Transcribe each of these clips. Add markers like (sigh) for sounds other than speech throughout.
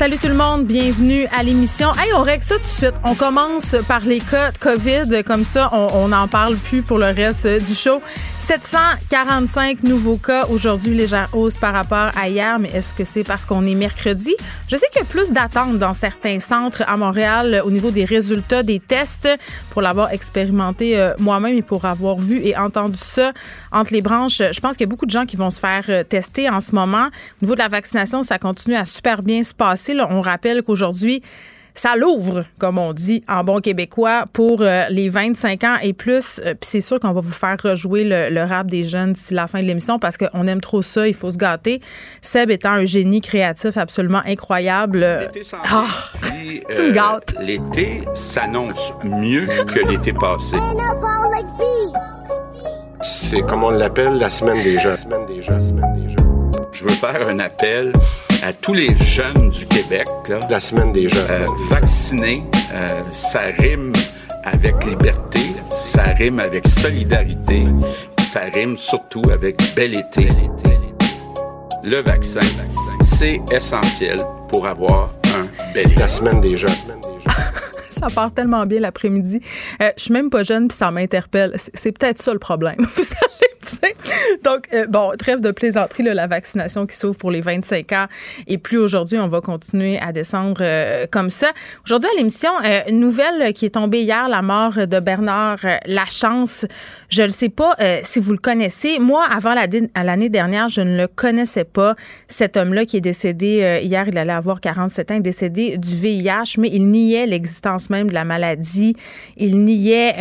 Salut tout le monde, bienvenue à l'émission. Hey, on règle ça tout de suite. On commence par les cas de COVID, comme ça, on n'en parle plus pour le reste du show. 745 nouveaux cas aujourd'hui, légère hausse par rapport à hier, mais est-ce que c'est parce qu'on est mercredi? Je sais qu'il y a plus d'attentes dans certains centres à Montréal au niveau des résultats des tests pour l'avoir expérimenté euh, moi-même et pour avoir vu et entendu ça entre les branches. Je pense qu'il y a beaucoup de gens qui vont se faire euh, tester en ce moment. Au niveau de la vaccination, ça continue à super bien se passer. On rappelle qu'aujourd'hui, ça l'ouvre, comme on dit en bon québécois, pour euh, les 25 ans et plus. Euh, puis c'est sûr qu'on va vous faire rejouer le, rap des jeunes d'ici la fin de l'émission parce qu'on aime trop ça, il faut se gâter. Seb étant un génie créatif absolument incroyable. Ah, (laughs) tu me gâtes. Euh, l'été s'annonce mieux que l'été passé. C'est comme on l'appelle la semaine des jeunes. Semaine des jeunes, semaine des jeunes. Je veux faire un appel à tous les jeunes du Québec. La semaine des jeunes. Euh, vaccinés, euh, ça rime avec liberté, ça rime avec solidarité, ça rime surtout avec bel été. Le vaccin, c'est essentiel pour avoir un bel été. La semaine des jeunes. (laughs) ça part tellement bien l'après-midi. Euh, je suis même pas jeune puis ça m'interpelle. C'est peut-être ça le problème. (laughs) (laughs) Donc, euh, bon, trêve de plaisanterie, la vaccination qui s'ouvre pour les 25 ans. Et plus aujourd'hui, on va continuer à descendre euh, comme ça. Aujourd'hui, à l'émission, euh, nouvelle qui est tombée hier, la mort de Bernard Lachance. Je ne sais pas si vous le connaissez. Moi, avant l'année dernière, je ne le connaissais pas. Cet homme-là qui est décédé hier, il allait avoir 47 ans, décédé du VIH, mais il niait l'existence même de la maladie. Il niait,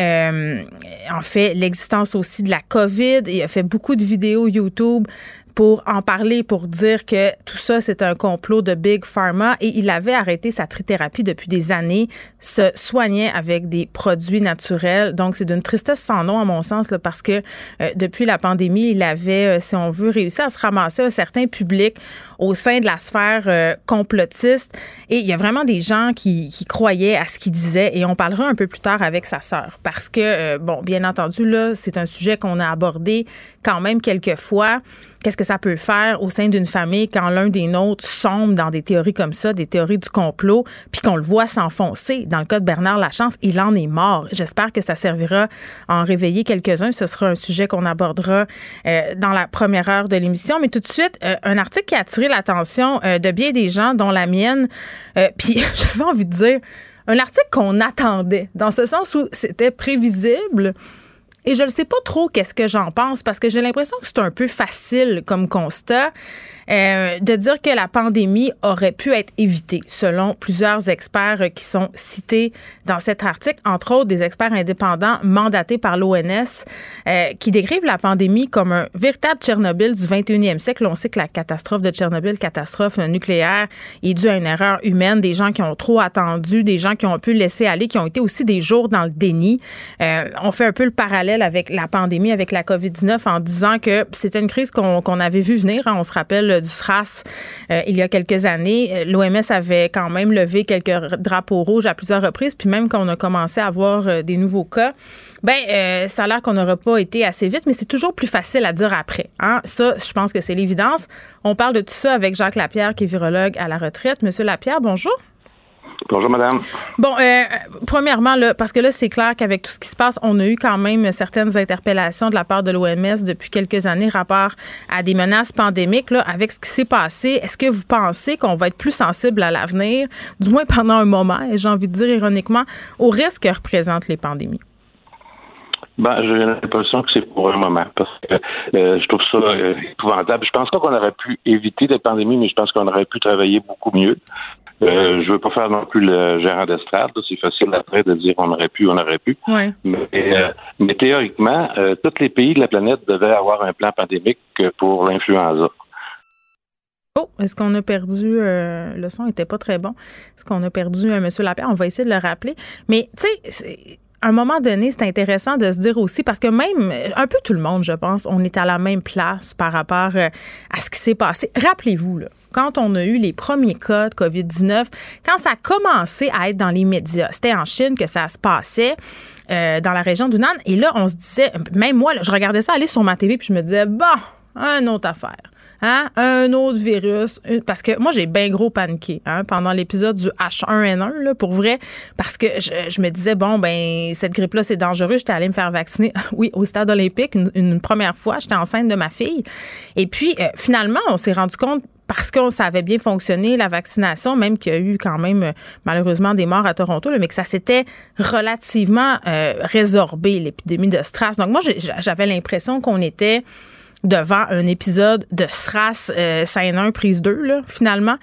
en fait, l'existence aussi de la COVID il a fait beaucoup de vidéos YouTube pour en parler, pour dire que tout ça, c'est un complot de Big Pharma. Et il avait arrêté sa trithérapie depuis des années, se soignait avec des produits naturels. Donc, c'est d'une tristesse sans nom, à mon sens, parce que euh, depuis la pandémie, il avait, euh, si on veut, réussi à se ramasser un certain public au sein de la sphère euh, complotiste. Et il y a vraiment des gens qui, croyaient à ce qu'il disait. Et on parlera un peu plus tard avec sa sœur. Parce que, bon, bien entendu, là, c'est un sujet qu'on a abordé quand même quelques fois qu'est-ce que ça peut faire au sein d'une famille quand l'un des nôtres sombre dans des théories comme ça, des théories du complot, puis qu'on le voit s'enfoncer? Dans le cas de Bernard Lachance, il en est mort. J'espère que ça servira à en réveiller quelques-uns. Ce sera un sujet qu'on abordera euh, dans la première heure de l'émission. Mais tout de suite, euh, un article qui a attiré l'attention euh, de bien des gens, dont la mienne. (laughs) puis j'avais envie de dire un article qu'on attendait, dans ce sens où c'était prévisible. Et je ne sais pas trop qu'est-ce que j'en pense parce que j'ai l'impression que c'est un peu facile comme constat. Euh, de dire que la pandémie aurait pu être évitée, selon plusieurs experts qui sont cités dans cet article, entre autres des experts indépendants mandatés par l'ONS, euh, qui décrivent la pandémie comme un véritable Tchernobyl du 21e siècle. On sait que la catastrophe de Tchernobyl, catastrophe nucléaire, est due à une erreur humaine, des gens qui ont trop attendu, des gens qui ont pu laisser aller, qui ont été aussi des jours dans le déni. Euh, on fait un peu le parallèle avec la pandémie, avec la COVID-19, en disant que c'était une crise qu'on avait vu venir. Hein. on se rappelle du SRAS euh, il y a quelques années. Euh, L'OMS avait quand même levé quelques drapeaux rouges à plusieurs reprises, puis même quand on a commencé à avoir euh, des nouveaux cas, ben ça a l'air qu'on n'aurait pas été assez vite, mais c'est toujours plus facile à dire après. Hein? Ça, je pense que c'est l'évidence. On parle de tout ça avec Jacques Lapierre, qui est virologue à la retraite. Monsieur Lapierre, bonjour. Bonjour, madame. Bon, euh, premièrement, là, parce que là, c'est clair qu'avec tout ce qui se passe, on a eu quand même certaines interpellations de la part de l'OMS depuis quelques années, rapport à des menaces pandémiques. Là, avec ce qui s'est passé, est-ce que vous pensez qu'on va être plus sensible à l'avenir, du moins pendant un moment, et j'ai envie de dire ironiquement, aux risques que représentent les pandémies? Ben, j'ai l'impression que c'est pour un moment, parce que euh, je trouve ça euh, épouvantable. Je pense pas qu'on aurait pu éviter cette pandémie, mais je pense qu'on aurait pu travailler beaucoup mieux. Euh, je veux pas faire non plus le gérant d'estrade. C'est facile après de dire on aurait pu, on aurait pu. Ouais. Mais, euh, mais, théoriquement, euh, tous les pays de la planète devaient avoir un plan pandémique pour l'influenza. Oh, est-ce qu'on a perdu le son était pas très bon. Est-ce qu'on a perdu M. Lapierre? On va essayer de le rappeler. Mais tu sais, un moment donné, c'est intéressant de se dire aussi, parce que même, un peu tout le monde, je pense, on est à la même place par rapport euh, à ce qui s'est passé. Rappelez-vous, quand on a eu les premiers cas de COVID-19, quand ça a commencé à être dans les médias, c'était en Chine que ça se passait. Euh, dans la région d'Unan. Et là, on se disait, même moi, je regardais ça aller sur ma TV, puis je me disais, bon, une autre affaire. Hein? Un autre virus. Parce que moi, j'ai bien gros paniqué hein, pendant l'épisode du H1N1, là, pour vrai, parce que je, me disais, bon, ben cette grippe-là, c'est dangereux. J'étais allée me faire vacciner, (laughs) oui, au stade olympique, une, première fois. J'étais enceinte de ma fille. Et puis, euh, finalement, on s'est rendu compte parce qu'on savait bien fonctionner, la vaccination, même qu'il y a eu quand même euh, malheureusement des morts à Toronto, mais que ça s'était relativement euh, résorbé, l'épidémie de stress. Donc moi, j'avais l'impression qu'on était devant un épisode de SRAS euh, scène 1, prise 2, là, finalement.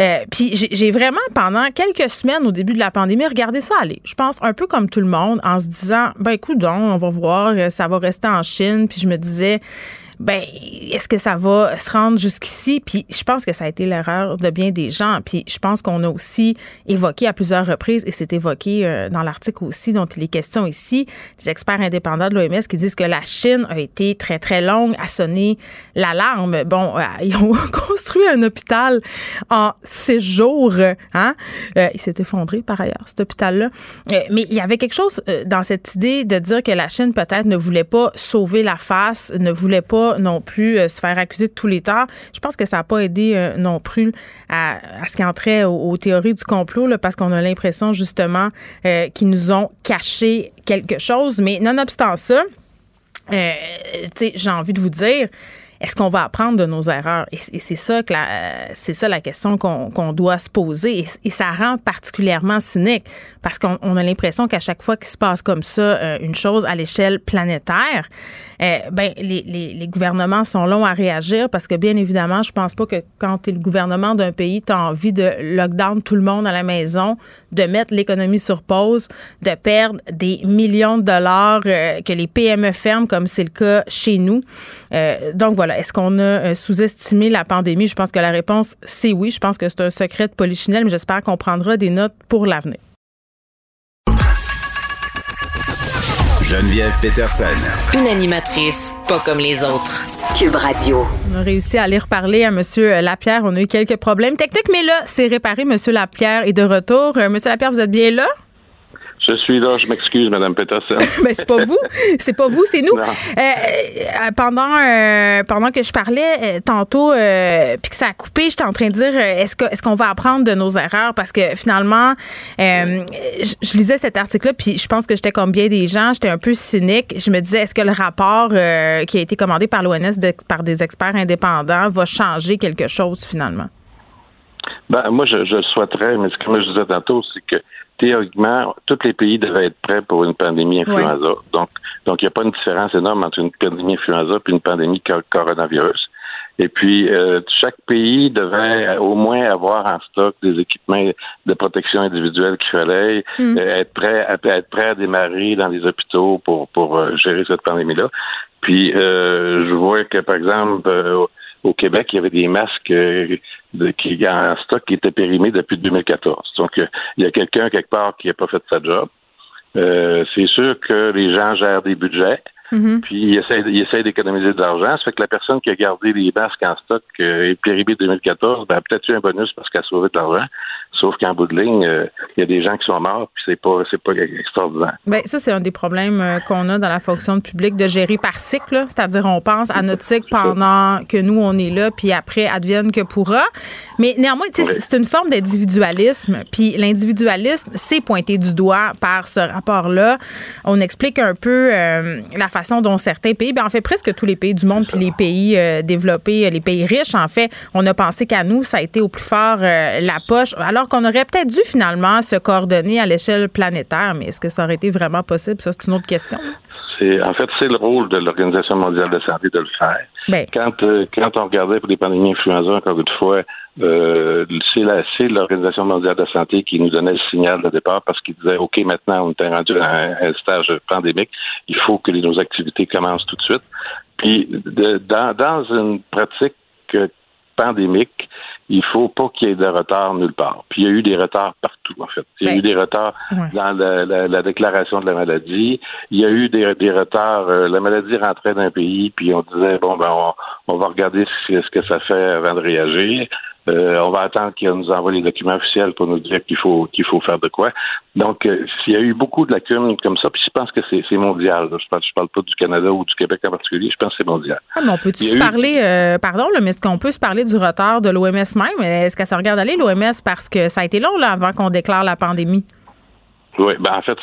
Euh, puis j'ai vraiment, pendant quelques semaines au début de la pandémie, regardé ça aller. Je pense un peu comme tout le monde, en se disant, ben écoute on va voir, ça va rester en Chine. Puis je me disais, ben est-ce que ça va se rendre jusqu'ici? Puis je pense que ça a été l'erreur de bien des gens. Puis je pense qu'on a aussi évoqué à plusieurs reprises et c'est évoqué euh, dans l'article aussi dont il est question ici, les experts indépendants de l'OMS qui disent que la Chine a été très très longue à sonner l'alarme. Bon, euh, (laughs) ils ont construit un hôpital en six jours. Hein? Euh, il s'est effondré par ailleurs cet hôpital-là. mais il y avait quelque chose dans cette idée de dire que la Chine peut-être ne voulait pas sauver la face, ne voulait pas non plus euh, se faire accuser de tous les torts. Je pense que ça n'a pas aidé euh, non plus à, ce qui entrait aux, théories du complot, parce qu'on a l'impression justement euh, qu'ils nous ont caché quelque chose. Mais nonobstant ça, j'ai envie de vous dire, est-ce qu'on va apprendre de nos erreurs? Et, c'est ça que c'est ça la question qu'on doit se poser. Et, ça rend particulièrement cynique parce qu'on a l'impression qu'à chaque fois qu'il se passe comme ça une chose à l'échelle planétaire, euh, ben, les, gouvernements sont longs à réagir parce que, bien évidemment, je pense pas que quand tu es le gouvernement d'un pays, tu as envie de lockdown tout le monde à la maison, de mettre l'économie sur pause, de perdre des millions de dollars euh, que les PME ferment, comme c'est le cas chez nous. Euh, donc voilà, est-ce qu'on a sous-estimé la pandémie? Je pense que la réponse, c'est oui. Je pense que c'est un secret de polichinelle, mais j'espère qu'on prendra des notes pour l'avenir. Geneviève Peterson. Une animatrice pas comme les autres. Cube Radio. On a réussi à aller reparler à M. Lapierre. On a eu quelques problèmes techniques, mais là, c'est réparé. M. Lapierre est de retour. Euh, M. Lapierre, vous êtes bien là? Je suis là, je m'excuse, Madame Peterson. (laughs) Mais c'est pas vous, c'est pas vous, c'est nous. Euh, euh, pendant euh, pendant que je parlais tantôt, puis que ça a coupé, j'étais en train de dire, est-ce que est-ce qu'on va apprendre de nos erreurs? Parce que finalement, je, lisais cet article-là, puis je pense que j'étais comme bien des gens, j'étais un peu cynique. Je me disais, est-ce que le rapport qui a été commandé par l'ONS par des experts indépendants va changer quelque chose finalement? Ben, moi, je, je souhaiterais, mais comme je disais tantôt, c'est que théoriquement, tous les pays devaient être prêts pour une pandémie influenza. Donc, donc il n'y a pas une différence énorme entre une pandémie influenza et une pandémie coronavirus. Et puis, euh, chaque pays devait au moins avoir en stock des équipements de protection individuelle qu'il fallait, mm. euh, être prêt à être prêt à démarrer dans les hôpitaux pour pour euh, gérer cette pandémie-là. Puis, je vois que par exemple au Québec, il y avait des masques de, qui en stock qui étaient périmés depuis 2014. Donc, euh, il y a quelqu'un quelque part qui n'a pas fait sa job. Euh, c'est sûr que les gens gèrent des budgets. Mm-hmm. Puis ils essaient, d'économiser de l'argent. Ça fait que la personne qui a gardé les masques en stock euh, et périmé 2014, ben, a peut-être eu un bonus parce qu'elle a sauvé de l'argent. Sauf qu'en bout de ligne, euh, il y a des gens qui sont morts, puis c'est pas c'est pas extraordinaire. Bien, ça, c'est un des problèmes euh, qu'on a dans la fonction publique de gérer par cycle. C'est-à-dire, on pense à notre cycle pendant que nous, on est là, puis après, advienne que pourra. Mais néanmoins, c'est une forme d'individualisme. Puis l'individualisme, c'est pointé du doigt par ce rapport-là. On explique un peu euh, la façon dont certains pays, bien, en fait, presque tous les pays du monde, puis les pays développés, les pays riches, en fait, on a pensé qu'à nous, ça a été au plus fort la poche. Alors qu'on aurait peut-être dû finalement se coordonner à l'échelle planétaire, mais est-ce que ça aurait été vraiment possible? Ça, c'est une autre question. C'est, en fait, c'est le rôle de l'Organisation mondiale de santé de le faire. Ben. Quand, euh, quand on regardait pour les pandémies influenza, encore une fois, euh, c'est, l'Organisation mondiale de la santé qui nous donnait le signal de départ parce qu'il disait, OK, maintenant, on est rendu à un, stage pandémique, il faut que nos activités commencent tout de suite. Puis, dans, dans une pratique pandémique, il faut pas qu'il y ait de retard nulle part. Puis il y a eu des retards partout, en fait. Il y a eu Ben, des retards ouais. dans la, la- la déclaration de la maladie. Il y a eu des, des retards. euh, la maladie rentrait d'un pays, puis on disait bon ben on, on va regarder ce, ce que ça fait avant de réagir. Euh, on va attendre qu'il nous envoie les documents officiels pour nous dire qu'il faut qu'il faut faire de quoi. Donc, euh, il y a eu beaucoup de lacunes comme ça, puis je pense que c'est mondial. là. Je je parle pas du Canada ou du Québec en particulier, je pense que c'est mondial. Ah, mais on y se eu- parler, euh, pardon, là, mais est-ce qu'on peut se parler du retard de l'OMS même? Est-ce qu'elle se regarde aller, l'OMS, parce que ça a été long là, avant qu'on déclare la pandémie? Oui, ben en fait,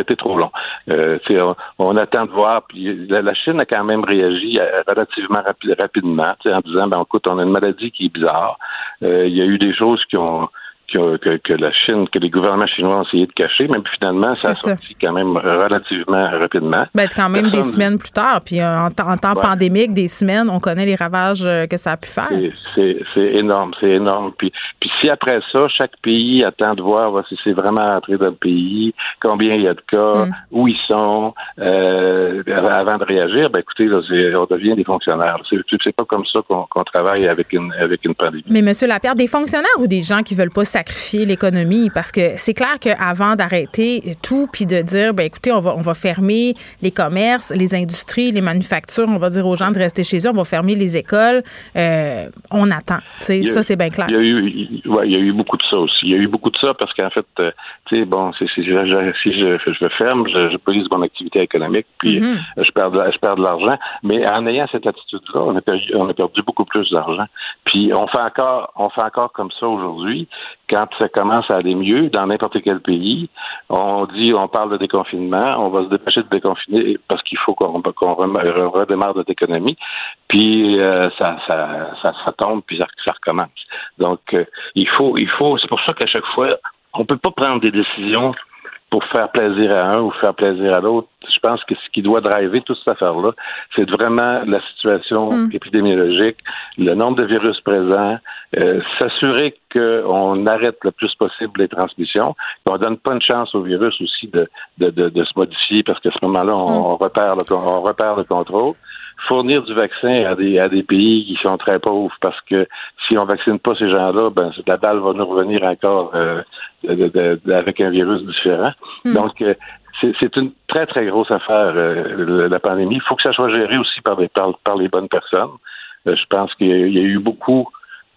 été trop long. Euh, on, on attend de voir. Puis la, la Chine a quand même réagi euh, relativement rapi- rapidement, en disant, ben écoute, on a une maladie qui est bizarre. Euh, Il y a eu des choses qui ont que, que la Chine, que les gouvernements chinois ont essayé de cacher, mais finalement, ça a sorti quand même relativement rapidement. Ben, quand même des semaines plus tard. Puis euh, en, temps- en temps Ouais. pandémique, des semaines, on connaît les ravages euh, que ça a pu faire. C'est- énorme, c'est énorme. Puis, puis si après ça, chaque pays attend de voir si c'est vraiment entré dans le pays, combien il y a de cas, Mm. où ils sont, euh, avant de réagir, ben écoutez, là, on devient des fonctionnaires. C'est pas comme ça qu'on travaille avec une avec une pandémie. Mais Monsieur Lapierre, des fonctionnaires ou des gens qui veulent pas sacrifier l'économie? Parce que c'est clair qu'avant d'arrêter tout puis de dire, ben écoutez, on va, on va fermer les commerces, les industries, les manufactures, on va dire aux gens de rester chez eux, on va fermer les écoles, euh, on attend. A- ça, c'est bien clair. Il y a eu, il- ouais, il y a eu beaucoup de ça aussi. Il y a eu beaucoup de ça parce qu'en fait, euh, tu sais, bon, si, je, je, je ferme, je, je police mon activité économique, puis Mhm. euh, je perds, de- je perds de l'argent. Mais en ayant cette attitude-là, on a perdu, on a perdu beaucoup plus d'argent. Puis on fait encore, on fait encore comme ça aujourd'hui. Quand ça commence à aller mieux dans n'importe quel pays, on dit, on parle de déconfinement, on va se dépêcher de déconfiner parce qu'il faut qu'on redémarre notre économie. Puis euh, ça, ça, ça, ça tombe, puis ça, ça recommence. Donc euh, il faut, il faut. C'est pour ça qu'à chaque fois, on peut pas prendre des décisions pour faire plaisir à un ou faire plaisir à l'autre. Je pense que ce qui doit driver toute cette affaire-là, c'est vraiment la situation épidémiologique, le nombre de virus présents, euh, s'assurer qu'on arrête le plus possible les transmissions, qu'on donne pas une chance au virus aussi de, de, de, de se modifier parce qu'à ce moment-là, on, on repère le, on repère le contrôle fournir du vaccin à des, à des pays qui sont très pauvres parce que si on vaccine pas ces gens-là, ben la balle va nous revenir encore euh, de- de- de- avec un virus différent. Donc euh, c'est une très très grosse affaire euh, la pandémie. Il faut que ça soit géré aussi par les par, par les bonnes personnes. Euh, je pense qu'il y, a- il y a eu beaucoup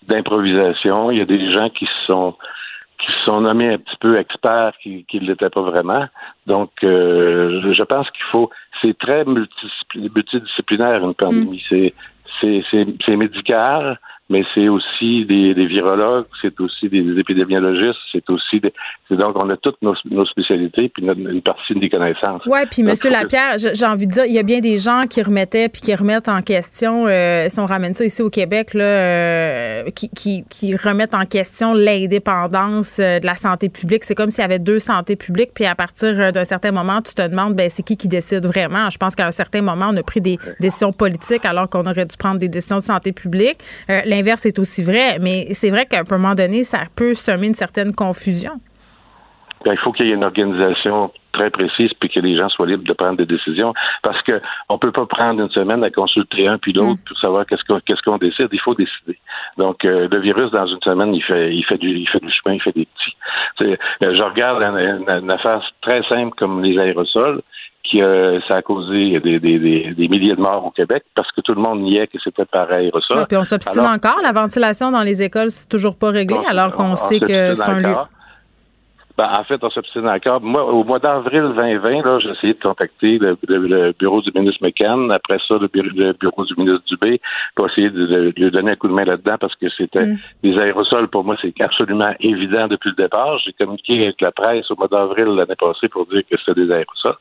d'improvisation. Il y a des gens qui se sont qui se sont nommés un petit peu experts qui ne l'étaient pas vraiment. Donc, euh, je- pense qu'il faut. C'est très multidiscipli- multidisciplinaire une pandémie. C'est c'est c'est c'est médical, mais c'est aussi des, des virologues, c'est aussi des épidémiologistes, c'est aussi des. c'est donc on a toutes nos, nos spécialités puis notre- une partie des connaissances. Oui, puis Monsieur Lapierre, j'ai envie de dire, il y a bien des gens qui remettaient puis qui remettent en question, euh, si on ramène ça ici au Québec, là, euh, qui, qui, qui remettent en question l'indépendance euh, de la santé publique. C'est comme s'il y avait deux santé publiques, puis à partir euh, d'un certain moment, tu te demandes, ben c'est qui qui décide vraiment? Je pense qu'à un certain moment, on a pris des décisions politiques alors qu'on aurait dû prendre des décisions de santé publique. Euh, L'inverse est aussi vrai, mais c'est vrai qu'à un moment donné, ça peut semer une certaine confusion. Ben, il faut qu'il y ait une organisation très précise puis que les gens soient libres de prendre des décisions parce que on peut pas prendre une semaine à consulter un puis l'autre pour savoir qu'est-ce qu'on qu'est-ce qu'on décide. Il faut décider. Donc euh, le virus dans une semaine il fait il fait du il fait du chemin il fait des petits. Euh, je regarde une, une- une affaire très simple comme les aérosols euh, ça a causé des, des, des, des milliers de morts au Québec parce que tout le monde niait que c'était par aérosol Ouais, puis on s'obstine encore. La ventilation dans les écoles, c'est toujours pas réglé, On- alors qu'on on sait que c'est un lieu. Ben, en fait, on s'obstine encore. Moi, au mois d'avril 2020, là, j'ai essayé de contacter le, le- le bureau du ministre McCann, après ça, le bureau, le bureau du ministre Dubé, pour essayer de, de- de lui donner un coup de main là-dedans parce que c'était Mm. des aérosols. Pour moi, c'est absolument évident depuis le départ. J'ai communiqué avec la presse au mois d'avril l'année passée pour dire que c'était des aérosols.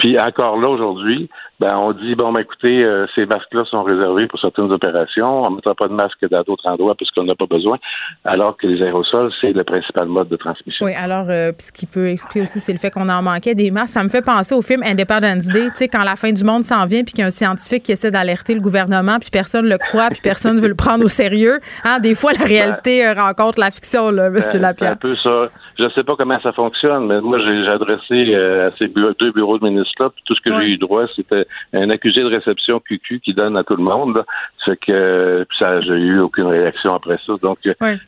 Puis encore là, aujourd'hui, ben, on dit, bon, ben, écoutez, euh, ces masques-là sont réservés pour certaines opérations. On ne mettra pas de masque dans d'autres endroits puisqu'on n'a pas besoin, alors que les aérosols, c'est le principal mode de transmission. Oui, alors euh, puis ce qui peut expliquer aussi, c'est le fait qu'on en manquait des masques. Ça me fait penser au film Independence Day, tu sais, quand la fin du monde s'en vient, puis qu'il y a un scientifique qui essaie d'alerter le gouvernement, puis personne le croit, puis personne ne veut le prendre au sérieux. Hein, des fois, la réalité euh, rencontre la fiction, là, M. Ben, Lapierre. C'est un peu ça. Je ne sais pas comment ça fonctionne, mais moi, j'ai adressé euh, à ces deux bureaux de puis tout ce que Ouais. j'ai eu droit, c'était un accusé de réception QQ qui donne à tout le monde. Là. Fait que euh, ça, j'ai eu aucune réaction après ça. Donc, euh, Ouais.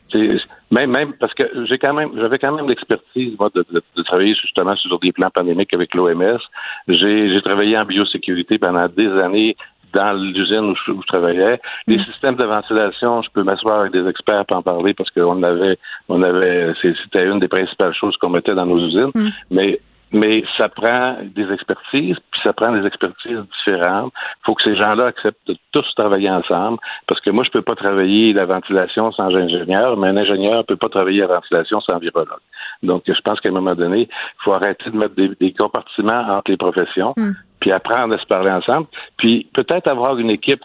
même, même parce que j'ai quand même, j'avais quand même l'expertise moi de, de- de travailler justement sur des plans pandémiques avec l'OMS. J'ai travaillé en biosécurité pendant des années dans l'usine où je, où je travaillais. Les systèmes de ventilation, je peux m'asseoir avec des experts pour en parler parce qu'on avait, on avait, c'était une des principales choses qu'on mettait dans nos usines. Mais mais ça prend des expertises, puis ça prend des expertises différentes. Il faut que ces gens-là acceptent de tous travailler ensemble, parce que moi, je peux pas travailler la ventilation sans ingénieur, mais un ingénieur ne peut pas travailler la ventilation sans virologue. Donc, je pense qu'à un moment donné, il faut arrêter de mettre des, des compartiments entre les professions, puis apprendre à se parler ensemble, puis peut-être avoir une équipe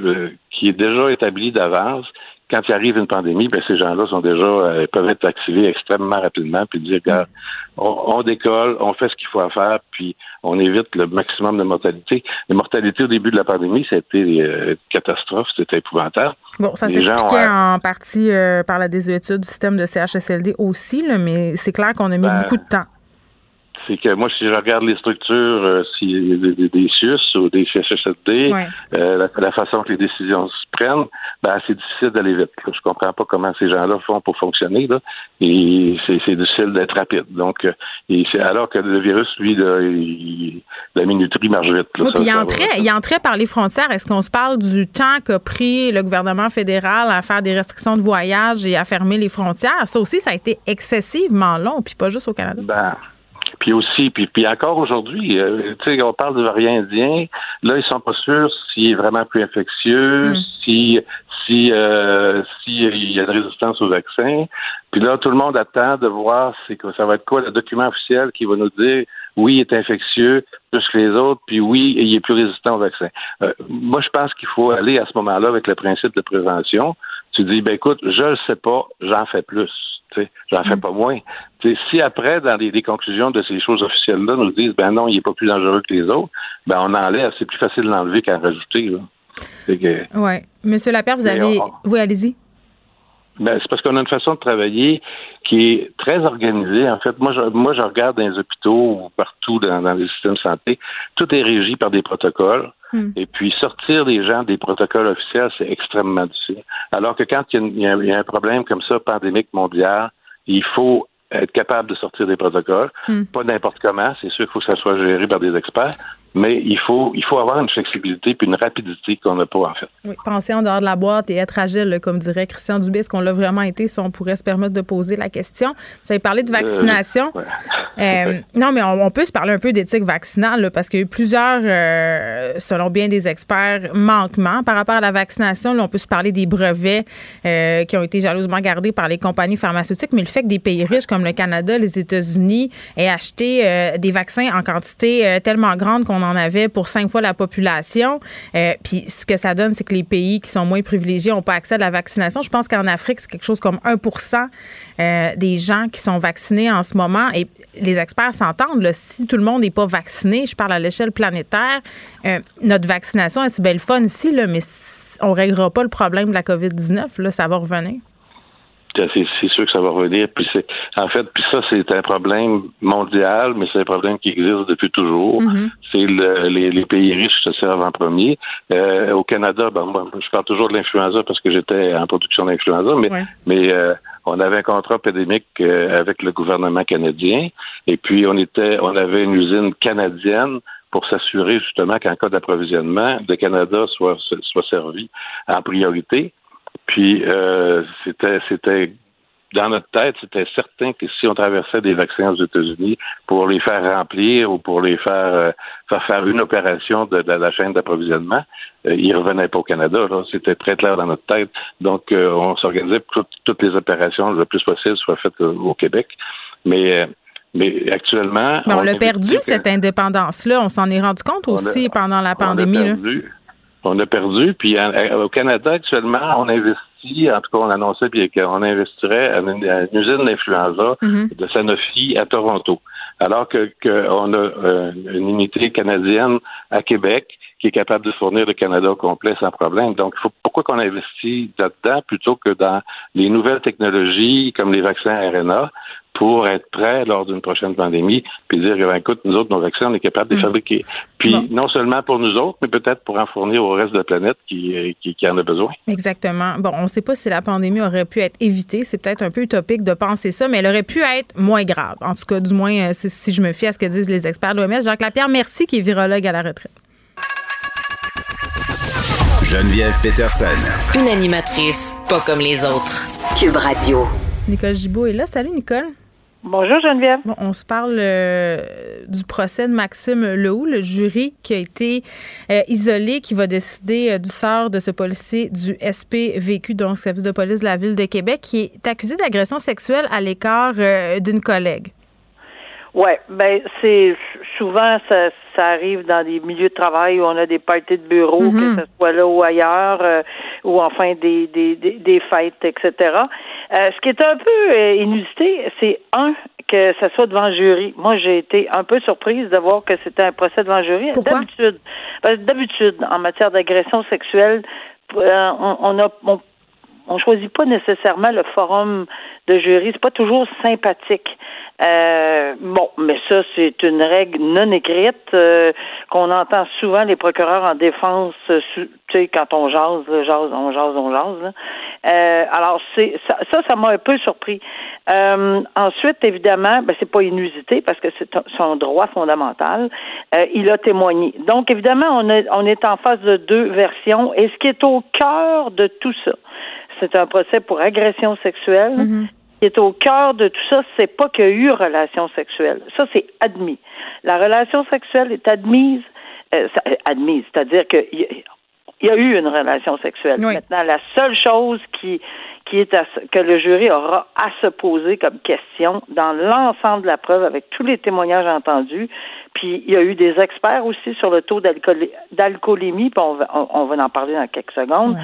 euh, qui est déjà établie d'avance. Quand il arrive une pandémie, ben ces gens-là sont déjà euh, peuvent être activés extrêmement rapidement, puis dire regarde, on, on décolle, on fait ce qu'il faut à faire, puis on évite le maximum de mortalité. La mortalité au début de la pandémie, c'était euh, une catastrophe, c'était épouvantable. Bon, ça Les s'expliquait en partie euh, par la désuétude du système de CHSLD aussi, là, mais c'est clair qu'on a mis Ben, beaucoup de temps. C'est que moi, si je regarde les structures, euh, si des, des, CIUS ou des CHSLD, Ouais. euh, la, la façon que les décisions se prennent, ben, c'est difficile d'aller vite. là. Je comprends pas comment ces gens-là font pour fonctionner, là. Et c'est, difficile d'être rapide. Donc, euh, et c'est alors que le virus, lui, là, il- la minuterie marche vite. là. Oui, Ça, puis il ça entrait, il entrait par les frontières. Est-ce qu'on se parle du temps qu'a pris le gouvernement fédéral à faire des restrictions de voyage et à fermer les frontières? Ça aussi, ça a été excessivement long, puis pas juste au Canada. Ben, puis aussi, puis, puis encore aujourd'hui, euh, tu sais, on parle du variant indien. Là, ils sont pas sûrs s'il est vraiment plus infectieux, si si euh, si il y a de résistance au vaccin. Puis là, tout le monde attend de voir c'est que ça va être quoi le document officiel qui va nous dire oui, il est infectieux plus que les autres, puis oui, il est plus résistant au vaccin. Euh, moi, je pense qu'il faut aller à ce moment-là avec le principe de prévention. Tu dis, ben écoute, je le sais pas, j'en fais plus. J'en fais pas moins. Si après, dans les, les conclusions de ces choses officielles-là, nous disent ben non, il est pas plus dangereux que les autres, ben on enlève. C'est plus facile d'enlever qu'à rajouter. Là. Que- Oui. Monsieur Lapierre, vous avez. on- Oui, allez-y. Ben, c'est parce qu'on a une façon de travailler qui est très organisée. En fait, moi, je, moi, je regarde dans les hôpitaux ou partout dans, dans les systèmes de santé, tout est régi par des protocoles. Et puis, sortir les gens des protocoles officiels, c'est extrêmement difficile. Alors que quand il y, a une- il y a un- il y a un problème comme ça, pandémique mondial, il faut être capable de sortir des protocoles. Pas n'importe comment. C'est sûr qu'il faut que ça soit géré par des experts. Mais il faut, il faut avoir une flexibilité puis une rapidité qu'on n'a pas, en fait. Oui, penser en dehors de la boîte et être agile, comme dirait Christian Dubé, est-ce qu'on l'a vraiment été si on pourrait se permettre de poser la question? Vous avez parlé de vaccination. ouais. Euh, (laughs) non, mais on, on peut se parler un peu d'éthique vaccinale là, parce qu'il y a eu plusieurs, euh, selon bien des experts, manquements par rapport à la vaccination. Là, on peut se parler des brevets euh, qui ont été jalousement gardés par les compagnies pharmaceutiques, mais le fait que des pays riches comme le Canada, les États-Unis aient acheté euh, des vaccins en quantité euh, tellement grande qu'on en avait pour cinq fois la population, euh, puis ce que ça donne, c'est que les pays qui sont moins privilégiés n'ont pas accès à la vaccination. Je pense qu'en Afrique, c'est quelque chose comme 1% euh, des gens qui sont vaccinés en ce moment. Et les experts s'entendent. Si tout le monde n'est pas vacciné, je parle à l'échelle planétaire, euh, notre vaccination, c'est belle fun ici, mais on ne réglera pas le problème de la COVID-19. Là, ça va revenir. C'est c'est sûr que ça va revenir. Puis c'est, en fait, puis ça, c'est un problème mondial, mais c'est un problème qui existe depuis toujours. C'est le- les, les pays riches se servent en premier. Euh, au Canada, ben, moi, je parle toujours de l'influenza parce que j'étais en production d'influenza, mais, Ouais. mais euh, on avait un contrat pandémique euh, avec le gouvernement canadien, et puis on était, on avait une usine canadienne pour s'assurer justement qu'en cas d'approvisionnement, le Canada soit soit servi en priorité. Puis euh, c'était c'était dans notre tête, c'était certain que si on traversait des vaccins aux États-Unis pour les faire remplir ou pour les faire euh, faire faire une opération de, de la chaîne d'approvisionnement, euh, ils revenaient pas au Canada. C'était très clair dans notre tête. Donc euh, on s'organisait pour que toutes les opérations le plus possible soient faites au Québec. Mais mais actuellement, Mais on, l'a investit perdu, que- cette indépendance-là. On s'en est rendu compte on a- aussi pendant la on pandémie. là. perdu. On a perdu. Puis en- à- au Canada, actuellement, on investit investi, en tout cas, on annonçait qu'on investirait à une, usine d'influenza Mhm. de Sanofi à Toronto. Alors que qu'on a euh, une unité canadienne à Québec qui est capable de fournir le Canada au complet sans problème. Donc, faut, pourquoi qu'on investit là-dedans plutôt que dans les nouvelles technologies comme les vaccins RNA pour être prêt lors d'une prochaine pandémie, puis dire, ben, écoute, nous autres, nos vaccins, on est capable de les fabriquer. Puis, Bon. non seulement pour nous autres, mais peut-être pour en fournir au reste de la planète qui, euh, qui, qui en a besoin. Exactement. Bon, on ne sait pas si la pandémie aurait pu être évitée. C'est peut-être un peu utopique de penser ça, mais elle aurait pu être moins grave. En tout cas, du moins, euh, si, si je me fie à ce que disent les experts de l'OMS. Jacques Lapierre, merci, qui est virologue à la retraite. Geneviève Peterson. Une animatrice pas comme les autres. Cube Radio. Nicole Gibault est là. Salut, Nicole. Bonjour Geneviève. Bon, on se parle euh, du procès de Maxime Lehoux, le jury qui a été euh, isolé, qui va décider euh, du sort de ce policier du SPVQ, donc service de police de la ville de Québec, qui est accusé d'agression sexuelle à l'écart d'une collègue. Ouais, ben c'est souvent ça, ça arrive dans des milieux de travail où on a des parties de bureau, Mhm. que ce soit là ou ailleurs, euh, ou enfin des des, des, des fêtes, etc. Euh, ce qui est un peu euh, inusité, c'est un que ça soit devant le jury. Moi, j'ai été un peu surprise de voir que c'était un procès devant le jury. D'habitude, que d'habitude, en matière d'agression sexuelle, euh, on, on a on, on choisit pas nécessairement le forum de jury. C'est pas toujours sympathique. Euh, bon, mais ça, c'est une règle non écrite euh, qu'on entend souvent les procureurs en défense, euh, tu sais, quand on jase, jase, on jase, on jase. là. Euh, alors, c'est ça, ça, m'a un peu surpris. Euh, ensuite, évidemment, ben, c'est pas inusité parce que c'est son droit fondamental. Il a témoigné. Donc, évidemment, on, est on est en face de deux versions. Et ce qui est au cœur de tout ça, c'est un procès pour agression sexuelle. Ce qui est au cœur de tout ça, c'est pas qu'il y a eu relation sexuelle. Ça, c'est admis. La relation sexuelle est admise, euh, euh, admise, c'est-à-dire qu'il y, a- il y a eu une relation sexuelle. Oui. Maintenant, la seule chose qui qui est à que le jury aura à se poser comme question dans l'ensemble de la preuve avec tous les témoignages entendus. Puis il y a eu des experts aussi sur le taux d'alcool- d'alcoolémie, puis on va, on, on va en parler dans quelques secondes.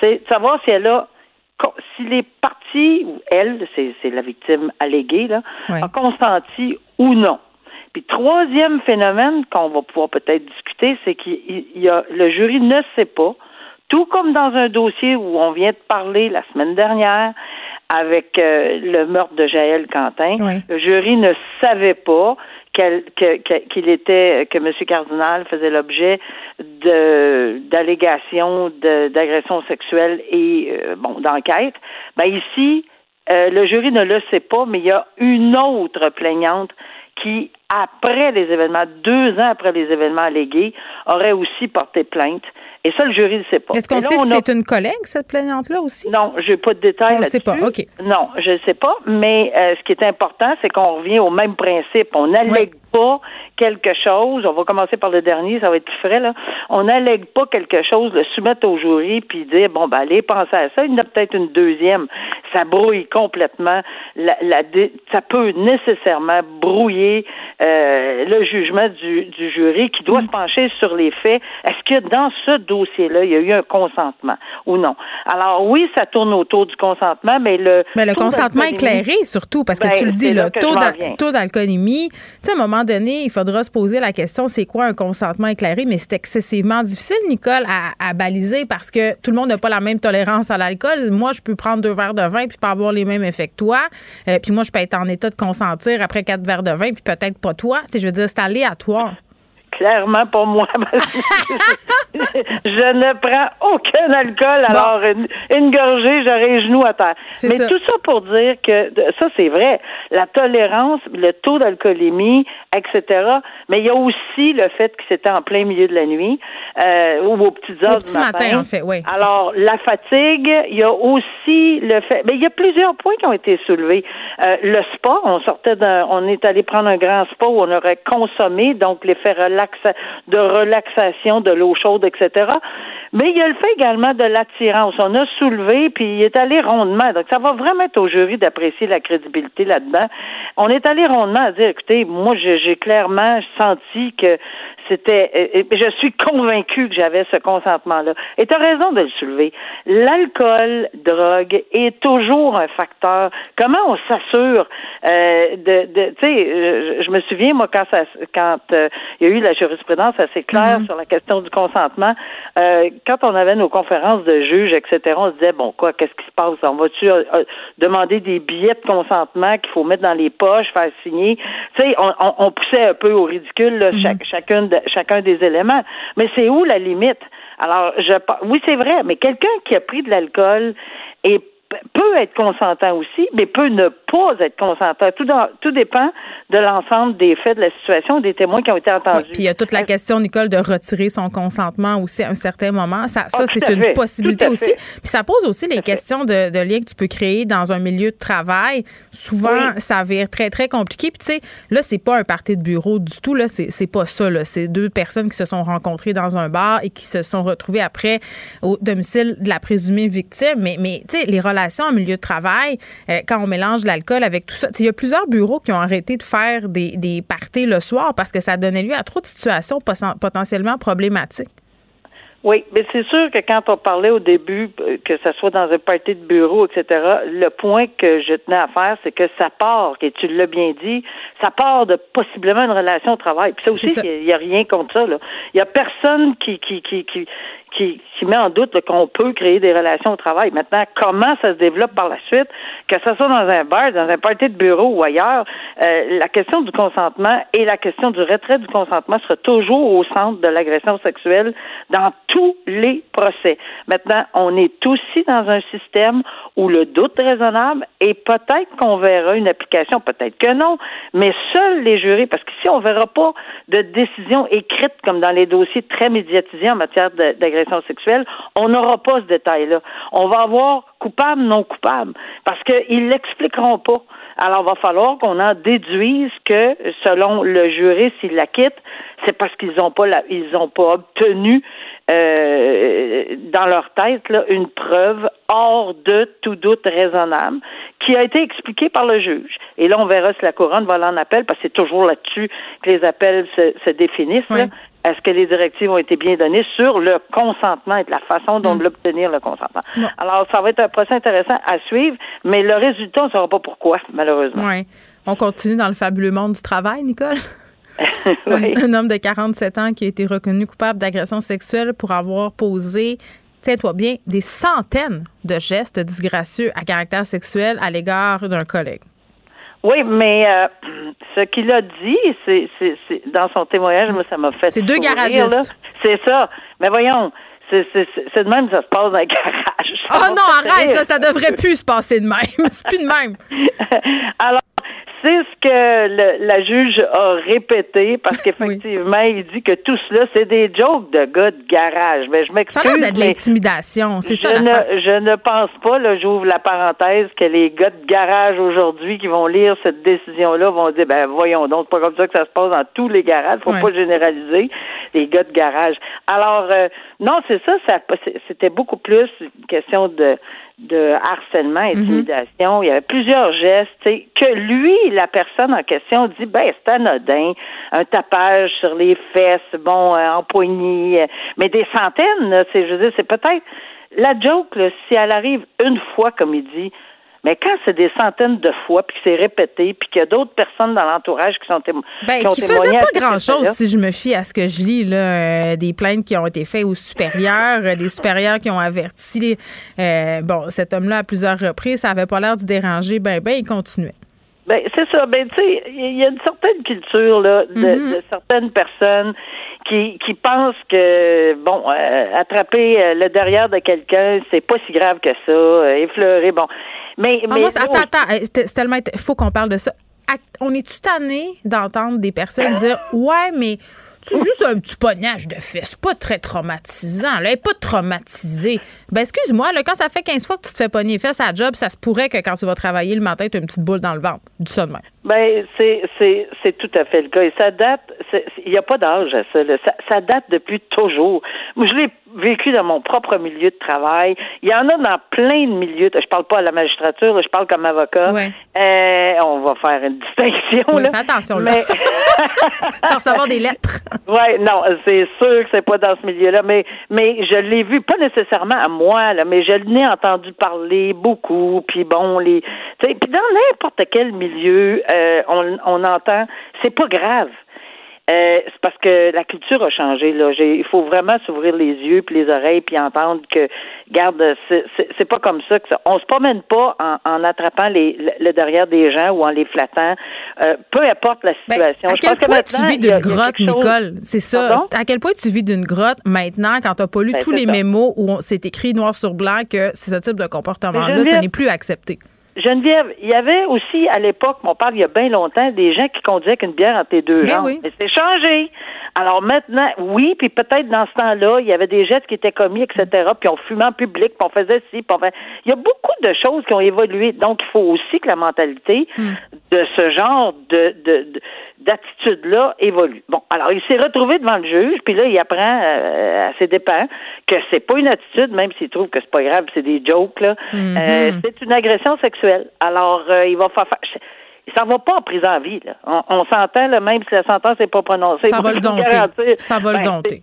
C'est de savoir si elle a si les parties ou elle, c'est la victime alléguée, là, a consenti ou non. Puis troisième phénomène qu'on va pouvoir peut-être discuter, c'est qu'il il y a le jury ne sait pas, tout comme dans un dossier où on vient de parler la semaine dernière avec euh, le meurtre de Jaël Quentin, le jury ne savait pas qu'elle- que- qu'il était que M. Cardinal faisait l'objet de d'allégations de- d'agression sexuelle et euh, bon d'enquête. Ben ici, euh, le jury ne le sait pas, mais il y a une autre plaignante qui, après les événements, deux ans après les événements allégués, aurait aussi porté plainte. Et ça, le jury ne sait pas. Est-ce qu'on sait si a- c'est une collègue, cette plaignante-là aussi? non, je n'ai pas de détails On le sait pas. OK. Non, je ne sais pas, mais euh, ce qui est important, c'est qu'on revient au même principe. On n'allègue pas quelque chose. On va commencer par le dernier, ça va être plus frais, là. On n'allègue pas quelque chose, le soumettre au jury, puis dire, bon, ben, allez, pensez à ça. Il y en a peut-être une deuxième. Ça brouille complètement. La, la dé- ça peut nécessairement brouiller euh, le jugement du, du jury qui Mm. doit se pencher sur les faits. Est-ce que dans ce dossier-là, il y a eu un consentement ou non? Alors oui, ça tourne autour du consentement, mais le... Mais le consentement éclairé, surtout, parce que Ben, tu le dis, le taux d'alcoolémie, tu sais, à un moment donné, il faudra se poser la question, c'est quoi un consentement éclairé? Mais c'est excessivement difficile, Nicole, à, à baliser parce que tout le monde n'a pas la même tolérance à l'alcool. Moi, je peux prendre deux verres de vin puis pas avoir les mêmes effets que toi. Euh, puis moi, je peux être en état de consentir après quatre verres de vin puis peut-être pas toi. Tu sais, je veux dire, c'est aléatoire. Clairement pour moi. (laughs) je ne prends aucun alcool, alors une, une gorgée, j'aurai les genoux à terre. Mais ça. tout ça pour dire que ça, c'est vrai. La tolérance, le taux d'alcoolémie, etc. Mais il y a aussi le fait que c'était en plein milieu de la nuit euh, ou aux petites heures Au petit du matin. matin, en fait, oui, Alors, la fatigue, il y a aussi le fait. Mais il y a plusieurs points qui ont été soulevés. Euh, le spa, on sortait d'un, on est allé prendre un grand spa où on aurait consommé, donc l'effet de relaxation, de l'eau chaude, etc. Mais il y a le fait également de l'attirance. On a soulevé, puis il est allé rondement. Donc, ça va vraiment être au jury d'apprécier la crédibilité là-dedans. On est allé rondement à dire, écoutez, moi, j'ai clairement senti que c'était, je suis convaincue que j'avais ce consentement-là. Et tu as raison de le soulever. L'alcool, drogue est toujours un facteur. Comment on s'assure euh, de, de tu sais, je, me souviens moi quand ça, quand euh, il y a eu la jurisprudence assez claire mm-hmm. sur la question du consentement, euh, quand on avait nos conférences de juges, etc., on se disait bon quoi, qu'est-ce qui se passe? On va-tu euh, demander des billets de consentement qu'il faut mettre dans les poches, faire signer? Tu sais, on, on, poussait un peu au ridicule là, chaque, chacune chacun des éléments. Mais c'est où la limite? Alors, je, oui, c'est vrai, mais quelqu'un qui a pris de l'alcool et peut être consentant aussi, mais peut ne pas être consentant. Tout, tout dépend de l'ensemble des faits de la situation, des témoins qui ont été entendus. puis il y a toute la question, Nicole, de retirer son consentement aussi à un certain moment. Ça, ça ah, c'est une possibilité aussi. Puis ça pose aussi les questions de, de lien que tu peux créer dans un milieu de travail. Souvent, ça avère très, très compliqué. Puis tu sais, là, c'est pas un parti de bureau du tout. Là, c'est pas ça. C'est deux personnes qui se sont rencontrées dans un bar et qui se sont retrouvées après au domicile de la présumée victime. Mais, mais tu sais, les relations en milieu de travail, euh, quand on mélange l'alcool avec tout ça. Il y a plusieurs bureaux qui ont arrêté de faire des, des parties le soir parce que ça donnait lieu à trop de situations potentiellement problématiques. Oui, mais c'est sûr que quand on parlait au début, euh, que ce soit dans un party de bureau, etc., le point que je tenais à faire, c'est que ça part, et tu l'as bien dit, ça part de possiblement une relation au travail. Puis ça aussi, il n'y a, rien contre ça. Il y a personne qui, qui, qui, qui, qui, qui met en doute qu'on peut créer des relations au travail. Maintenant, comment ça se développe par la suite, que ce soit dans un bar, dans un party de bureau ou ailleurs, euh, la question du consentement et la question du retrait du consentement sera toujours au centre de l'agression sexuelle dans tous les procès. Maintenant, on est aussi dans un système où le doute raisonnable et peut-être qu'on verra une application, peut-être que non, mais seuls les jurés, parce qu'ici, on verra pas de décision écrite comme dans les dossiers très médiatisés en matière d'agression sexuelle, on n'aura pas ce détail-là. On va avoir coupable, non coupable, parce qu'ils l'expliqueront pas. Alors, il va falloir qu'on en déduise que, selon le jury, s'il la quitte, c'est parce qu'ils n'ont pas pas obtenu euh, dans leur tête une preuve hors de tout doute raisonnable qui a été expliquée par le juge. Et là, on verra si la couronne va aller en appel, parce que c'est toujours là-dessus que les appels se, définissent. Est-ce que les directives ont été bien données sur le consentement et la façon dont mm. l'obtenir le consentement? Alors, ça va être un procès intéressant à suivre, mais le résultat, on ne saura pas pourquoi, malheureusement. Oui. On continue dans le fabuleux monde du travail, Nicole? (laughs) Un homme de 47 ans qui a été reconnu coupable d'agression sexuelle pour avoir posé tiens-toi bien, des centaines de gestes disgracieux à caractère sexuel à l'égard d'un collègue. Oui, mais euh, ce qu'il a dit, c'est, dans son témoignage, moi, ça m'a fait. C'est deux garagistes. C'est ça. Mais voyons, c'est, de même que ça se passe dans un garage. Oh non, arrête, ça, ça devrait plus se passer de même. (laughs) c'est plus de même. (laughs) Alors, c'est ce que la juge a répété parce (laughs) qu'effectivement, il dit que tout cela, c'est des jokes de gars de garage. Mais je m'excuse. Ça a de l'intimidation, c'est ça. Je ne, je ne pense pas, là, j'ouvre la parenthèse, que les gars de garage aujourd'hui qui vont lire cette décision-là vont dire, ben voyons donc, c'est pas comme ça que ça se passe dans tous les garages. Faut pas généraliser les gars de garage. Alors, euh, non, c'est ça, ça c'était beaucoup plus une question de de harcèlement, mhm. intimidation. Il y avait plusieurs gestes que lui, la personne en question, dit ben c'est anodin, un tapage sur les fesses, bon, euh, en poignée, euh, mais des centaines, c'est je veux dire, c'est peut-être la joke, si elle arrive une fois, comme il dit, mais quand c'est des centaines de fois, puis que c'est répété, puis qu'il y a d'autres personnes dans l'entourage qui sont témoins. Ben, qui, qui faisaient pas grand-chose, si je me fie à ce que je lis, là, euh, des plaintes qui ont été faites aux supérieurs, euh, des supérieurs qui ont averti euh, bon, cet homme-là à plusieurs reprises, ça avait pas l'air de déranger, ben, ben, il continuait. Ben, c'est ça. Ben, tu sais, il y a une certaine culture, là, de, mm-hmm. de certaines personnes qui, qui pensent que, bon, attraper le derrière de quelqu'un, c'est pas si grave que ça, effleurer, bon. Mais, ah, attends, attends, c'est tellement. Il faut qu'on parle de ça. On est-tu tanné d'entendre des personnes dire Ouais, mais C'est juste un petit pognage de fesses, pas très traumatisant. Là, elle est pas traumatisée. Ben, excuse-moi, là, quand ça fait 15 fois que tu te fais pogner à la job, ça se pourrait que quand tu vas travailler le matin, tu as une petite boule dans le ventre. Du même. Ben, c'est, c'est, c'est tout à fait le cas. Et ça date, il n'y a pas d'âge à ça, là. ça. Ça date depuis toujours. Moi, je l'ai vécu dans mon propre milieu de travail. Il y en a dans plein de milieux. Je parle pas à la magistrature, je parle comme avocat. Ouais. Euh, on va faire une distinction. Oui, là. fais attention, là. Mais... (laughs) Sans recevoir des lettres. Ouais, non, c'est sûr que c'est pas dans ce milieu-là, mais mais je l'ai vu pas nécessairement à moi là, mais je l'ai entendu parler beaucoup, puis bon les, puis dans n'importe quel milieu, euh, on on entend, c'est pas grave. Euh, c'est parce que la culture a changé. Là, il faut vraiment s'ouvrir les yeux puis les oreilles puis entendre que, garde, c'est- pas comme ça que ça. On se promène pas en, en attrapant les, le, le derrière des gens ou en les flattant. Euh, peu importe la Ben, situation. à Je quel pense que point tu maintenant, vis d'une grotte, Nicole? C'est ça. Pardon? À quel point tu vis d'une grotte maintenant quand tu n'as pas lu Ben, tous les ça. mémos où c'est écrit noir sur blanc que c'est ce type de comportement-là, Geneviève- n'est plus accepté? Geneviève, il y avait aussi à l'époque, on parle il y a bien longtemps, des gens qui conduisaient avec une bière entre les deux Ben jambes. oui. Mais c'est changé. Alors maintenant, oui, puis peut-être dans ce temps-là, il y avait des gestes qui étaient commis, etc., puis on fumait en public, puis on faisait ci, puis on fait... Il y a beaucoup de choses qui ont évolué. Donc, il faut aussi que la mentalité Hmm. de ce genre de, de, de- d'attitude-là évolue. Bon, alors, il s'est retrouvé devant le juge, puis là, il apprend euh, à ses dépens que c'est pas une attitude, même s'il trouve que c'est pas grave, c'est des jokes, là. Mhm. Euh, c'est une agression sexuelle. Alors, euh, il va faire... il s'en va pas en prison à vie, là. On, on s'entend, même si la sentence n'est pas prononcée. Ça (laughs) va le dompter. Ça va le Ben, dompter.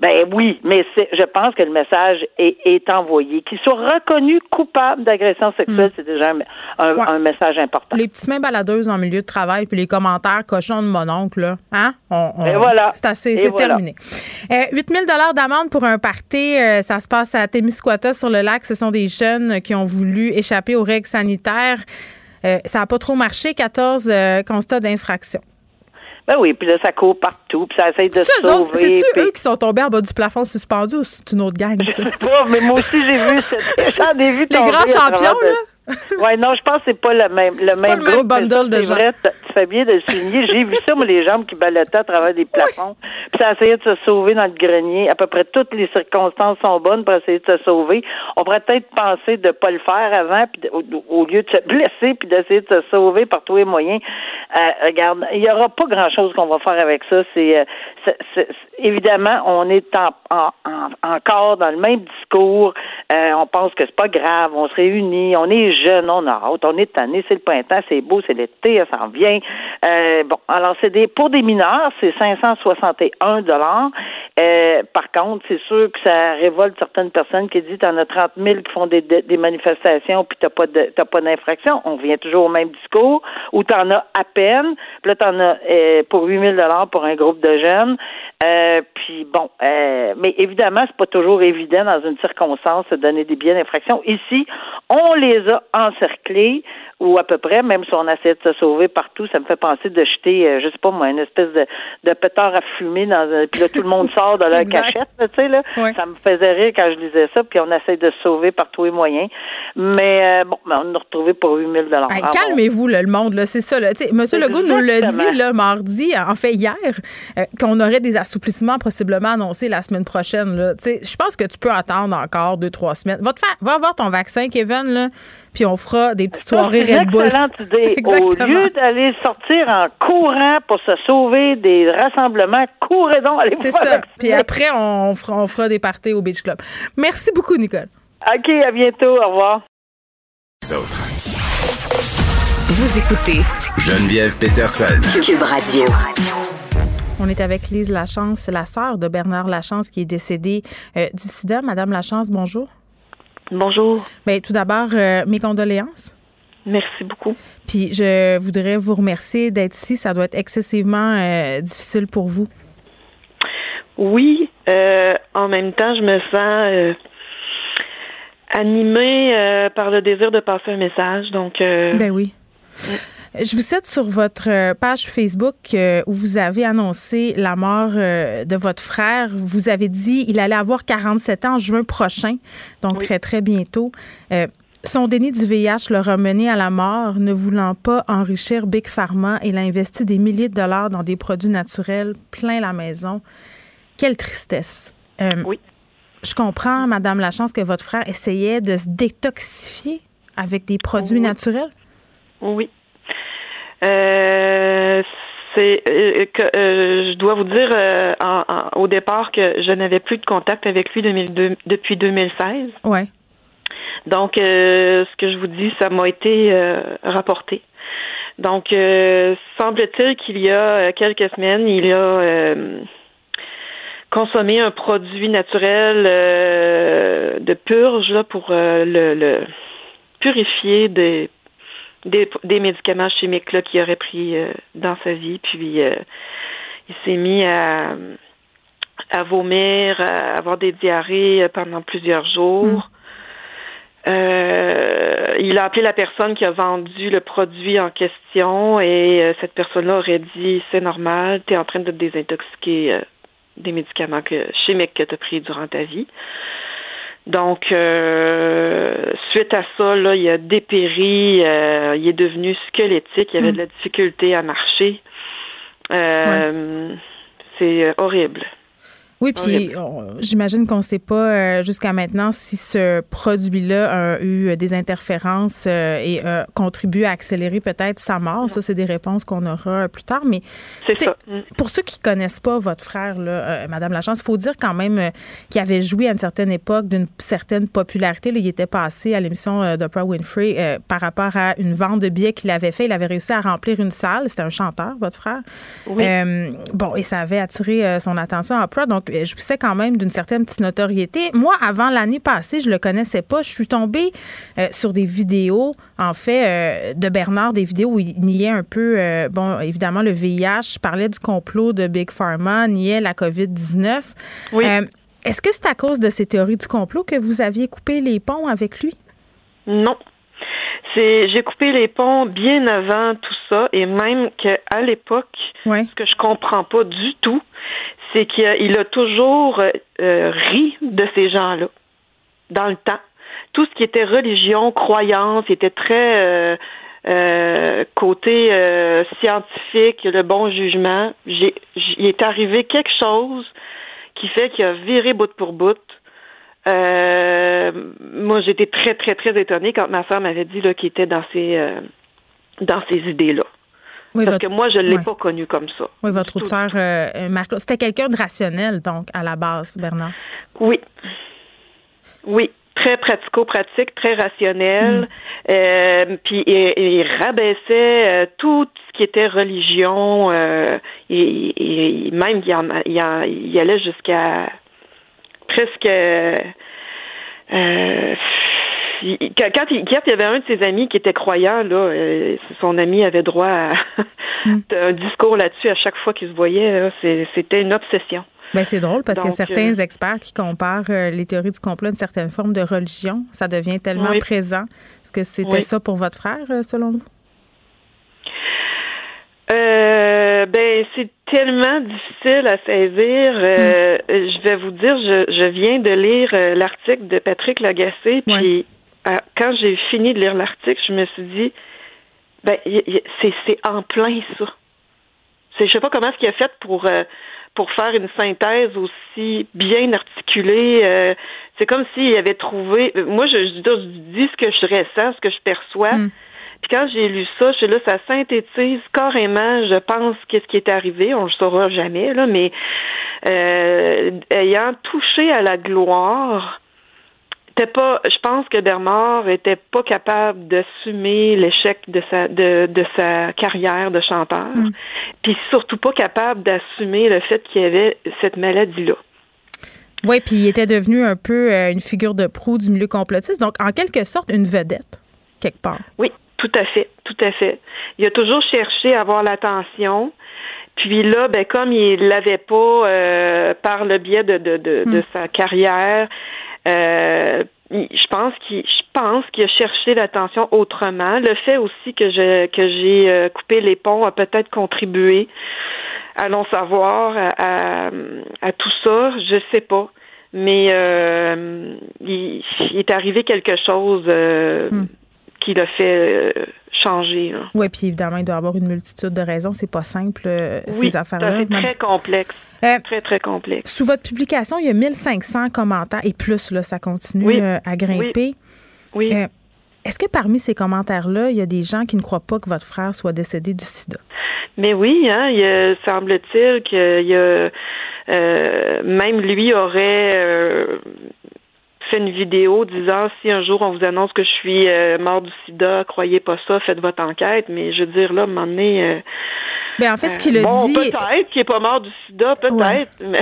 Ben oui, mais je pense que le message est, est envoyé. Qu'il soit reconnu coupable d'agression sexuelle, c'est déjà un, un- Hmm. Ouais. un message important. Les petites mains baladeuses en milieu de travail, puis les commentaires cochons de mon oncle, là, hein? On, on- Et voilà. C'est assez, c'est voilà. terminé. Euh, 8 000 d'amende pour un party, euh, ça se passe à Témiscouata sur le lac. Ce sont des jeunes qui ont voulu échapper aux règles sanitaires. Euh, ça n'a pas trop marché, 14 euh, constats d'infraction. Ben oui, puis là, ça court partout, puis ça essaye de se sauver. C'est-tu puis- eux qui sont tombés en bas du plafond suspendu ou c'est une autre gang, ça? (laughs) pas, mais moi aussi, j'ai vu cette... (laughs) J'en ai vu Les grands champions, de- là? (laughs) Ouais, non, je pense que c'est pas le même, le même le même groupe. mais bundle de gens. vrai, tu fais bien de le souligner. J'ai vu ça, moi, les jambes qui ballottaient à travers des (laughs) plafonds. Puis ça essayait de se sauver dans le grenier. À peu près toutes les circonstances sont bonnes pour essayer de se sauver. On pourrait peut-être penser de pas le faire avant, puis au, au lieu de se blesser, puis d'essayer de se sauver par tous les moyens. Euh, regarde, il y aura pas grand-chose qu'on va faire avec ça. C'est, euh, évidemment, on est en, en- en- encore dans le même discours. Euh, on pense que c'est pas grave. On se réunit. On est jeune. On a hâte. On est tanné. C'est le printemps. C'est beau. C'est l'été. Ça s'en vient. Euh, bon, alors c'est des pour des mineurs, c'est 561 dollars. Euh, par contre, c'est sûr que ça révolte certaines personnes qui disent t'en as 30 000 qui font des, manifestations puis t'as pas t'as pas d'infraction. On revient toujours au même discours où t'en as à peine. Puis là t'en as euh, pour 8 000 dollars pour un groupe de jeunes. Puis bon, mais évidemment c'est pas toujours évident dans une circonstance de donner des billets d'infraction. Ici, on les a encerclés ou à peu près, même si on essaie de se sauver partout, ça me fait penser de jeter, euh, je sais pas moi, une espèce de, de pétard à fumer dans un, puis là tout le monde (laughs) sort de leur cachette, là, tu sais là. Ça me faisait rire quand je lisais ça, puis on essaie de se sauver par tous les moyens. Mais euh, bon, ben, on a retrouvé pour 8 000 dollars. Hey, calmez-vous, là, le monde. Là, c'est ça. Là. Monsieur Legault nous l'a dit là, mardi, en fait hier, euh, qu'on aurait des assouplissements possiblement annoncés la semaine prochaine. Là. Tu sais, Je pense que tu peux attendre encore deux, trois semaines. Va, te faire, va avoir ton vaccin, Kevin, là, puis on fera des petites soirées C'est une Red Bull. excellente (laughs) idée. Au Exactement. lieu d'aller sortir en courant pour se sauver des rassemblements, courez donc, allez C'est ça. Puis après, on fera, on fera des parties au Beach Club. Merci beaucoup, Nicole. OK, à bientôt. Au revoir. Les autres. Vous écoutez Geneviève Peterson. Cube Radio. On est avec Lise Lachance, la sœur de Bernard Lachance qui est décédé euh, du sida. Madame Lachance, bonjour. Bonjour. Bien, tout d'abord, euh, mes condoléances. Merci beaucoup. Puis je voudrais vous remercier d'être ici. Ça doit être excessivement euh, difficile pour vous. Oui, euh, en même temps, je me sens animée par le désir de passer un message. Donc, Ben oui. Je vous cite sur votre euh, page Facebook euh, où vous avez annoncé la mort euh, de votre frère. Vous avez dit il allait avoir 47 ans en juin prochain, donc Oui. très, très bientôt. Euh, son déni du VIH l'a ramené à la mort, ne voulant pas enrichir Big Pharma. Il a investi des milliers de dollars dans des produits naturels plein la maison. Quelle tristesse. Oui. Je comprends, Madame Lachance, que votre frère essayait de se détoxifier avec des produits naturels. Oui. Euh, c'est euh, que je dois vous dire au départ que je n'avais plus de contact avec lui depuis 2016. Ouais. Donc, euh, ce que je vous dis, ça m'a été euh, rapporté. Donc, euh, semble-t-il qu'il y a quelques semaines, il a consommé un produit naturel de purge là, pour le, purifier des, des, médicaments chimiques là, qu'il aurait pris dans sa vie. Puis, il s'est mis à, à vomir, à avoir des diarrhées pendant plusieurs jours. Euh, il a appelé la personne qui a vendu le produit en question et euh, cette personne-là aurait dit c'est normal, tu es en train de te désintoxiquer euh, des médicaments que, chimiques que tu as pris durant ta vie. Donc, suite à ça, là, il a dépéri, il est devenu squelettique, il avait mm. de la difficulté à marcher. C'est horrible. Oui, puis j'imagine qu'on ne sait pas euh, jusqu'à maintenant si ce produit-là a eu des interférences euh, et a contribué à accélérer peut-être sa mort. Ça, c'est des réponses qu'on aura plus tard. Mais ça. Mm. pour ceux qui connaissent pas votre frère, là, euh, Madame Lachance, il faut dire quand même qu'il avait joué à une certaine époque d'une certaine popularité. il était passé à l'émission d'Oprah Winfrey par rapport à une vente de billets qu'il avait fait. Il avait réussi à remplir une salle. C'était un chanteur, votre frère. Oui. bon, et ça avait attiré son attention à Oprah. Donc, je sais quand même d'une certaine petite notoriété. Moi, avant l'année passée, je le connaissais pas. Je suis tombée euh, sur des vidéos, en fait, euh, de Bernard, des vidéos où il niait un peu, euh, bon, évidemment, le VIH. Je parlais du complot de Big Pharma, niait la COVID-19. Oui. Est-ce que c'est à cause de ces théories du complot que vous aviez coupé les ponts avec lui? Non. C'est j'ai coupé les ponts bien avant tout ça et même qu'à l'époque, ce que je comprends pas du tout, c'est qu'il a toujours euh, ri de ces gens-là dans le temps. Tout ce qui était religion, croyance, était très euh, euh, côté scientifique, le bon jugement. Il est arrivé quelque chose qui fait qu'il a viré bout pour bout. moi, j'étais très, très, très étonnée quand ma femme m'avait dit qu'il était dans ces dans ces idées-là. Parce que moi, je ne l'ai pas connu comme ça. Oui, votre autre sœur, euh, Marc, c'était quelqu'un de rationnel, donc, à la base, Bernard? Oui. Oui, très pratico-pratique, très rationnel. Mm. Euh, puis il, rabaissait euh, tout ce qui était religion. et, même, il, allait jusqu'à presque quand, il, y avait un de ses amis qui était croyant, là, euh, son ami avait droit à (laughs) mm. un discours là-dessus à chaque fois qu'il se voyait. C'était une obsession. Ben c'est drôle parce que certains euh, experts qui comparent euh, les théories du complot à une certaine forme de religion, ça devient tellement présent. Est-ce que c'était ça pour votre frère, selon vous? ben c'est tellement difficile à saisir. Mm. Je vais vous dire, je, viens de lire l'article de Patrick Lagacé, puis euh, quand j'ai fini de lire l'article, je me suis dit, ben, c'est en plein ça. Je sais pas comment est-ce qu'il a fait pour euh, pour faire une synthèse aussi bien articulée. Euh, c'est comme s'il avait trouvé. Moi, je, dis ce que je ressens, ce que je perçois. Mm. Puis quand j'ai lu ça, je là, ça synthétise carrément, je pense, qu'est-ce qui est arrivé. On le saura jamais, là, mais ayant touché à la gloire, pas, je pense que Bernard était pas capable d'assumer l'échec de sa de, de sa carrière de chanteur, mm. puis surtout pas capable d'assumer le fait qu'il y avait cette maladie là. Oui, puis il était devenu un peu euh, une figure de proue du milieu complotiste, donc en quelque sorte une vedette quelque part. Oui, tout à fait, tout à fait. Il a toujours cherché à avoir l'attention. Puis là, ben comme il l'avait pas euh, par le biais de, de, de, de mm. sa carrière, euh, je pense qu'il je pense qu'il a cherché l'attention autrement. Le fait aussi que je que j'ai euh, coupé les ponts a peut-être contribué. Allons savoir à, à, tout ça. Je sais pas. mais euh, il, est arrivé quelque chose euh, hmm. Qui l'a fait euh, changer. Oui, puis évidemment, il doit y avoir une multitude de raisons. C'est pas simple, ces affaires-là. C'est très complexe. très, très complexe. Sous votre publication, il y a 1500 commentaires et plus, là, ça continue à grimper. Oui. Est-ce que parmi ces commentaires-là, il y a des gens qui ne croient pas que votre frère soit décédé du sida? Mais oui, hein, il semble-t-il qu'il y a euh, même lui aurait euh, fait une vidéo disant si un jour on vous annonce que je suis euh, mort du sida, croyez pas ça, faites votre enquête. Mais je veux dire, là, à un moment donné. Ben, en fait, ce qu'il a bon, dit. Peut-être qu'il est pas mort du sida, peut-être. Mais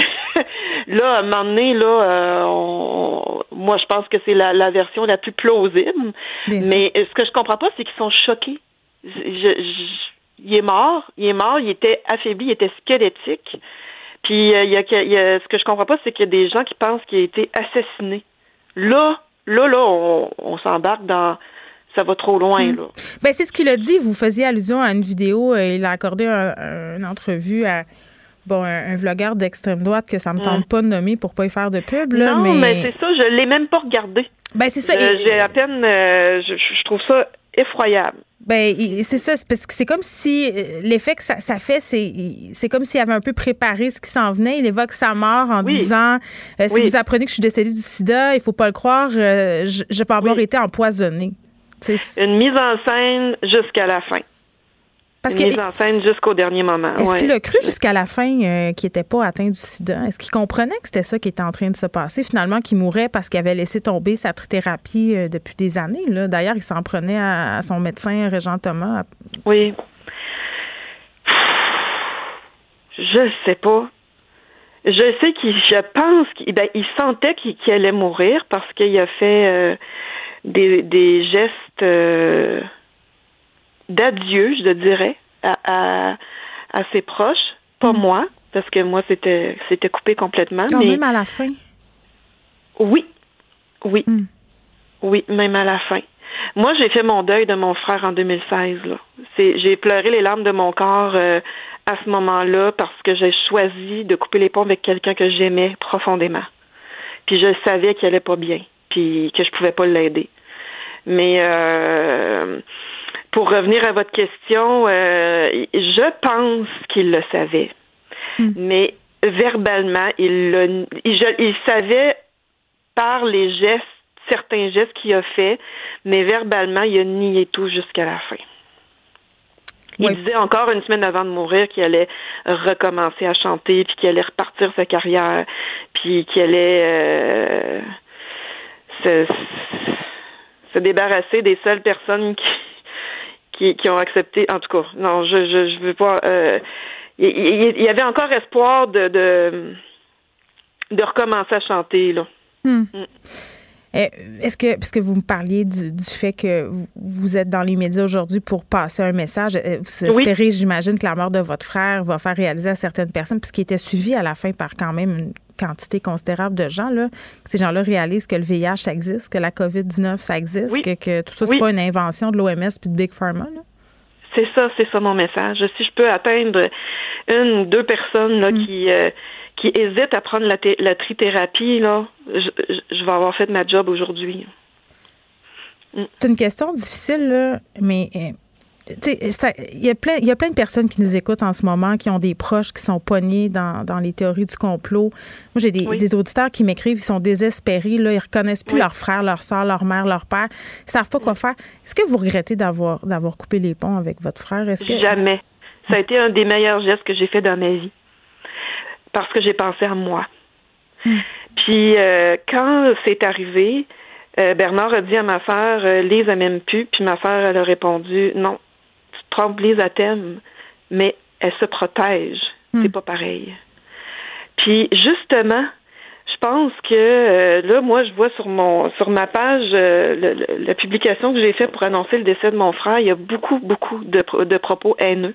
(laughs) là, à un moment donné, là, moi, je pense que c'est la, version la plus plausible. mais ce que je comprends pas, c'est qu'ils sont choqués. il est mort, il est mort, il était affaibli, il était squelettique. Puis euh, il y, a, ce que je comprends pas, c'est qu'il y a des gens qui pensent qu'il a été assassiné. Là, là, là, on, s'embarque dans ça va trop loin. Hmm. Là. Ben, c'est ce qu'il a dit. Vous faisiez allusion à une vidéo. Euh, il a accordé une entrevue à bon, un, vlogueur d'extrême droite que ça me tente hmm. pas de nommer pour pas y faire de pub. Là, non, mais, c'est ça, je l'ai même pas regardé. Ben, c'est ça. J'ai à peine. Euh, je, trouve ça effroyable. Ben, c'est ça, parce que c'est comme si euh, l'effet que ça, ça fait, c'est, c'est comme s'il avait un peu préparé ce qui s'en venait. Il évoque sa mort en disant euh, si vous apprenez que je suis décédée du sida, il faut pas le croire, euh, je, je peux avoir été empoisonnée. Une mise en scène jusqu'à la fin. Parce mise en scène jusqu'au dernier moment. Est-ce qu'il a cru jusqu'à la fin euh, qu'il n'était pas atteint du sida? Est-ce qu'il comprenait que c'était ça qui était en train de se passer, finalement, qu'il mourait parce qu'il avait laissé tomber sa trithérapie euh, depuis des années? D'ailleurs, il s'en prenait à, son médecin, Régent Thomas. Oui. Je sais pas. Je sais qu'il, je pense qu'il ben, il sentait qu'il, allait mourir parce qu'il a fait euh, des, des gestes d'adieu, je dirais, à, à, ses proches, pas mm. moi, parce que moi, c'était c'était coupé complètement. mais... même à la fin? Oui. Oui. Mm. Oui, même à la fin. Moi, j'ai fait mon deuil de mon frère en 2016. Là. J'ai pleuré les larmes de mon corps euh, à ce moment-là parce que j'ai choisi de couper les ponts avec quelqu'un que j'aimais profondément. Puis je savais qu'il allait pas bien, puis que je pouvais pas l'aider. Mais euh, pour revenir à votre question, euh, je pense qu'il le savait. Hmm. Mais verbalement, il, le, il, savait par les gestes, certains gestes qu'il a fait, mais verbalement, il a nié tout jusqu'à la fin. Il disait encore une semaine avant de mourir qu'il allait recommencer à chanter, puis qu'il allait repartir sa carrière, puis qu'il allait euh, se, se débarrasser des seules personnes qui, qui, ont accepté. En tout cas, non, je je, je veux pas. Euh, il, y avait encore espoir de, de, de recommencer à chanter là. Hmm. Hmm. Eh, est-ce que, parce que vous me parliez du, du, fait que vous êtes dans les médias aujourd'hui pour passer un message, euh, vous espérez, j'imagine, que la mort de votre frère va faire réaliser à certaines personnes, puisqu'il était suivi à la fin par quand même une quantité considérable de gens, là, que ces gens-là réalisent que le VIH, ça existe, que la COVID-19, ça existe, que, tout ça, c'est pas une invention de l'OMS puis de Big Pharma. C'est ça, c'est ça mon message. Si je peux atteindre une ou deux personnes là, mm. qui, euh, qui hésitent à prendre la, la trithérapie, là, je, vais avoir fait ma job aujourd'hui. Mm. C'est une question difficile, là, mais euh, il y, a plein, y a plein de personnes qui nous écoutent en ce moment, qui ont des proches qui sont pognés dans, dans les théories du complot. Moi, j'ai des, des, auditeurs qui m'écrivent, ils sont désespérés, là, ils reconnaissent plus leur frère, leur soeur, leur mère, leur père. Ils savent pas quoi faire. Est-ce que vous regrettez d'avoir d'avoir coupé les ponts avec votre frère? Est-ce que... Jamais. Ça a été un des meilleurs gestes que j'ai fait dans ma vie. Parce que j'ai pensé à moi. Hmm. Puis euh, quand c'est arrivé, euh, Bernard a dit à ma sœur, euh, Lise a même pu, puis ma sœur, elle a répondu, non, trompe les thème, mais elle se protège. Hmm. C'est pas pareil. Puis justement, je pense que euh, là, moi, je vois sur mon sur ma page euh, la publication que j'ai faite pour annoncer le décès de mon frère, il y a beaucoup, beaucoup de, de propos haineux.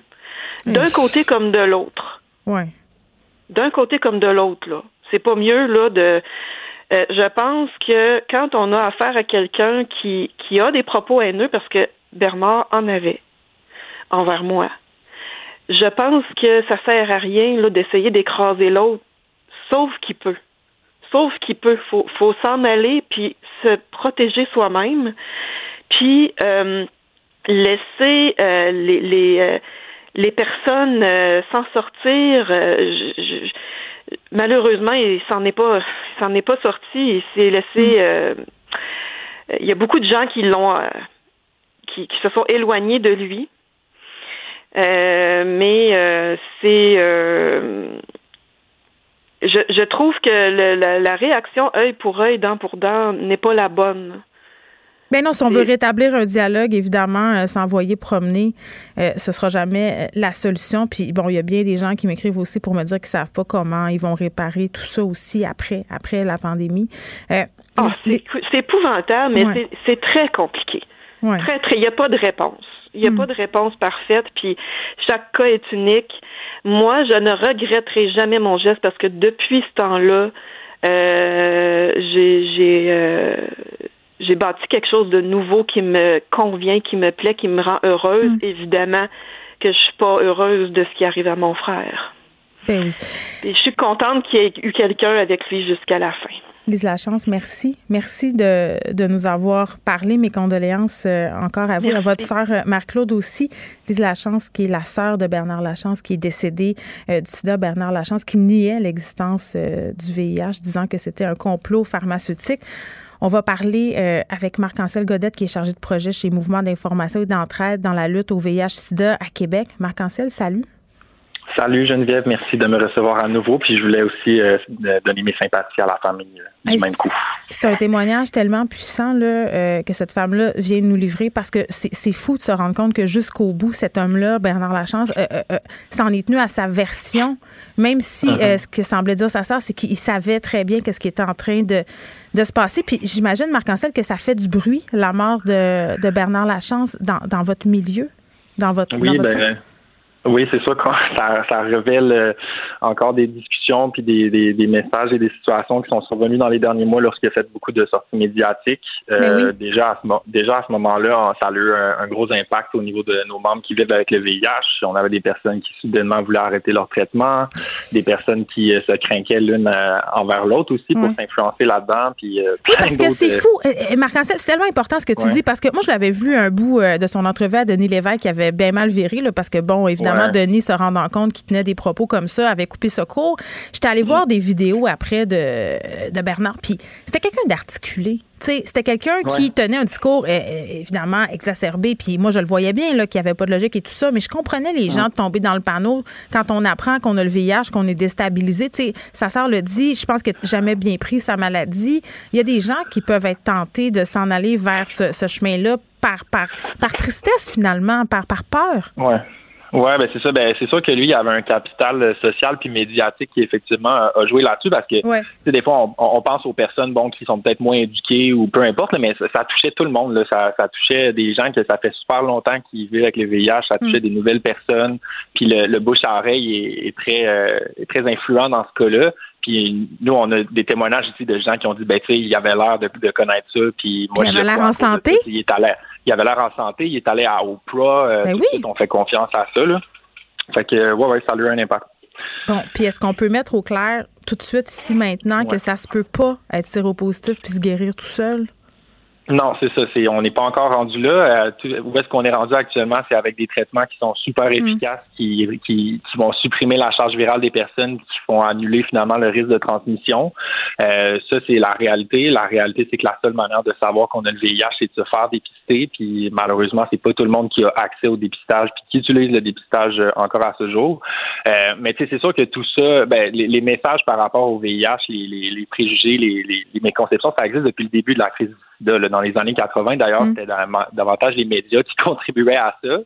D'un côté comme de l'autre. Ouais. D'un côté comme de l'autre, là. C'est pas mieux, là, de euh, je pense que quand on a affaire à quelqu'un qui, qui a des propos haineux, parce que Bernard en avait, envers moi. Je pense que ça sert à rien là, d'essayer d'écraser l'autre, sauf qu'il peut. sauve qui peut. Faut, faut s'en aller puis se protéger soi-même, puis euh, laisser euh, les les personnes s'en sortir. Je, malheureusement, il s'en est pas, s'en est pas sorti. Il s'est laissé. Mm. il y a beaucoup de gens qui l'ont, qui, qui se sont éloignés de lui. mais c'est je, je trouve que la, réaction œil pour œil, dent pour dent n'est pas la bonne. Mais ben non, si on veut rétablir un dialogue, évidemment, euh, s'envoyer promener, euh, ce sera jamais euh, la solution. Puis bon, il y a bien des gens qui m'écrivent aussi pour me dire qu'ils savent pas comment ils vont réparer tout ça aussi après, après la pandémie. Ah, c'est épouvantable, mais c'est très compliqué. Très, très. Il n'y a pas de réponse. Il n'y a hmm. pas de réponse parfaite, puis chaque cas est unique. Moi, je ne regretterai jamais mon geste parce que depuis ce temps-là, euh, j'ai j'ai bâti quelque chose de nouveau qui me convient, qui me plaît, qui me rend heureuse. Hmm. Évidemment que je suis pas heureuse de ce qui arrive à mon frère. Ben Et je suis contente qu'il y ait eu quelqu'un avec lui jusqu'à la fin. Lise Lachance, merci. Merci de, de, nous avoir parlé. Mes condoléances euh, encore à vous, à votre sœur euh, Marc-Claude aussi. Lise Lachance, qui est la sœur de Bernard Lachance, qui est décédé euh, du sida. Bernard Lachance, qui niait l'existence du VIH, disant que c'était un complot pharmaceutique. On va parler avec Marc-Ancel Godette, qui est chargé de projet chez Mouvement d'information et d'entraide dans la lutte au VIH-Sida à Québec. Marc-Ancel, salut. Salut Geneviève, merci de me recevoir à nouveau. Puis je voulais aussi euh, donner mes sympathies à la famille euh, du même coup. C'est un témoignage tellement puissant là, euh, que cette femme-là vient nous livrer parce que c'est fou de se rendre compte que jusqu'au bout, cet homme-là, Bernard Lachance, s'en est tenu à sa version, même si uh-huh. ce que semblait dire sa sœur, c'est qu'il savait très bien qu'est-ce qui était en train de, de se passer. Puis j'imagine, Marc-Ancel, que ça fait du bruit, la mort de, de Bernard Lachance, dans, dans votre milieu, dans votre, oui, dans votre ben, oui, c'est ça, (laughs) ça, ça révèle euh, encore des discussions puis des, des, des, messages et des situations qui sont survenus dans les derniers mois lorsqu'il a fait beaucoup de sorties médiatiques. Euh, déjà, à ce, déjà à ce moment-là, ça a eu un, gros impact au niveau de nos membres qui vivent avec le VIH. On avait des personnes qui soudainement voulaient arrêter leur traitement, des personnes qui euh, se craquaient l'une envers l'autre aussi pour s'influencer là-dedans. Puis, oui, parce que c'est fou. marc c'est tellement important ce que tu dis parce que moi, je l'avais vu un bout de son entrevue à Denis Lévesque qui avait bien mal viré là, parce que, bon, évidemment, Denis, se rendant compte qu'il tenait des propos comme ça, avait coupé ce cours. J'étais allée voir des vidéos après de, de Bernard, puis c'était quelqu'un d'articulé. C'était quelqu'un qui tenait un discours euh, euh, évidemment exacerbé, puis moi je le voyais bien qu'il n'y avait pas de logique et tout ça, mais je comprenais les gens de tomber dans le panneau quand on apprend qu'on a le VIH, qu'on est déstabilisé. sais, sa sœur le dit, je pense que jamais bien pris sa maladie. Il y a des gens qui peuvent être tentés de s'en aller vers ce, ce chemin-là par, par, par tristesse finalement, par, par peur. Ouais. Ouais, ben c'est ça. Ben c'est sûr que lui, il avait un capital euh, social puis médiatique qui effectivement a joué là-dessus parce que des fois on, pense aux personnes bon qui sont peut-être moins éduquées ou peu importe, mais ça, touchait tout le monde. Là. Ça, ça touchait des gens que ça fait super longtemps qu'ils vivent avec le VIH. Ça touchait mm. des nouvelles personnes. Puis le, le bouche à oreille est, est très euh, est très influent dans ce cas-là. Puis nous, on a des témoignages ici de gens qui ont dit, ben tu sais, il avait l'air de, de connaître ça. Puis moi, il avait l'air en santé? il est allé, il avait l'air en santé. Il est allé à Oprah. Euh, ben oui. on fait confiance à ça. Là. Fait que ouais, ouais, ça a eu un impact. Bon, puis est-ce qu'on peut mettre au clair tout de suite ici maintenant que ça se peut pas être séropositif puis se guérir tout seul? Non, c'est ça. C'est on n'est pas encore rendu là. Euh, où est-ce qu'on est rendu actuellement C'est avec des traitements qui sont super mm. efficaces, qui, qui, qui vont supprimer la charge virale des personnes, qui font annuler finalement le risque de transmission. Euh, ça, c'est la réalité. La réalité, c'est que la seule manière de savoir qu'on a le VIH, c'est de se faire dépister. Puis malheureusement, c'est pas tout le monde qui a accès au dépistage, puis qui utilise le dépistage euh, encore à ce jour. Euh, mais tu sais, c'est sûr que tout ça, ben, les, messages par rapport au VIH, les, les, les préjugés, les, les, méconceptions, ça existe depuis le début de la crise dans les années 80. D'ailleurs, mm. c'était davantage les médias qui (laughs) contribuaient à ça.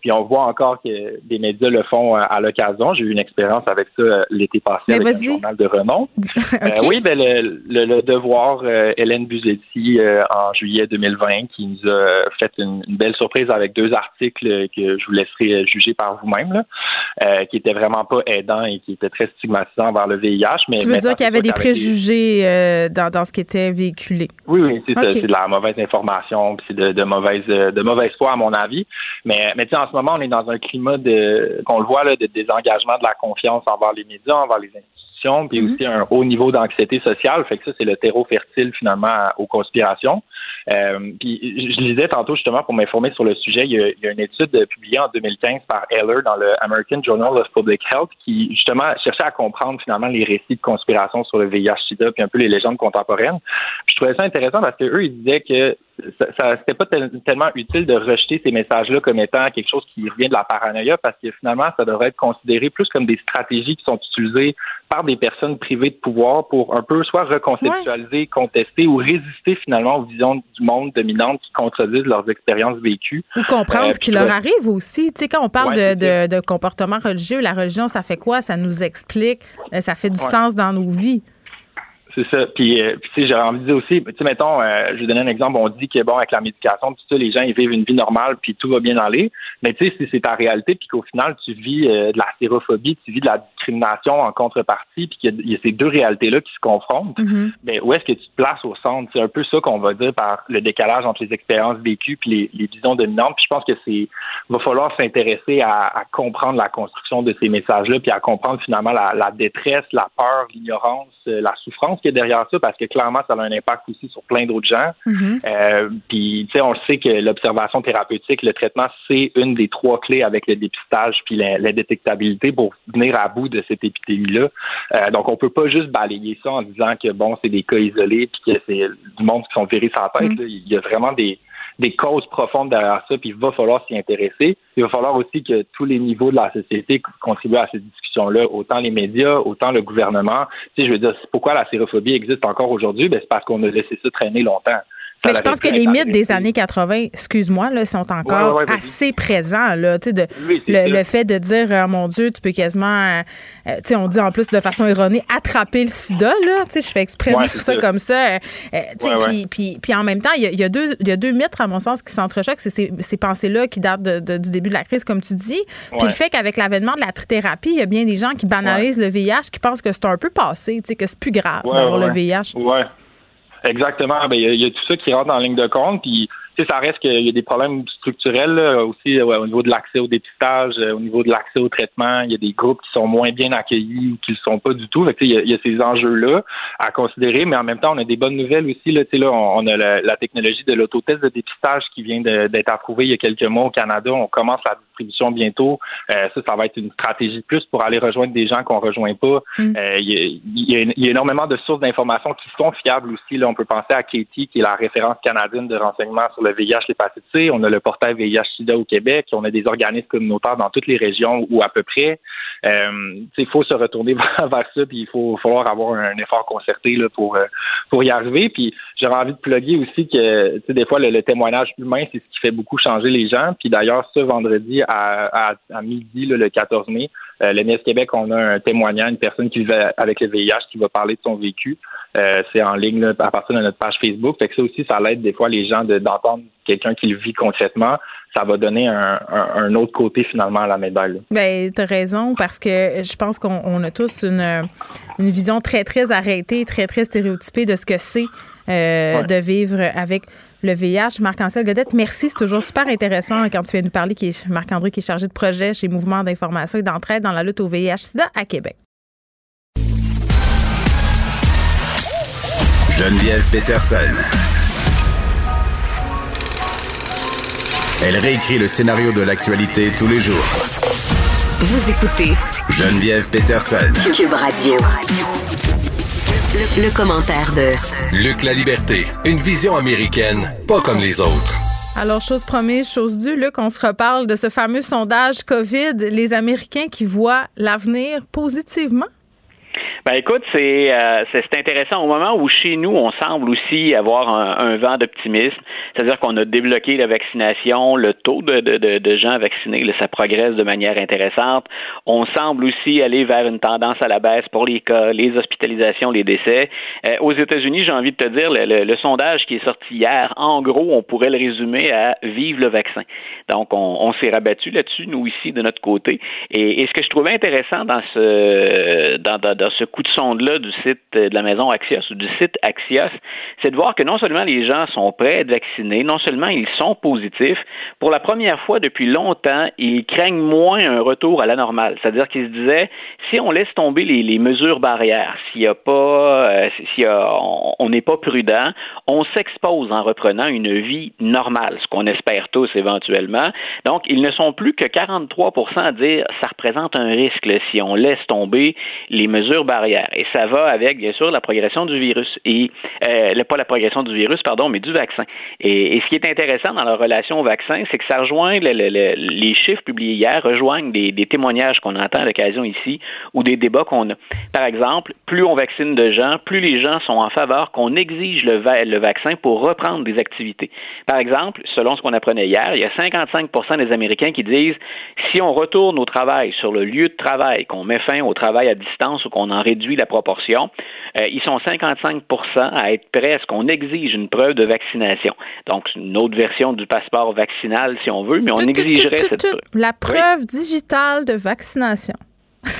Puis on voit encore que des médias le font euh, à l'occasion. J'ai eu une expérience avec ça euh, l'été passé avec un journal de renom. (laughs) Euh, oui, ben le, devoir Hélène Buzetti en juillet 2020 qui nous a fait une, belle surprise avec deux articles que je vous laisserai juger par vous-même, qui étaient vraiment pas aidants et qui étaient très stigmatisants vers le VIH. Mais tu veux dire qu'il y avait des préjugés dans, ce qui était véhiculé? Oui, oui, c'est ça. C'est de la mauvaise information, puis c'est de, de mauvaise de mauvaise foi à mon avis. Mais mais en ce moment, on est dans un climat de, qu'on le voit, là, de désengagement de la confiance envers les médias, envers les institutions puis aussi un haut niveau d'anxiété sociale. Fait que ça, c'est le terreau fertile finalement aux conspirations. Euh, puis je lisais tantôt justement pour m'informer sur le sujet, il y, a, il y, a, une étude publiée en 2015 par Heller dans le American Journal of Public Health qui justement cherchait à comprendre finalement les récits de conspiration sur le VIH/SIDA puis un peu les légendes contemporaines. Puis je trouvais ça intéressant parce que eux ils disaient que ça, ça c'était pas tellement utile de rejeter ces messages-là comme étant quelque chose qui revient de la paranoïa parce que finalement ça devrait être considéré plus comme des stratégies qui sont utilisées par des personnes privées de pouvoir pour un peu soit reconceptualiser, contester ou résister finalement aux visions du monde dominante qui contredisent leurs expériences vécues. Ou comprendre euh, ce qui leur arrive aussi. Tu sais, quand on parle de, de, de, comportement religieux, la religion, ça fait quoi? Ça nous explique, euh, ça fait du ouais. sens dans nos vies. C'est ça. Puis, euh, puis tu sais, j'ai envie de dire aussi, tu sais, mettons, euh, je vais donner un exemple. On dit que bon, avec la médication, tout ça, les gens ils vivent une vie normale, puis tout va bien aller. Mais tu sais, si c'est ta réalité, puis qu'au final tu vis euh, de la sérophobie, tu vis de la discrimination en contrepartie, puis qu'il y, y, a ces deux réalités-là qui se confrontent, mm-hmm. ben où est-ce que tu te places au centre? C'est un peu ça qu'on va dire par le décalage entre les expériences vécues puis les, les visions dominantes. Puis je pense que c'est va falloir s'intéresser à, à, comprendre la construction de ces messages-là, puis à comprendre finalement la, la détresse, la peur, l'ignorance, la souffrance derrière ça parce que clairement, ça a un impact aussi sur plein d'autres gens. Mm-hmm. euh, puis, tu sais, on sait que l'observation thérapeutique, le traitement, c'est une des trois clés avec le dépistage puis la, la détectabilité pour venir à bout de cette épidémie-là. Euh, donc, on peut pas juste balayer ça en disant que, bon, c'est des cas isolés puis que c'est du monde qui sont virés sans tête. Mm-hmm. Il y a vraiment des des causes profondes derrière ça, puis il va falloir s'y intéresser. Il va falloir aussi que tous les niveaux de la société contribuent à cette discussion-là, autant les médias, autant le gouvernement. Tu je veux dire, pourquoi la sérophobie existe encore aujourd'hui? Ben, c'est parce qu'on a laissé ça traîner longtemps. Mais je pense que les mythes des années 80, excuse-moi, là, sont encore ouais, ouais, assez présents. Là, de, oui, le, le, fait de dire, oh, mon Dieu, tu peux quasiment, euh, sais on dit en plus de façon erronée, attraper le sida. Là, je fais exprès de dire ça, ça, comme ça. Euh, puis, puis, puis en même temps, il y, y, a deux, y a deux mythes, à mon sens, qui s'entrechoquent. C'est ces, ces pensées-là qui datent de, de, du début de la crise, comme tu dis. Puis le fait qu'avec l'avènement de la trithérapie, il y a bien des gens qui banalisent le VIH, qui pensent que c'est un peu passé, que c'est plus grave d'avoir le VIH. Exactement. Ben, il y, a tout ça qui rentre en ligne de compte. Puis ça reste qu'il y a des problèmes structurels là, aussi ouais, au niveau de l'accès au dépistage, euh, au niveau de l'accès au traitement. Il y a des groupes qui sont moins bien accueillis ou qui ne le sont pas du tout. Fait il, y a, il y a ces enjeux-là à considérer, mais en même temps, on a des bonnes nouvelles aussi. Là, là on, on a la, la, technologie de l'autotest de dépistage qui vient d'être approuvée il y a quelques mois au Canada. On commence la distribution bientôt. Euh, ça, ça va être une stratégie de plus pour aller rejoindre des gens qu'on rejoint pas. Mm. Euh, il, y a, il, y a, il, y a, énormément de sources d'informations qui sont fiables aussi. Là, on peut penser à Katie, qui est la référence canadienne de renseignement sur le VIH, l'hépatite C. On a le portail VIH-Sida au Québec. On a des organismes communautaires dans toutes les régions ou à peu près. Euh, il faut se retourner (laughs) vers, ça, puis il faut falloir avoir un effort concerté là, pour, euh, pour y arriver. Puis j'aurais envie de plugger aussi que des fois, le, témoignage humain, c'est ce qui fait beaucoup changer les gens. Puis d'ailleurs, ce vendredi à, midi, le 14 mai, euh, le NIS Québec, on a un témoignage, une personne qui vit avec le VIH qui va parler de son vécu. Euh, c'est en ligne là, à partir de notre page Facebook. Fait que ça aussi, ça l'aide des fois les gens d'entendre quelqu'un qui le vit concrètement. Ça va donner un, un, un autre côté finalement à la médaille. Ben, tu as raison parce que je pense qu'on a tous une, une vision très, très arrêtée, très, très stéréotypée de ce que c'est euh, ouais. de vivre avec le VIH. Marc-Ancel Godette, merci. C'est toujours super intéressant quand tu viens nous parler, Marc-André, qui est chargé de projet chez Mouvement d'information et d'entraide dans la lutte au VIH-Sida à Québec. Geneviève Peterson. Elle réécrit le scénario de l'actualité tous les jours. Vous écoutez Geneviève Peterson. Cube Radio. Le, le, commentaire de Luc La Liberté, une vision américaine, pas comme les autres. Alors, chose promise, chose due, Luc, on se reparle de ce fameux sondage COVID, les Américains qui voient l'avenir positivement. Ben écoute, c'est euh, c'est intéressant au moment où chez nous on semble aussi avoir un, vent d'optimisme, c'est-à-dire qu'on a débloqué la vaccination, le taux de, de, de gens vaccinés, là, ça progresse de manière intéressante. On semble aussi aller vers une tendance à la baisse pour les cas, les hospitalisations, les décès. Euh, aux États-Unis, j'ai envie de te dire, le, le, le, sondage qui est sorti hier, en gros, on pourrait le résumer à vive le vaccin. Donc on, on s'est rabattu là-dessus, nous ici de notre côté. Et, et, ce que je trouvais intéressant dans ce dans, dans, dans ce coup de sonde-là du site de la maison Axios ou du site Axios, c'est de voir que non seulement les gens sont prêts à être vaccinés, non seulement ils sont positifs, pour la première fois depuis longtemps, ils craignent moins un retour à la normale. C'est-à-dire qu'ils se disaient, si on laisse tomber les, mesures barrières, s'il y a pas, euh, si on n'est pas prudent, on s'expose en reprenant une vie normale, ce qu'on espère tous éventuellement. Donc, ils ne sont plus que 43 à dire ça représente un risque si on laisse tomber les mesures barrières. Et ça va avec, bien sûr, la progression du virus. Et euh, pas la progression du virus, pardon, mais du vaccin. Et, ce qui est intéressant dans la relation au vaccin, c'est que ça rejoint les chiffres publiés hier, rejoignent des, témoignages qu'on entend à l'occasion ici ou des débats qu'on a. Par exemple, plus on vaccine de gens, plus les gens sont en faveur qu'on exige le, le vaccin pour reprendre des activités. Par exemple, selon ce qu'on apprenait hier, il y a 55% des Américains qui disent si on retourne au travail sur le lieu de travail, qu'on met fin au travail à distance ou qu'on en réduit la proportion, euh, ils sont 55 à être prêts à ce qu'on exige une preuve de vaccination. Donc, une autre version du passeport vaccinal, si on veut, mais on exigerait cette preuve. La preuve digitale de vaccination. (laughs)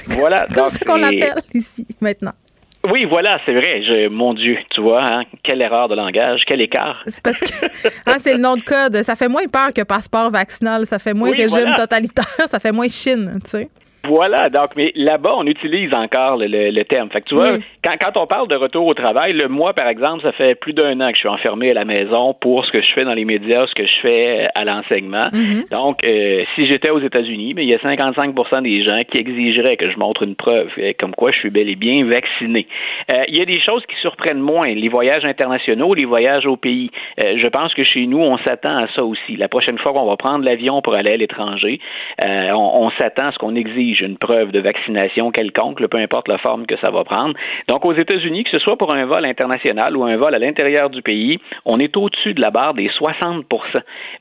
Voilà. C'est comme ça qu'on l'appelle ici, maintenant. Oui, voilà, c'est vrai. Je, mon Dieu, tu vois, hein, quelle erreur de langage, quel écart. C'est parce que (laughs) hein, c'est le nom de code. Ça fait moins peur que passeport vaccinal. Ça fait moins régime totalitaire. (laughs) Ça fait moins Chine, tu sais. Voilà, donc, mais là-bas, on utilise encore le, terme. Fait que tu vois, quand, quand, on parle de retour au travail, le moi, par exemple, ça fait plus d'un an que je suis enfermé à la maison pour ce que je fais dans les médias, ce que je fais euh, à l'enseignement. Mm-hmm. Donc, euh, si j'étais aux États-Unis, mais il y a 55% des gens qui exigeraient que je montre une preuve euh, comme quoi je suis bel et bien vacciné. il y a des choses qui surprennent moins, les voyages internationaux, les voyages au pays. je pense que chez nous, on s'attend à ça aussi. La prochaine fois qu'on va prendre l'avion pour aller à l'étranger, on s'attend à ce qu'on exige une preuve de vaccination quelconque, peu importe la forme que ça va prendre. Donc, aux États-Unis, que ce soit pour un vol international ou un vol à l'intérieur du pays, on est au-dessus de la barre des 60%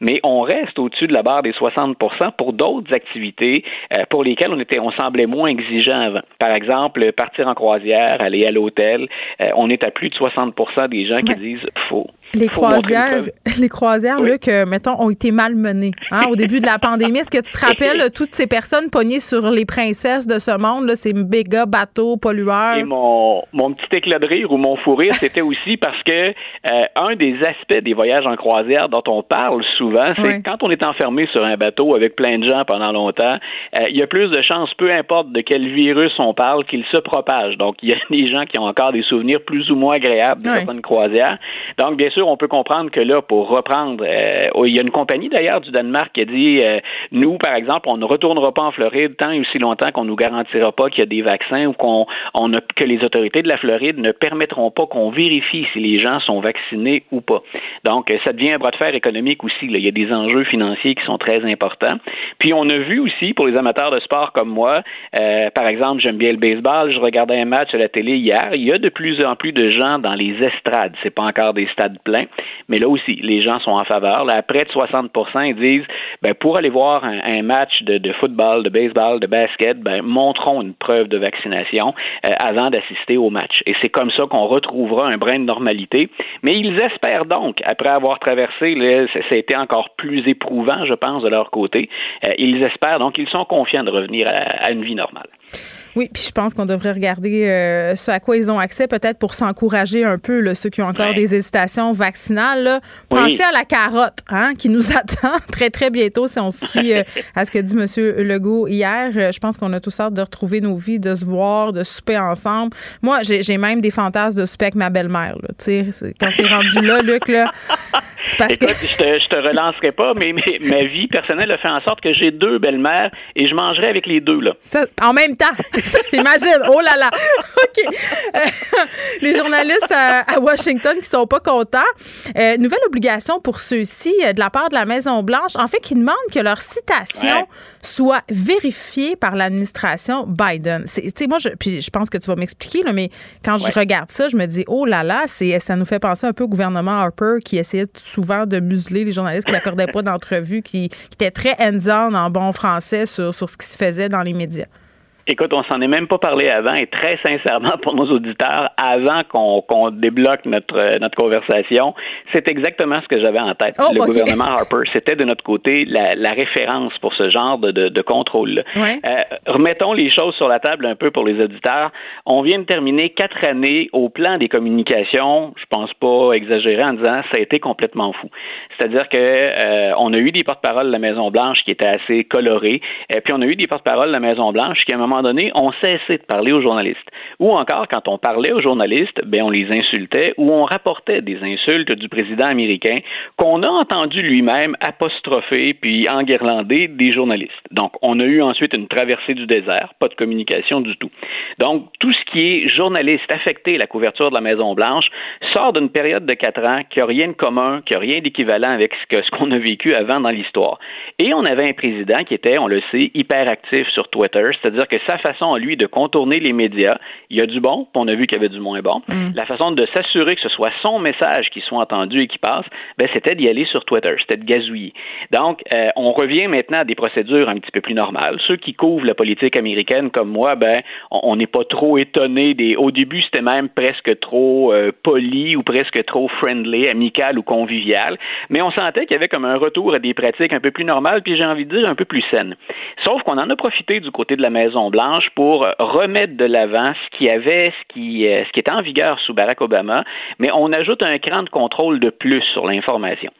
Mais on reste au-dessus de la barre des 60% pour d'autres activités euh, pour lesquelles on était, on semblait moins exigeant avant. Par exemple, partir en croisière, aller à l'hôtel, euh, on est à plus de 60% des gens qui disent faut (laughs) les croisières, les croisières, Luc, euh, mettons, ont été malmenées hein, au début de la pandémie. Est-ce que tu te rappelles toutes ces personnes pognées sur les princesses de ce monde, là, ces méga bateaux pollueurs? Et mon, mon petit éclat de rire ou mon fou rire, c'était (laughs) aussi parce que euh, un des aspects des voyages en croisière dont on parle souvent, c'est quand on est enfermé sur un bateau avec plein de gens pendant longtemps, euh, il y a plus de chances, peu importe de quel virus on parle, qu'il se propage. Donc, il y a (laughs) des gens qui ont encore des souvenirs plus ou moins agréables de certaines croisières. Donc, bien sûr, on peut comprendre que là, pour reprendre, euh, il y a une compagnie d'ailleurs du Danemark qui a dit euh, nous, par exemple, on ne retournera pas en Floride tant et aussi longtemps qu'on nous garantira pas qu'il y a des vaccins ou qu'on on a, que les autorités de la Floride ne permettront pas qu'on vérifie si les gens sont vaccinés ou pas. Donc, ça devient un bras de fer économique aussi. Il y a des enjeux financiers qui sont très importants. Puis on a vu aussi pour les amateurs de sport comme moi, euh, par exemple, j'aime bien le baseball. Je regardais un match à la télé hier. Il y a de plus en plus de gens dans les estrades. C'est pas encore des stades pleins, mais là aussi, les gens sont en faveur. Là, près de 60 ils disent, ben, pour aller voir un, match de, football, de baseball, de basket, ben, montrons une preuve de vaccination euh, avant d'assister au match. Et c'est comme ça qu'on retrouvera un brin de normalité. Mais ils espèrent donc, après avoir traversé, ça, a été encore plus éprouvant, je pense, de leur côté. Euh, ils espèrent donc, ils sont confiants de revenir à une vie normale. Oui, puis je pense qu'on devrait regarder euh, ce à quoi ils ont accès, peut-être pour s'encourager un peu, là, ceux qui ont encore des hésitations vaccinales. Pensez à la carotte hein, qui nous (laughs) attend très, très bientôt si on se fie euh, à ce que dit M. Legault hier. Euh, je pense qu'on a tous hâte de retrouver nos vies, de se voir, de souper ensemble. Moi, j'ai même des fantasmes de souper avec ma belle-mère. Quand c'est rendu là, Luc, là, parce que... je, te, je te relancerai pas, mais, ma vie personnelle a fait en sorte que j'ai deux belles-mères et je mangerai avec les deux. Là. en même temps. (laughs) Imagine, oh là là. (laughs) OK. Euh, les journalistes à, Washington qui sont pas contents. Euh, nouvelle obligation pour ceux-ci euh, de la part de la Maison-Blanche. En fait, qui demandent que leur citation soit vérifiée par l'administration Biden. Moi, je, puis je pense que tu vas m'expliquer, mais quand je regarde ça, je me dis, oh là là, c'est, ça nous fait penser un peu au gouvernement Harper qui essayait souvent de museler les journalistes qui n'accordaient pas d'entrevue, qui, qui étaient très hands-on en bon français sur, sur ce qui se faisait dans les médias. Écoute, on s'en est même pas parlé avant et très sincèrement pour nos auditeurs, avant qu'on débloque notre notre conversation, c'est exactement ce que j'avais en tête. Oh, le gouvernement Harper, c'était de notre côté la, la référence pour ce genre de, de, de contrôle. Ouais. Euh, remettons les choses sur la table un peu pour les auditeurs. On vient de terminer quatre années au plan des communications. Je pense pas exagérer en disant ça a été complètement fou. C'est-à-dire que euh, on a eu des porte-paroles de la Maison Blanche qui étaient assez colorés, et puis on a eu des porte-paroles de la Maison Blanche qui à un moment donné ont cessé de parler aux journalistes. Ou encore quand on parlait aux journalistes, ben on les insultait ou on rapportait des insultes du président américain qu'on a entendu lui-même apostropher puis enguirlander des journalistes. Donc on a eu ensuite une traversée du désert, pas de communication du tout. Donc tout ce qui est journaliste affecté à la couverture de la Maison Blanche sort d'une période de quatre ans qui a rien de commun, qui a rien d'équivalent avec ce qu'on a vécu avant dans l'histoire. Et on avait un président qui était, on le sait, hyper actif sur Twitter, c'est-à-dire que sa façon à lui de contourner les médias, il y a du bon, puis on a vu qu'il y avait du moins bon. La façon de s'assurer que ce soit son message qui soit entendu et qui passe, ben c'était d'y aller sur Twitter, c'était de gazouiller. Donc, euh, on revient maintenant à des procédures un petit peu plus normales. Ceux qui couvrent la politique américaine comme moi, ben, on on n'est pas trop étonné des. Au début, c'était même presque trop euh, poli ou presque trop friendly, amical ou convivial. Mais on sentait qu'il y avait comme un retour à des pratiques un peu plus normales, puis j'ai envie de dire un peu plus saines. Sauf qu'on en a profité du côté de la Maison Pour remettre de l'avant ce qui avait, ce qui, euh, ce qui était en vigueur sous Barack Obama, mais on ajoute un cran de contrôle de plus sur l'information.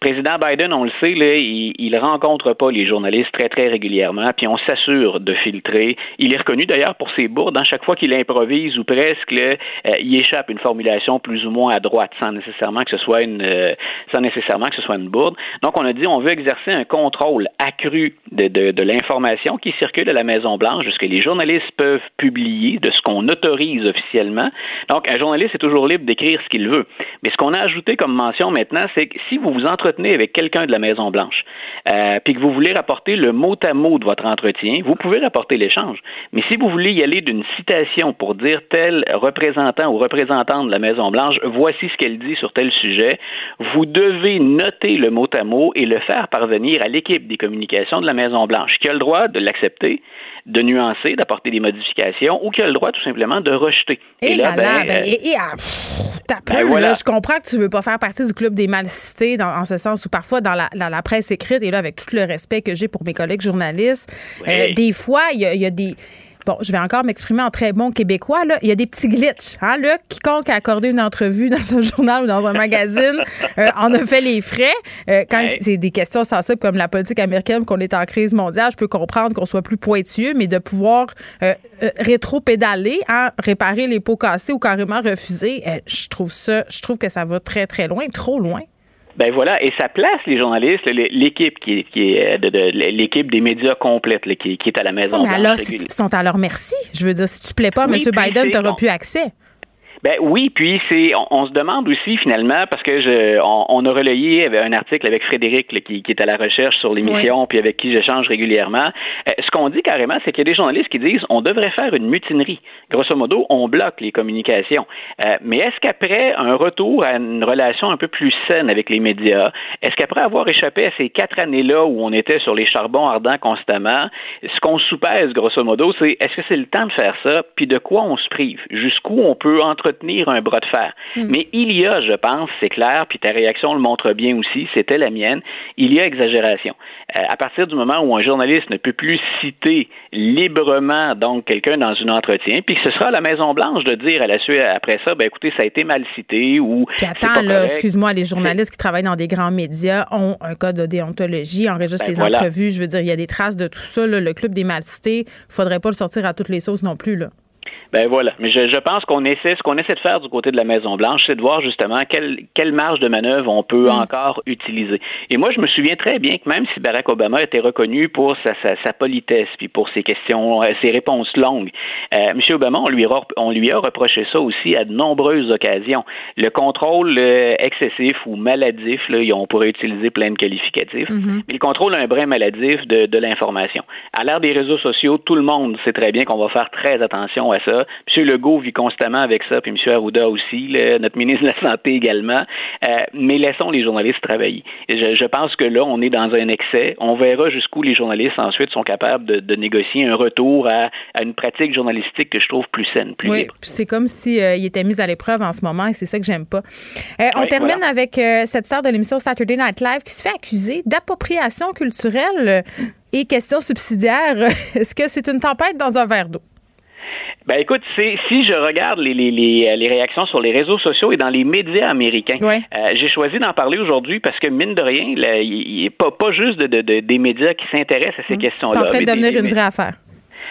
Président Biden, on le sait, là, il, il rencontre pas les journalistes très très régulièrement, puis on s'assure de filtrer. Il est reconnu d'ailleurs pour ses bourdes. À chaque fois qu'il improvise ou presque, euh, il échappe une formulation plus ou moins à droite, sans nécessairement que ce soit une, euh, sans nécessairement que ce soit une bourde. Donc on a dit on veut exercer un contrôle accru de, de, de l'information qui circule à la Maison Blanche, que les journalistes peuvent publier, de ce qu'on autorise officiellement. Donc un journaliste est toujours libre d'écrire ce qu'il veut. Mais ce qu'on a ajouté comme mention maintenant, c'est que si vous vous entretenez avec quelqu'un de la Maison Blanche, euh, puis que vous voulez rapporter le mot à mot de votre entretien, vous pouvez rapporter l'échange. Mais si vous voulez y aller d'une citation pour dire tel représentant ou représentante de la Maison Blanche, voici ce qu'elle dit sur tel sujet, vous devez noter le mot à mot et le faire parvenir à l'équipe des communications de la Maison Blanche, qui a le droit de l'accepter, de nuancer, d'apporter des modifications, ou qui a le droit tout simplement de rejeter. Et, là, là, ben, ben, euh, et, et, ah, pff, ben voilà. là, je comprends que tu veux pas faire partie du club des mal cités dans, en ce sens où parfois dans la, dans la presse écrite et là avec tout le respect que j'ai pour mes collègues journalistes, Oui. euh, des fois il y a, il y a des Bon, je vais encore m'exprimer en très bon québécois. Là. Il y a des petits glitches. Hein, Luc, quiconque a accordé une entrevue dans un (laughs) journal ou dans un magazine euh, en a fait les frais. Euh, quand Ouais. c'est des questions sensibles comme la politique américaine, qu'on est en crise mondiale, je peux comprendre qu'on soit plus pointueux, mais de pouvoir euh, rétro-pédaler, hein, réparer les pots cassés ou carrément refuser, je trouve ça, je trouve que ça va très, très loin, trop loin. Ben voilà, et ça place les journalistes, l'équipe qui est, qui est de, de- l'équipe des médias complète là, qui, qui est à la Maison mais alors, ils sont à leur merci. Je veux dire, si tu plais pas Oui, M. Biden, tu n'auras bon. plus accès. Ben oui, puis c'est on, on se demande aussi finalement parce que je on, on a relayé un article avec Frédéric là, qui, qui est à la recherche sur l'émission puis avec qui j'échange régulièrement. Euh, ce qu'on dit carrément, c'est qu'il y a des journalistes qui disent on devrait faire une mutinerie. Grosso modo, on bloque les communications. Euh, mais est-ce qu'après un retour à une relation un peu plus saine avec les médias, est-ce qu'après avoir échappé à ces quatre années-là où on était sur les charbons ardents constamment, ce qu'on soupèse grosso modo, c'est est-ce que c'est le temps de faire ça, puis de quoi on se prive, jusqu'où on peut entretenir un bras de fer. Mais il y a, je pense, c'est clair, puis ta réaction le montre bien aussi, c'était la mienne, il y a exagération. Euh, à partir du moment où un journaliste ne peut plus citer librement donc quelqu'un dans un entretien, puis que ce sera à la Maison Blanche de dire à la suite après ça, ben écoutez, ça a été mal cité ou Puis attends, là, excuse-moi, les journalistes qui travaillent dans des grands médias ont un code de déontologie, enregistrent Ben les voilà. entrevues. Je veux dire, il y a des traces de tout ça. là. Le club des malcités, faudrait pas le sortir à toutes les sauces non plus. Là. Ben voilà. Mais je, je pense qu'on essaie, ce qu'on essaie de faire du côté de la Maison Blanche, c'est de voir justement quelle, quelle marge de manœuvre on peut encore utiliser. Et moi, je me souviens très bien que même si Barack Obama était reconnu pour sa, sa, sa politesse, puis pour ses questions, euh, ses réponses longues, euh, M. Obama, on lui, a, on lui a reproché ça aussi à de nombreuses occasions. Le contrôle euh, excessif ou maladif, là, on pourrait utiliser plein de qualificatifs, mais le contrôle un brin maladif de, de l'information. À l'ère des réseaux sociaux, tout le monde sait très bien qu'on va faire très attention à ça. M. Legault vit constamment avec ça, puis M. Arruda aussi, notre ministre de la Santé également. Euh, mais laissons les journalistes travailler. Je, je, pense que là, on est dans un excès. On verra jusqu'où les journalistes ensuite sont capables de, de négocier un retour à, à, une pratique journalistique que je trouve plus saine, plus oui. C'est comme si euh, il était mis à l'épreuve en ce moment et c'est ça que j'aime pas. Euh, on termine voilà. avec euh, cette star de l'émission Saturday Night Live qui se fait accuser d'appropriation culturelle et question subsidiaire. (laughs) Est-ce que c'est une tempête dans un verre d'eau? Ben écoute, si je regarde les, les, les, les, réactions sur les réseaux sociaux et dans les médias américains, ouais. euh, j'ai choisi d'en parler aujourd'hui parce que mine de rien, il n'est pas, pas juste de, de, de, des médias qui s'intéressent à ces mmh. questions-là. C'est en train de devenir une vraie affaire.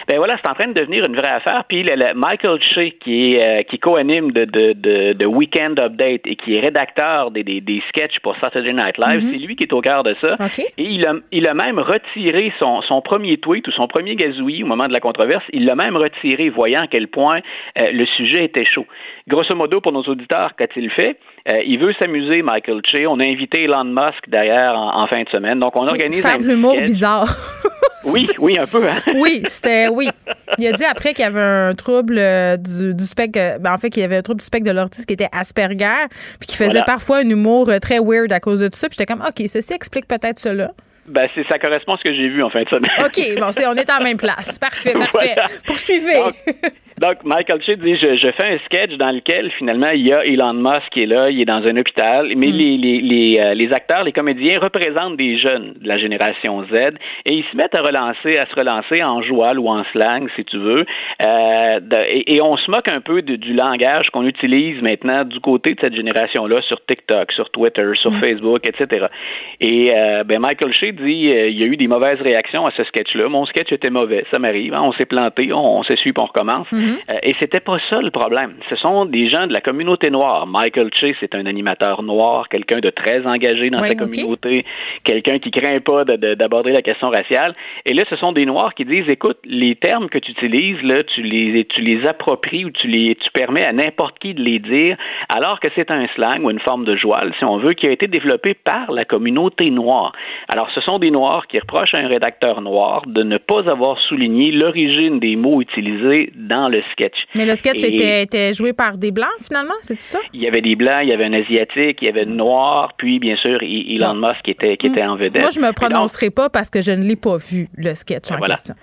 Ben voilà, c'est en train de devenir une vraie affaire. Puis le, le Michael Shea, qui est euh, qui co-anime de, de, de, de, Weekend Update et qui est rédacteur des, des, des sketchs pour Saturday Night Live, Mhm. mm -hmm. c'est lui qui est au cœur de ça. Okay. Et il a, il a même retiré son, son premier tweet ou son premier gazouillis au moment de la controverse. Il l'a même retiré, voyant à quel point euh, le sujet était chaud. Grosso modo, pour nos auditeurs, qu'a-t-il fait? Euh, il veut s'amuser, Michael Che. On a invité Elon Musk derrière en, en fin de semaine. Donc, on organise un l'humour bizarre. (laughs) Oui, oui, un peu. Hein? (laughs) oui, c'était oui. Il a dit après qu'il y avait un trouble euh, du, du spectre, ben en fait qu'il y avait un trouble du spectre de l'autisme qui était Asperger, puis qui faisait Voilà. parfois un humour euh, très weird à cause de tout ça. Puis j'étais comme OK, ceci explique peut-être cela. Ben, c'est, ça correspond à ce que j'ai vu en fin de semaine. OK, bon, c'est, on est en même place. (laughs) Parfait, parfait. Voilà. Poursuivez. Donc, donc, Michael Che dit je, je fais un sketch dans lequel finalement il y a Elon Musk qui est là, il est dans un hôpital, mais Mm. les, les, les, euh, les acteurs, les comédiens représentent des jeunes de la génération Z et ils se mettent à relancer, à se relancer en joual ou en slang, si tu veux. Euh, et, et on se moque un peu de- du langage qu'on utilise maintenant du côté de cette génération-là sur TikTok, sur Twitter, sur Facebook, etc. Et euh, ben Michael Shea dit euh, il y a eu des mauvaises réactions à ce sketch-là. Mon sketch était mauvais, ça m'arrive. hein, on s'est planté, on, on s'essuie, on recommence. Mhm. Euh, et c'était pas ça le problème. Ce sont des gens de la communauté noire. Michael Che, c'est un animateur noir, quelqu'un de très engagé dans Oui, sa communauté, quelqu'un qui craint pas de- de- d'aborder la question raciale. Et là, ce sont des noirs qui disent, écoute, les termes que tu utilises, là, tu les, tu les appropries ou tu les, tu permets à n'importe qui de les dire, alors que c'est un slang ou une forme de joual, si on veut, qui a été développé par la communauté noire. Alors, ce sont des noirs qui reprochent à un rédacteur noir de ne pas avoir souligné l'origine des mots utilisés dans le sketch. Mais le sketch Et- était, était joué par des blancs finalement, c'est tout ça? il y avait des blancs, il y avait un asiatique, il y avait un noir, puis bien sûr Elon Musk qui était qui était en vedette. Moi, je me donc, prononcerai pas parce que je ne l'ai pas vu, le sketch en Voilà. question.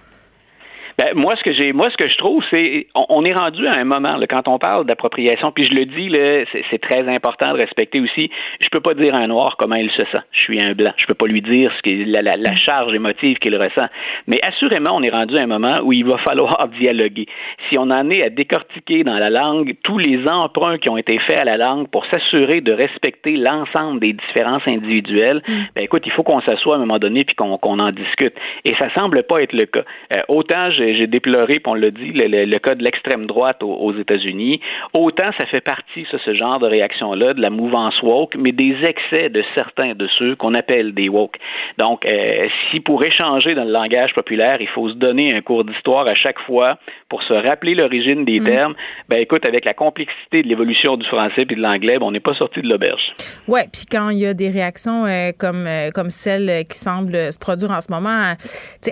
Ben, moi, ce que j'ai, moi, ce que je trouve, c'est, on, on est rendu à un moment, là, quand on parle d'appropriation, puis je le dis, là, c'est, très important de respecter aussi. Je peux pas dire à un noir comment il se sent. Je suis un blanc. Je peux pas lui dire ce qui la, la, la charge émotive qu'il ressent. Mais assurément, on est rendu à un moment où il va falloir (laughs) dialoguer. Si on en est à décortiquer dans la langue tous les emprunts qui ont été faits à la langue pour s'assurer de respecter l'ensemble des différences individuelles, ben écoute, il faut qu'on s'assoie à un moment donné puis qu'on, qu'on en discute. Et ça semble pas être le cas. Euh, autant j'ai, j'ai déploré, puis on l'a dit, le, le- le cas de l'extrême droite aux, aux États-Unis, autant ça fait partie, ça, ce genre de réaction-là, de la mouvance woke, mais des excès de certains de ceux qu'on appelle des woke. Donc, euh, si pour échanger dans le langage populaire, il faut se donner un cours d'histoire à chaque fois pour se rappeler l'origine des termes, ben écoute, avec la complexité de l'évolution du français et de l'anglais, ben, on n'est pas sorti de l'auberge. Ouais, puis quand il y a des réactions euh, comme euh, comme celles euh, qui semblent se produire en ce moment,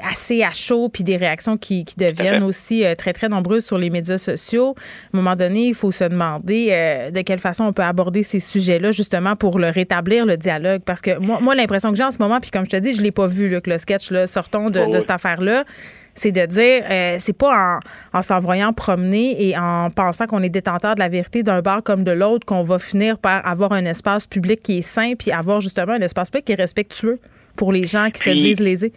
assez à chaud, puis des réactions qui, qui deviennent aussi euh, très très nombreuses sur les médias sociaux, à un moment donné, il faut se demander euh, de quelle façon on peut aborder ces sujets-là justement pour le rétablir le dialogue, parce que moi, moi l'impression que j'ai en ce moment, puis comme je te dis, je l'ai pas vu là, que le sketch là, sortons de, Oh, de cette affaire-là. C'est de dire, euh, c'est pas en, en s'envoyant promener et en pensant qu'on est détenteur de la vérité d'un bar comme de l'autre qu'on va finir par avoir un espace public qui est sain puis avoir justement un espace public qui est respectueux pour les gens qui se disent lésés.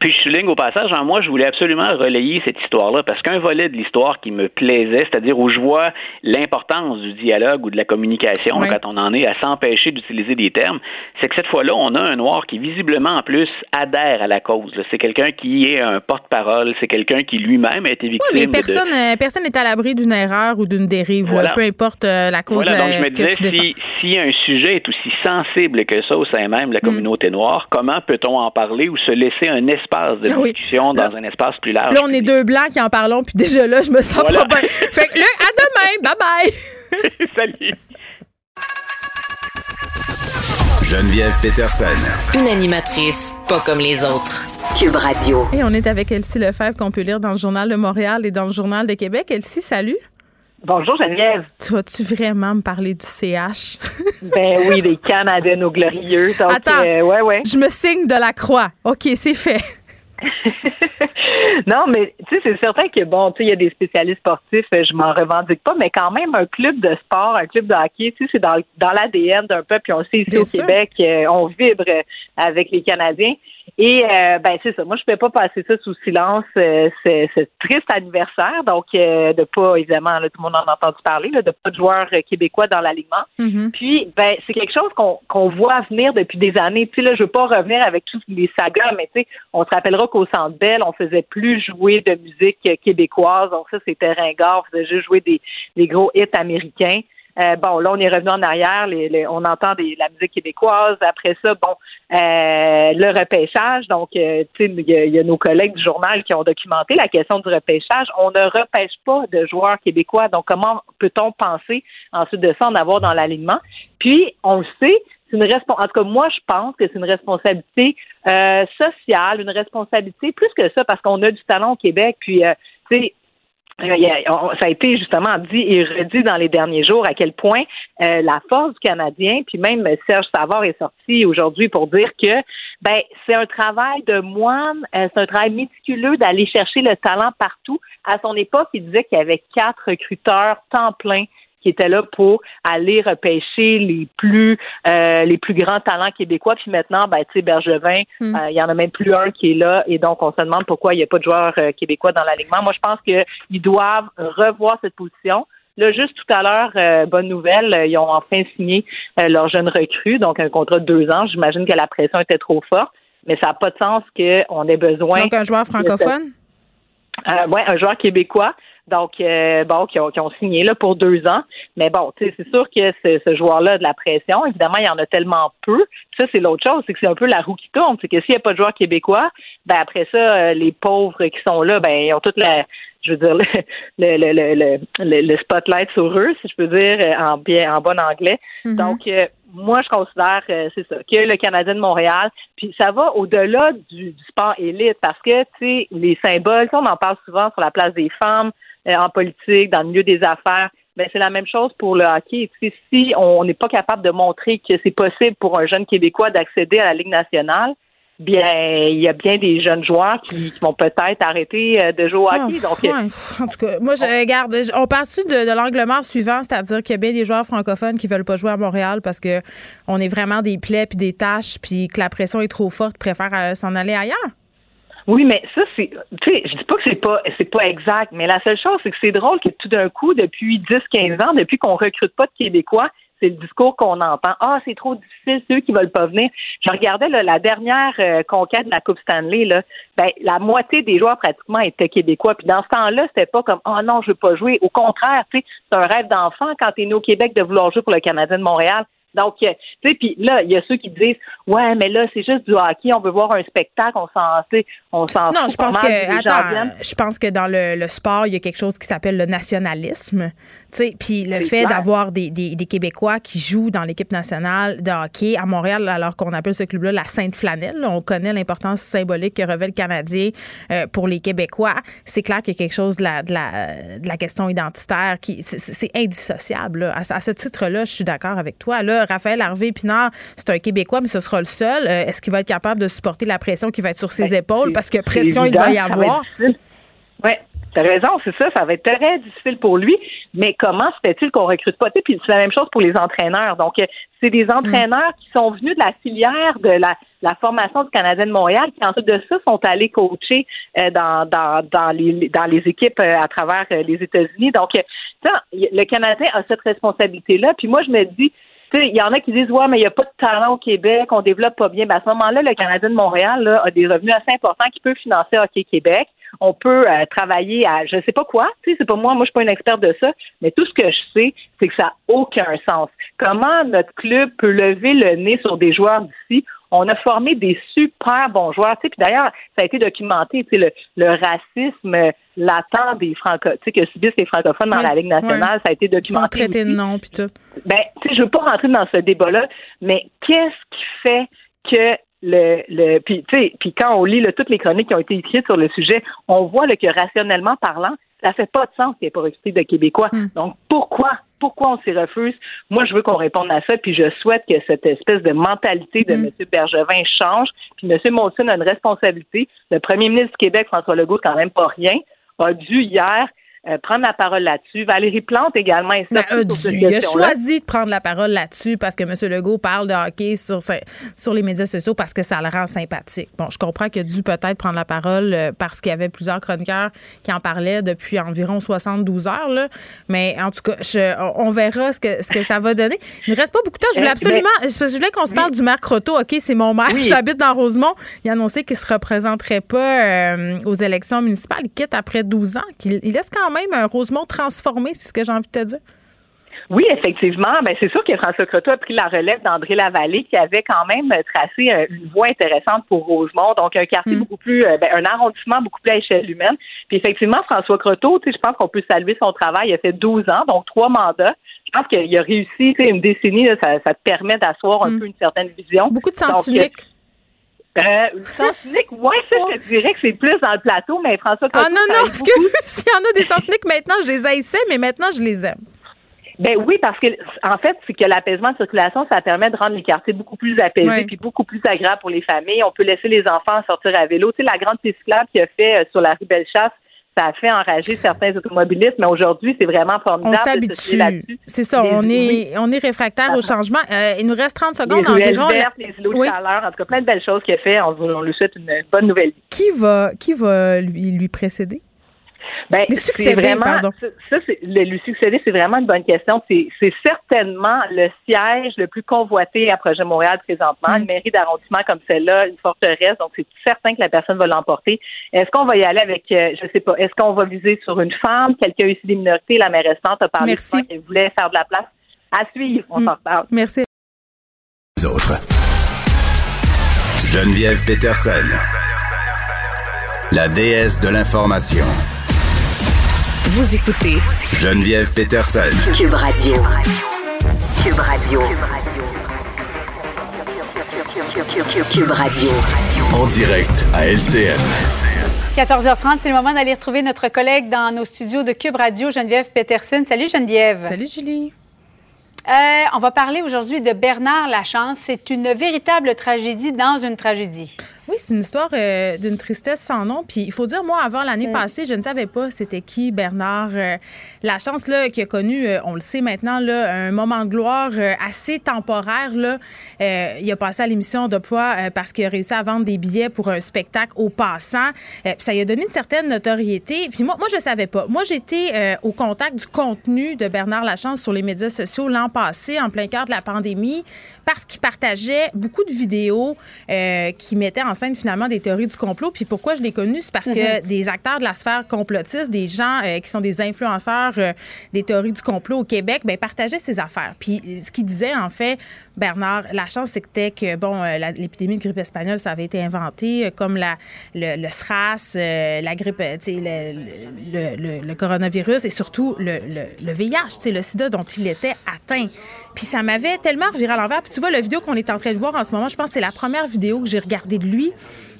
Puis je souligne au passage, en moi, je voulais absolument relayer cette histoire-là parce qu'un volet de l'histoire qui me plaisait, c'est-à-dire où je vois l'importance du dialogue ou de la communication Ouais. quand on en est à s'empêcher d'utiliser des termes, c'est que cette fois-là, on a un noir qui visiblement en plus adhère à la cause. C'est quelqu'un qui est un porte-parole, c'est quelqu'un qui lui-même a été Oui, victime mais de- personne euh, personne n'est à l'abri d'une erreur ou d'une dérive, là, Voilà. peu importe euh, la cause Voilà, donc je euh, me disais, si, si un sujet est aussi sensible que ça au sein même de Mm. la communauté noire, comment peut-on en parler ou se laisser un espace de Ah oui. discussion Là- dans un espace plus large? Là, on est deux blancs qui en parlons, puis déjà là, je me sens Voilà. pas bien. (laughs) Fait que là, à demain, bye bye. (laughs) Salut! Geneviève Peterson. Une animatrice pas comme les autres. Cube Radio. Et on est avec Elsie Lefebvre qu'on peut lire dans le Journal de Montréal et dans le Journal de Québec. Elsie, salut. Bonjour Geneviève. Tu vas-tu vraiment me parler du CH? (laughs) ben oui, les Canadiens nos glorieux. Attends, euh, ouais, ouais. je me signe de la croix. OK, c'est fait. (laughs) non, mais tu sais, c'est certain que bon, tu sais, il y a des spécialistes sportifs, euh, je m'en revendique pas, mais quand même, un club de sport, un club de hockey, tu sais, c'est dans, dans l'ADN d'un peuple, puis on sait ici au Québec, euh, on vibre avec les Canadiens. Et euh, ben c'est ça. Moi, je ne peux pas passer ça sous silence. Euh, c'est ce triste anniversaire. Donc, euh, de pas, évidemment, tout le monde en a entendu parler, là, de pas de joueurs québécois dans l'alignement. Mm-hmm. Puis, ben, c'est quelque chose qu'on voit venir depuis des années. Tu sais, là, je veux pas revenir avec tous les sagas, mais tu sais, on se rappellera qu'au Centre Bell, on faisait plus jouer de musique québécoise. Donc, ça, c'était ringard. On faisait juste jouer des, des gros hits américains. Euh, bon, là, on est revenu en arrière. Les, on entend des, la musique québécoise. Après ça, bon, euh, le repêchage. Donc, euh, tu sais, il y, a nos collègues du journal qui ont documenté la question du repêchage. On ne repêche pas de joueurs québécois. Donc, comment peut-on penser ensuite de ça en avoir dans l'alignement? Puis, on le sait, c'est une responsabilité. En tout cas, moi, je pense que c'est une responsabilité sociale, une responsabilité plus que ça, parce qu'on a du talent au Québec. Puis, tu sais, euh, ça a été justement dit et redit dans les derniers jours à quel point euh, la force du Canadien, puis même Serge Savard est sorti aujourd'hui pour dire que ben c'est un travail de moine, euh, c'est un travail méticuleux d'aller chercher le talent partout. À son époque, il disait qu'il y avait quatre recruteurs temps plein qui était là pour aller repêcher les plus euh, les plus grands talents québécois. Puis maintenant, ben, tu sais, Bergevin, Hmm. euh, il y en a même plus un qui est là. Et donc, on se demande pourquoi il n'y a pas de joueurs euh, québécois dans l'alignement. Moi, je pense qu'ils doivent revoir cette position. Là, juste tout à l'heure, euh, bonne nouvelle, euh, ils ont enfin signé euh, leur jeune recrue, donc un contrat de deux ans. J'imagine que la pression était trop forte, mais ça n'a pas de sens qu'on ait besoin. Donc, un joueur francophone? Euh, ouais, un joueur québécois. Donc, euh, bon, qui ont, qui ont signé là pour deux ans. Mais bon, tu sais, c'est sûr que ce, ce joueur-là de la pression. Évidemment, il y en a tellement peu. Puis ça, c'est l'autre chose, c'est que c'est un peu la roue qui tourne. C'est que s'il n'y a pas de joueur québécois, ben après ça, euh, les pauvres qui sont là, ben ils ont toute la je veux dire, (laughs) le, le, le, le, le, spotlight sur eux, si je peux dire, en bien, en bon anglais. Mhm. Donc, euh, moi, je considère, euh, c'est ça, que le Canadien de Montréal, puis ça va au-delà du, du sport élite, parce que, tu sais, les symboles, on en parle souvent sur la place des femmes, euh, en politique, dans le milieu des affaires, ben c'est la même chose pour le hockey. Si on n'est pas capable de montrer que c'est possible pour un jeune Québécois d'accéder à la Ligue nationale, bien, il y a bien des jeunes joueurs qui, qui vont peut-être arrêter euh, de jouer au hockey. Ah, Donc, ouais. En tout cas, moi, je regarde. On part-tu de, de l'angle mort suivant, c'est-à-dire qu'il y a bien des joueurs francophones qui veulent pas jouer à Montréal parce que on est vraiment des plaies puis des tâches puis que la pression est trop forte, préfèrent euh, s'en aller ailleurs? Oui, mais ça, c'est. Tu sais, je dis pas que c'est pas c'est pas exact, mais la seule chose, c'est que c'est drôle que tout d'un coup, depuis 10-15 ans, depuis qu'on recrute pas de Québécois, c'est le discours qu'on entend. Ah, c'est trop difficile, ceux qui veulent pas venir. Je regardais là, la dernière euh, conquête de la Coupe Stanley, là, ben, la moitié des joueurs pratiquement étaient québécois. Puis dans ce temps-là, c'était pas comme Oh non, je veux pas jouer. Au contraire, c'est un rêve d'enfant quand tu es né au Québec de vouloir jouer pour le Canadien de Montréal. Donc, euh, tu sais, puis là, il y a ceux qui disent, ouais, mais là, c'est juste du hockey, on veut voir un spectacle, on s'en, on s'en Non, je pense que attends, je pense que dans le, le sport, il y a quelque chose qui s'appelle le nationalisme. Puis le fait d'avoir des, des, des Québécois qui jouent dans l'équipe nationale de hockey à Montréal, alors qu'on appelle ce club-là la Sainte Flanelle. là, On connaît l'importance symbolique que revêt le Canadien euh, pour les Québécois. C'est clair qu'il y a quelque chose de la, de la, de la question identitaire qui c'est- indissociable. là. À, ce- à ce titre-là, je suis d'accord avec toi. Là, Raphaël Harvey Pinard, c'est un Québécois, mais ce sera le seul. Euh, Est-ce qu'il va être capable de supporter la pression qui va être sur ses Ben, épaules? Parce que pression, il va y avoir. Ouais, t'as raison, c'est ça, ça va être très difficile pour lui. Mais comment se fait-il qu'on recrute pas? Puis c'est la même chose pour les entraîneurs. Donc, euh, c'est des entraîneurs qui sont venus de la filière de la, la formation du Canadien de Montréal, qui ensuite de ça sont allés coacher euh, dans, dans, dans, les, dans les équipes euh, à travers euh, les États-Unis. Donc, le Canadien a cette responsabilité-là. Puis moi, je me dis, tu sais, il y en a qui disent ouais, mais il n'y a pas de talent au Québec, on développe pas bien. Ben, à ce moment-là, le Canadien de Montréal là, a des revenus assez importants qui peut financer Hockey Québec. On peut euh, travailler à je sais pas quoi. Tu sais, c'est pas moi, moi je suis pas une experte de ça, mais tout ce que je sais, c'est que ça n'a aucun sens. Comment notre club peut lever le nez sur des joueurs d'ici? On a formé des super bons joueurs. Tu sais, puis d'ailleurs, ça a été documenté, tu sais, le, le racisme latent des franco, tu sais, que subissent les francophones dans Oui, la Ligue nationale, oui. ça a été Ils documenté. traiter de nom puis tout. Ben, tu sais, je veux pas rentrer dans ce débat-là, mais qu'est-ce qui fait que le, le puis tu sais puis quand on lit là, toutes les chroniques qui ont été écrites sur le sujet on voit là, que rationnellement parlant ça fait pas de sens qu'il n'y ait pas recruté de Québécois Hmm. donc pourquoi pourquoi on s'y refuse? Moi je veux qu'on réponde à ça puis je souhaite que cette espèce de mentalité de Hmm. M. Bergevin change puis M. Monson a une responsabilité le premier ministre du Québec François Legault quand même pas rien a dû hier euh, prendre la parole là-dessus. Valérie Plante également est Ben, a sur cette. Il a choisi de prendre la parole là-dessus parce que M. Legault parle de hockey sur, les médias sociaux parce que ça le rend sympathique. Bon, je comprends qu'il a dû peut-être prendre la parole euh, parce qu'il y avait plusieurs chroniqueurs qui en parlaient depuis environ 72 heures. Là. Mais en tout cas, je- on on verra ce que, ce que ça va donner. Il ne reste pas beaucoup de temps. Je voulais Eh, absolument. je voulais qu'on se parle du maire Croteau. OK, c'est mon maire. Oui. J'habite dans Rosemont. Il a annoncé qu'il ne se représenterait pas euh, aux élections municipales. Il quitte après 12 ans. Qu'il il laisse quand même un Rosemont transformé, c'est ce que j'ai envie de te dire. Oui, effectivement. Ben, c'est sûr que François Croteau a pris la relève d'André Lavallée, qui avait quand même tracé euh, une voie intéressante pour Rosemont. Donc, un quartier beaucoup plus, euh, ben, un arrondissement beaucoup plus à échelle humaine. Puis, effectivement, François Croteau, tu sais, je pense qu'on peut saluer son travail. Il a fait 12 ans, donc trois mandats. Je pense qu'il a réussi, tu sais, une décennie, là, ça, ça te permet d'asseoir un peu une certaine vision. Beaucoup de sens unique. Euh, le sens unique, ouais, ça, je te dirais que c'est plus dans le plateau, mais François. Ah non, non, parce beaucoup. que (laughs) s'il y en a des sens uniques, maintenant, je les haïssais, mais maintenant, je les aime. Ben oui, parce que en fait, c'est que l'apaisement de circulation, ça permet de rendre les quartiers beaucoup plus apaisés Ouais. puis beaucoup plus agréables pour les familles. On peut laisser les enfants sortir à vélo. Tu sais, la grande piste cyclable qu'il a fait euh, sur la rue Bellechasse, ça a fait enrager certains automobilistes, mais aujourd'hui, c'est vraiment On formidable. se s'habitue. C'est ça, Les- on est, on est réfractaire au changement. Euh, il nous reste 30 Les secondes ruelles environ. vertes, les îlots Oui. de chaleur, en tout cas, plein de belles choses qu'il a fait. On, on lui souhaite une bonne nouvelle. Qui va, qui va lui, lui précéder? Ben, succéder, vraiment, pardon. Ça, le, lui succéder, c'est vraiment une bonne question. C'est, certainement le siège le plus convoité à Projet Montréal présentement. Mm. Une mairie d'arrondissement comme celle-là, une forteresse, donc c'est certain que la personne va l'emporter. Est-ce qu'on va y aller avec, euh, je sais pas, est-ce qu'on va viser sur une femme, quelqu'un issu des minorités? La maire restante a parlé Merci. de ça, qu'elle voulait faire de la place. À suivre, on s'en reparle. Merci. Les autres. Geneviève Peterson. La déesse de l'information. Vous écoutez Geneviève Peterson. Cube Radio. Cube Radio. Cube Radio. En direct à LCN. 14h30, c'est le moment d'aller retrouver notre collègue dans nos studios de Cube Radio, Geneviève Peterson. Salut Geneviève. Salut Julie. Euh, on va parler aujourd'hui de Bernard Lachance. C'est une véritable tragédie dans une tragédie. Oui, c'est une histoire euh, d'une tristesse sans nom. Puis il faut dire, moi, avant l'année passée, je ne savais pas c'était qui Bernard euh, Lachance, là, qui a connu, euh, on le sait maintenant, là, un moment de gloire euh, assez temporaire. Là. Il a passé à l'émission de poids parce qu'il a réussi à vendre des billets pour un spectacle aux passants. Puis ça lui a donné une certaine notoriété. Puis moi, moi je ne savais pas. Moi, j'étais au contact du contenu de Bernard Lachance sur les médias sociaux l'an passé, en plein cœur de la pandémie, parce qu'il partageait beaucoup de vidéos euh, qui mettaient en scène finalement des théories du complot. Puis pourquoi je l'ai connu, c'est parce que Mhm. des acteurs de la sphère complotiste, des gens euh, qui sont des influenceurs euh, des théories du complot au Québec, ben partageaient ces affaires. Puis ce qu'il disait en fait, Bernard, la chance c'était que bon, euh, l'épidémie de grippe espagnole, ça avait été inventé euh, comme le, le SRAS, euh, la grippe, le, le, le- coronavirus et surtout le, le, VIH, le SIDA dont il était atteint. Puis ça m'avait tellement reviré à l'envers. Puis tu vois, la vidéo qu'on est en train de voir en ce moment, je pense que c'est la première vidéo que j'ai regardée de lui.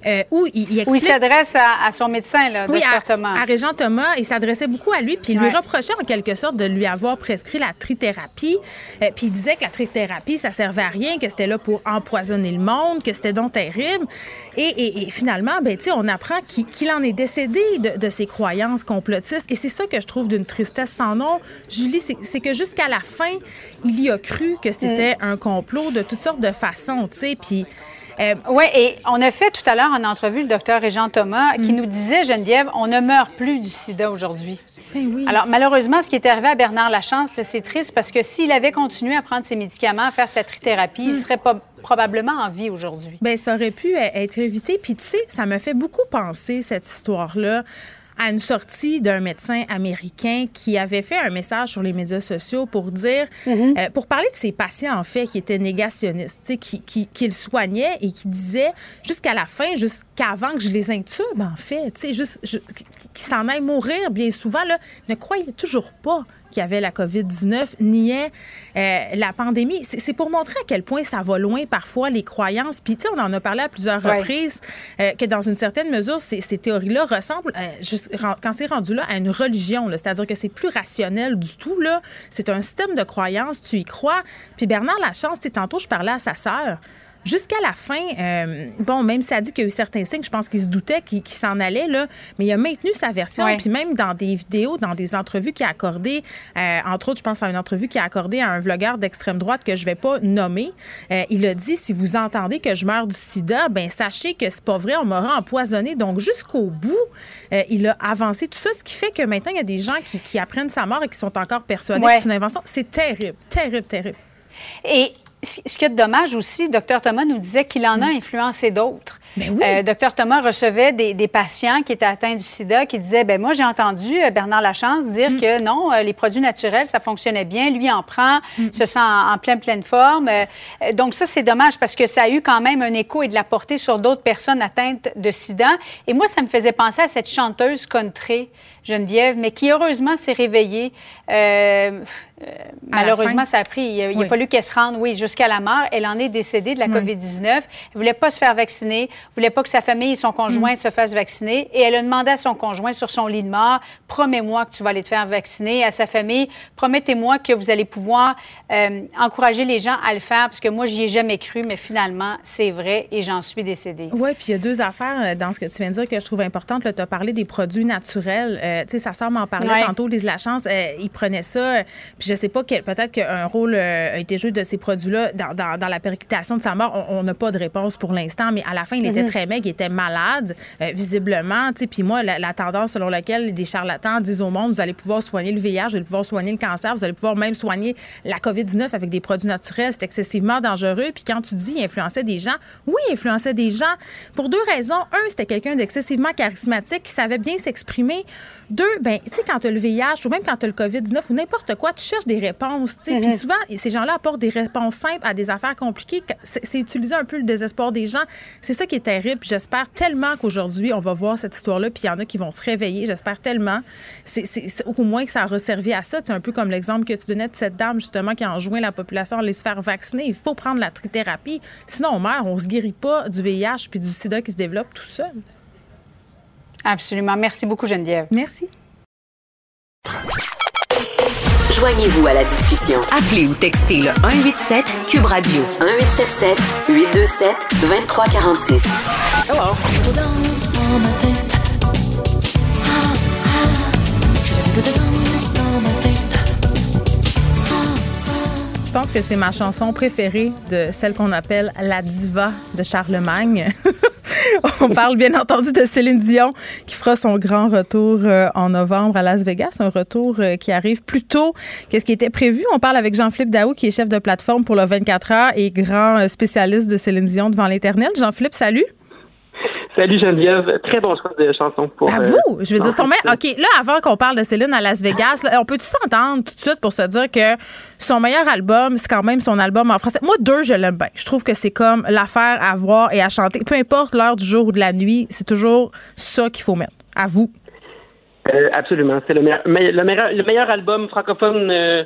Euh, où il, il Où il explique s'adresse à, à son médecin, là, oui, Dr. à, Thomas. à Régent Thomas, il s'adressait beaucoup à lui, puis il lui reprochait en quelque sorte de lui avoir prescrit la trithérapie. Euh, puis il disait que la trithérapie, ça servait à rien, que c'était là pour empoisonner le monde, que c'était donc terrible. Et, et- et finalement, ben, on apprend qu'il en est décédé de, de ses croyances complotistes. Et c'est ça que je trouve d'une tristesse sans nom, Julie, c'est c'est que jusqu'à la fin, il y a cru que c'était un complot de toutes sortes de façons, tu sais, puis... euh, Oui, et on a fait tout à l'heure en entrevue le docteur Régent Thomas qui Mm. nous disait, Geneviève, on ne meurt plus du sida aujourd'hui. ben oui. Alors, malheureusement, ce qui est arrivé à Bernard Lachance, c'est triste parce que s'il avait continué à prendre ses médicaments, à faire sa trithérapie, Mm. il serait pas, probablement en vie aujourd'hui. Ben, ça aurait pu être évité. Puis, tu sais, ça me fait beaucoup penser, cette histoire-là, à une sortie d'un médecin américain qui avait fait un message sur les médias sociaux pour dire, euh, pour parler de ses patients, en fait, qui étaient négationnistes, qui, qui, qui le soignaient et qui disaient, jusqu'à la fin, jusqu'avant que je les intube, en fait, juste, je- qui s'en aillent mourir bien souvent, là, ne croyez toujours pas qu'il y avait la COVID-19, niait euh, la pandémie. C'est pour montrer à quel point ça va loin parfois, les croyances. Puis, tu sais, on en a parlé à plusieurs reprises, euh, que dans une certaine mesure, ces, ces théories-là ressemblent, quand c'est rendu là, à une religion. C'est-à-dire que c'est plus rationnel du tout. C'est un système de croyances, tu y crois. Puis Bernard Lachance, tantôt, je parlais à sa sœur jusqu'à la fin, euh, bon, même si ça dit qu'il y a eu certains signes, je pense qu'il se doutait qu'il s'en allait, là, mais il a maintenu sa version. Puis même dans des vidéos, dans des entrevues qu'il a accordées, euh, entre autres, je pense à une entrevue qu'il a accordée à un vlogueur d'extrême droite que je vais pas nommer, euh, il a dit si vous entendez que je meurs du sida, ben sachez que c'est pas vrai, on m'aura empoisonné. Donc jusqu'au bout, il a avancé tout ça, ce qui fait que maintenant, il y a des gens qui, apprennent sa mort et qui sont encore persuadés que c'est une invention. C'est terrible, terrible, terrible. Et ce qui est dommage aussi, Dr Thomas nous disait qu'il en a mm. influencé d'autres. Ben oui. euh, Dr Thomas recevait des, des, patients qui étaient atteints du sida qui disaient ben moi j'ai entendu euh, Bernard Lachance dire mm. que non euh, les produits naturels ça fonctionnait bien lui en prend mm. se sent en, pleine pleine forme donc ça c'est dommage parce que ça a eu quand même un écho et de la portée sur d'autres personnes atteintes de sida et moi ça me faisait penser à cette chanteuse country Geneviève, mais qui heureusement s'est réveillée. Euh, malheureusement, ça a pris. Il, a fallu qu'elle se rende, oui, jusqu'à la mort. Elle en est décédée de la COVID-19. Elle voulait pas se faire vacciner, voulait pas que sa famille et son conjoint mm. se fassent vacciner? Et elle a demandé à son conjoint sur son lit de mort Promets-moi que tu vas aller te faire vacciner. À sa famille, promettez-moi que vous allez pouvoir euh, encourager les gens à le faire, parce que moi, j'y ai jamais cru, mais finalement, c'est vrai et j'en suis décédée. Oui, puis il y a deux affaires dans ce que tu viens de dire que je trouve importantes. Tu as parlé des produits naturels. Euh, tu sais, sa sœur m'en parlait tantôt, Lise Lachance, euh, il prenait ça. Puis je sais pas, peut-être qu'un rôle euh, a été joué de ces produits-là dans, dans, la périculation de sa mort. On n'a pas de réponse pour l'instant, mais à la fin, il était mhm. très maigre, il était malade, visiblement. Tu sais, puis moi, la, tendance selon laquelle des charlatans disent au monde, vous allez pouvoir soigner le VIH, vous allez pouvoir soigner le cancer, vous allez pouvoir même soigner la COVID-19 avec des produits naturels, c'est excessivement dangereux. Puis quand tu dis influençait des gens, oui, il influençait des gens pour deux raisons. Un, c'était quelqu'un d'excessivement charismatique qui savait bien s'exprimer. Deux, ben, tu sais, quand tu as le VIH ou même quand tu as le COVID-19 ou n'importe quoi, tu cherches des réponses. Puis mm-hmm. souvent, ces gens-là apportent des réponses simples à des affaires compliquées. C'est utiliser un peu le désespoir des gens. C'est ça qui est terrible. J'espère tellement qu'aujourd'hui, on va voir cette histoire-là. Puis il y en a qui vont se réveiller. J'espère tellement. C'est au moins que ça a resservi à ça. C'est un peu comme l'exemple que tu donnais de cette dame, justement, qui a enjoint la population à aller se faire vacciner. Il faut prendre la trithérapie. Sinon, on meurt. On se guérit pas du VIH puis du sida qui se développe tout seul. Absolument. Merci beaucoup, Geneviève. Merci. Joignez-vous à la discussion. Appelez ou textez le 187 Cube Radio 1877 827 2346. Hello. Je pense que c'est ma chanson préférée de celle qu'on appelle La Diva de Charlemagne. (laughs) On parle bien entendu de Céline Dion qui fera son grand retour euh, en novembre à Las Vegas, un retour euh, qui arrive plus tôt que ce qui était prévu. On parle avec Jean-Philippe Daou qui est chef de plateforme pour le 24 heures et grand euh, spécialiste de Céline Dion devant l'Éternel. Jean-Philippe, salut. Salut Geneviève, très bon choix de chanson pour. À vous, je veux dire, son meilleur. OK, là, avant qu'on parle de Céline à Las Vegas, on peut tout s'entendre tout de suite pour se dire que son meilleur album, c'est quand même son album en français? Moi, deux, je l'aime bien. Je trouve que c'est comme l'affaire à voir et à chanter. Peu importe l'heure du jour ou de la nuit, c'est toujours ça qu'il faut mettre. À vous. Euh, absolument. C'est le meilleur, le meilleur, le meilleur album francophone euh,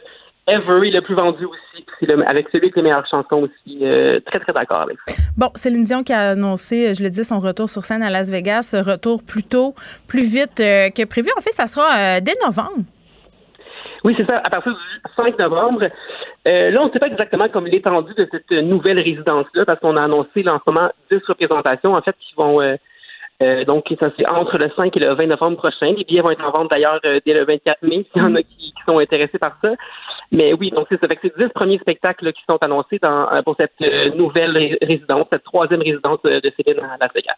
ever, le plus vendu aussi, avec celui avec les meilleures chansons aussi. Euh, très, très d'accord avec ça. Bon, Céline Dion qui a annoncé, je le dis, son retour sur scène à Las Vegas, retour plus tôt, plus vite euh, que prévu. En fait, ça sera euh, dès novembre. Oui, c'est ça, à partir du 5 novembre. là, on ne sait pas exactement comme l'étendue de cette nouvelle résidence-là, parce qu'on a annoncé là, en ce moment 10 représentations, en fait, qui vont donc, ça c'est entre le 5 et le 20 novembre prochain. Les billets vont être en vente d'ailleurs dès le 24 mai, (laughs) s'il y en a qui, qui, sont intéressés par ça. Mais oui, donc c'est ça. Fait que c'est 10 premiers spectacles qui sont annoncés dans, euh, pour cette euh, nouvelle résidence, cette troisième résidence euh, de Céline à Las Vegas.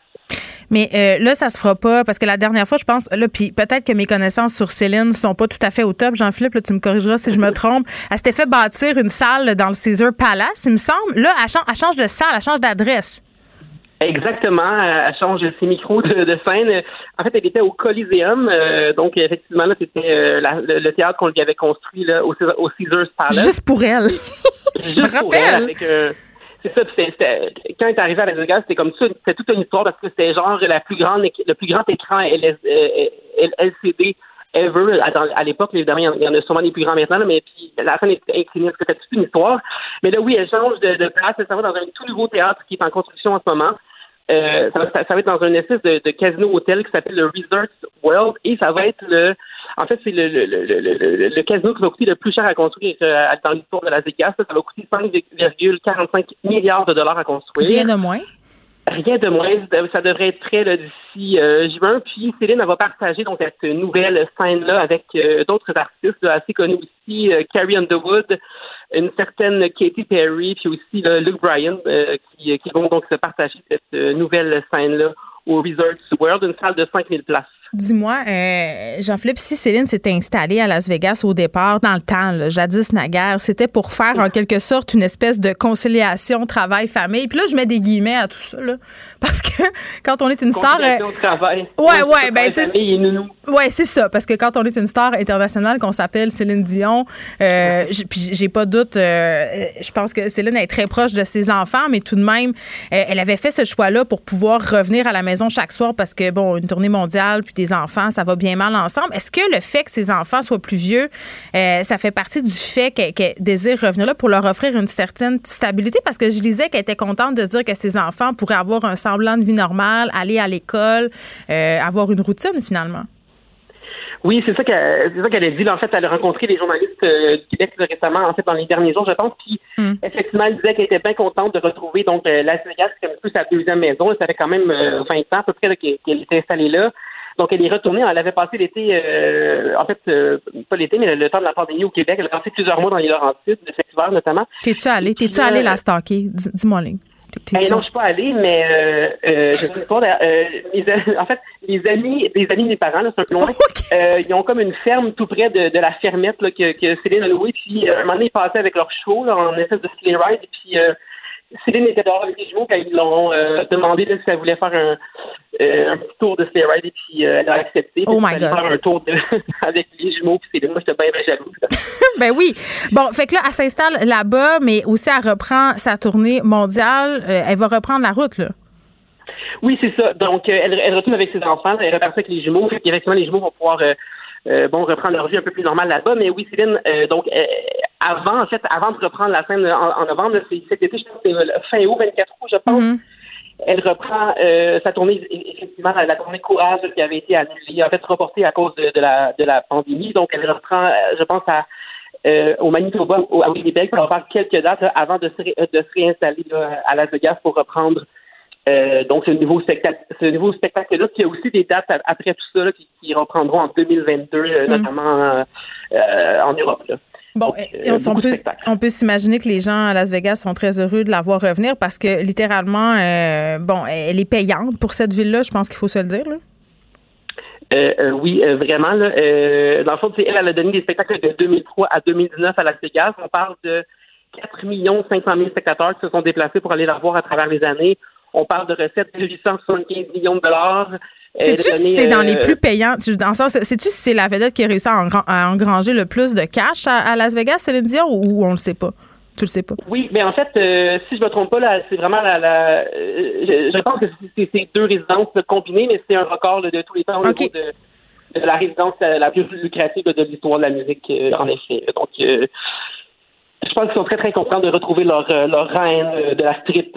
Mais là, ça se fera pas parce que la dernière fois, je pense, là, puis peut-être que mes connaissances sur Céline sont pas tout à fait au top. Jean-Philippe, tu me corrigeras si je me (laughs) trompe. Elle s'était fait bâtir une salle dans le Caesar Palace, il me semble. Là, elle change, elle change de salle, elle change d'adresse. Exactement, elle change ses micros de, scène. En fait, elle était au Coliseum, euh, donc effectivement là, c'était euh, le, théâtre qu'on lui avait construit là au, au Caesars Palace. Juste pour elle. (laughs) Juste Je me rappelle. Euh, c'est ça. Quand elle est arrivée à Las Vegas, c'était comme ça, c'était toute une histoire parce que c'était genre la plus grande, le plus grand écran LCD ever. À, l'époque, évidemment, il y, en a sûrement des plus grands maintenant, mais puis la scène est inclinée, c'était toute une histoire. Mais là, oui, elle change de, de place, ça va dans un tout nouveau théâtre qui est en construction en ce moment. Euh, ça, va, être dans un espèce de, casino-hôtel qui s'appelle le Resort World et ça va être le. En fait, c'est le, le, le, le, casino qui va coûter le plus cher à construire euh, dans l'histoire de la Vegas. Ça, va coûter 5,45 milliards de dollars à construire. Rien de moins. Rien de moins. Ça devrait être prêt d'ici euh, juin. Puis Céline elle va partager donc cette nouvelle scène-là avec euh, d'autres artistes assez connus aussi, Carrie Underwood, une certaine Katy Perry, puis aussi Luke Bryan, qui, qui vont donc se partager cette nouvelle scène-là au Resorts World, une salle de 5000 places. Dis-moi, euh, Jean-Philippe, si Céline s'était installée à Las Vegas au départ, dans le temps, là, jadis naguère, c'était pour faire en quelque sorte une espèce de conciliation travail-famille. Puis là, je mets des guillemets à tout ça, là, (laughs) parce que quand on est une star... Euh, travail. Ouais, ouais, ben tu sais... Ouais, c'est ça, parce que quand on est une star internationale, qu'on s'appelle Céline Dion, euh, puis j'ai pas de doute, euh, je pense que Céline est très proche de ses enfants, mais tout de même, elle avait fait ce choix-là pour pouvoir revenir à la maison chaque soir parce que, bon, une tournée mondiale, puis enfants, ça va bien mal ensemble. Est-ce que le fait que ces enfants soient plus vieux, euh, ça fait partie du fait qu'elle désire revenir là pour leur offrir une certaine stabilité? Parce que je disais qu'elle était contente de se dire que ses enfants pourraient avoir un semblant de vie normale, aller à l'école, euh, avoir une routine finalement. Oui, c'est ça qu'elle a dit. en fait, elle a rencontré des journalistes euh, du Québec récemment, en fait, dans les derniers jours, je pense. Puis, hmm. effectivement, elle disait qu'elle était bien contente de retrouver donc euh, Las Vegas, comme plus sa deuxième maison. Ça fait quand même 20 ans à peu près qu'elle était installée là. Donc, elle est retournée. Elle avait passé l'été, euh, en fait, euh, pas l'été, mais le temps de la pandémie au Québec. Elle a passé plusieurs mois dans les Laurentides, cet hiver notamment. T'es-tu allée? T'es-tu allée la stalker? Dis-moi. Ben non, je suis pas allée, mais euh, euh, je sais pas. Euh, en fait, les amis, des amis de mes parents, c'est un peu loin. (laughs) Euh, ils ont comme une ferme tout près de, de la fermette là, que, que Céline a louée. Puis un moment donné, ils passaient avec leurs chevaux là, en espèce de sleigh ride. Puis Céline était dehors avec les jumeaux quand ils l'ont euh, demandé si elle voulait faire un, euh, un petit tour de sleigh ride et puis euh, elle a accepté. Oh my God. faire un tour de, (laughs) avec les jumeaux puis Céline. Moi, j'étais bien, bien jalouse. (laughs) ben oui. Bon, fait que là, elle s'installe là-bas, mais aussi elle reprend sa tournée mondiale. elle va reprendre la route, là. Oui, c'est ça. Donc, elle, elle, retourne avec ses enfants. Elle repart avec les jumeaux. Fait qu'effectivement, les jumeaux vont pouvoir euh, bon, reprendre leur vie un peu plus normale là-bas. Mais oui, Céline, euh, donc euh, avant, en fait, avant de reprendre la scène en, novembre, c'est cet été, je pense que c'est fin août, 24 août, je pense. Mm-hmm. Elle reprend sa tournée, effectivement, la, tournée Courage qui avait été annulée, en fait reportée à cause de, la, de la pandémie. Donc, elle reprend, je pense, à, au Manitoba, au, à Winnipeg, pour faire quelques dates avant de se, de se réinstaller à Las Vegas pour reprendre euh, donc, ce nouveau spectacle, ce nouveau spectacle-là, puis il y a aussi des dates après tout ça qui, reprendront en 2022, euh, mm. notamment euh, en Europe. Bon, on, peut, on peut s'imaginer que les gens à Las Vegas sont très heureux de la voir revenir parce que littéralement, bon, elle est payante pour cette ville-là, je pense qu'il faut se le dire. oui, vraiment. Là, dans le fond, elle, elle a donné des spectacles de 2003 à 2019 à Las Vegas. On parle de 4 500 000 spectateurs qui se sont déplacés pour aller la voir à travers les années. On parle de recettes de 875 millions de dollars. Sais-tu euh, si c'est dans les euh, plus payants? Dans sais-tu si c'est la vedette qui a réussi à, engranger le plus de cash à, Las Vegas, Céline Dion, ou on le sait pas? Tu le sais pas? Oui, mais en fait, euh, si je me trompe pas, là, c'est vraiment la. je, pense que c'est deux résidences combinées, mais c'est un record de tous les temps au niveau de, la résidence la plus lucrative de l'histoire de la musique, en effet. Donc, je pense qu'ils sont très, très contents de retrouver leur, euh, leur reine euh, de la street.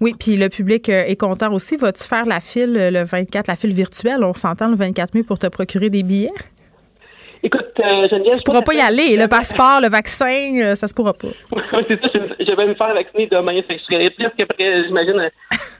Oui, puis le public euh, est content aussi. Vas-tu faire la file le 24, la file virtuelle? On s'entend le 24 mai pour te procurer des billets? Écoute, euh, Geneviève. Tu pourras pas y aller. Le passeport, le vaccin, ça se pourra pas. (laughs) oui, c'est ça. Je, vais me faire vacciner demain. Fait que je serai presque prêt, j'imagine,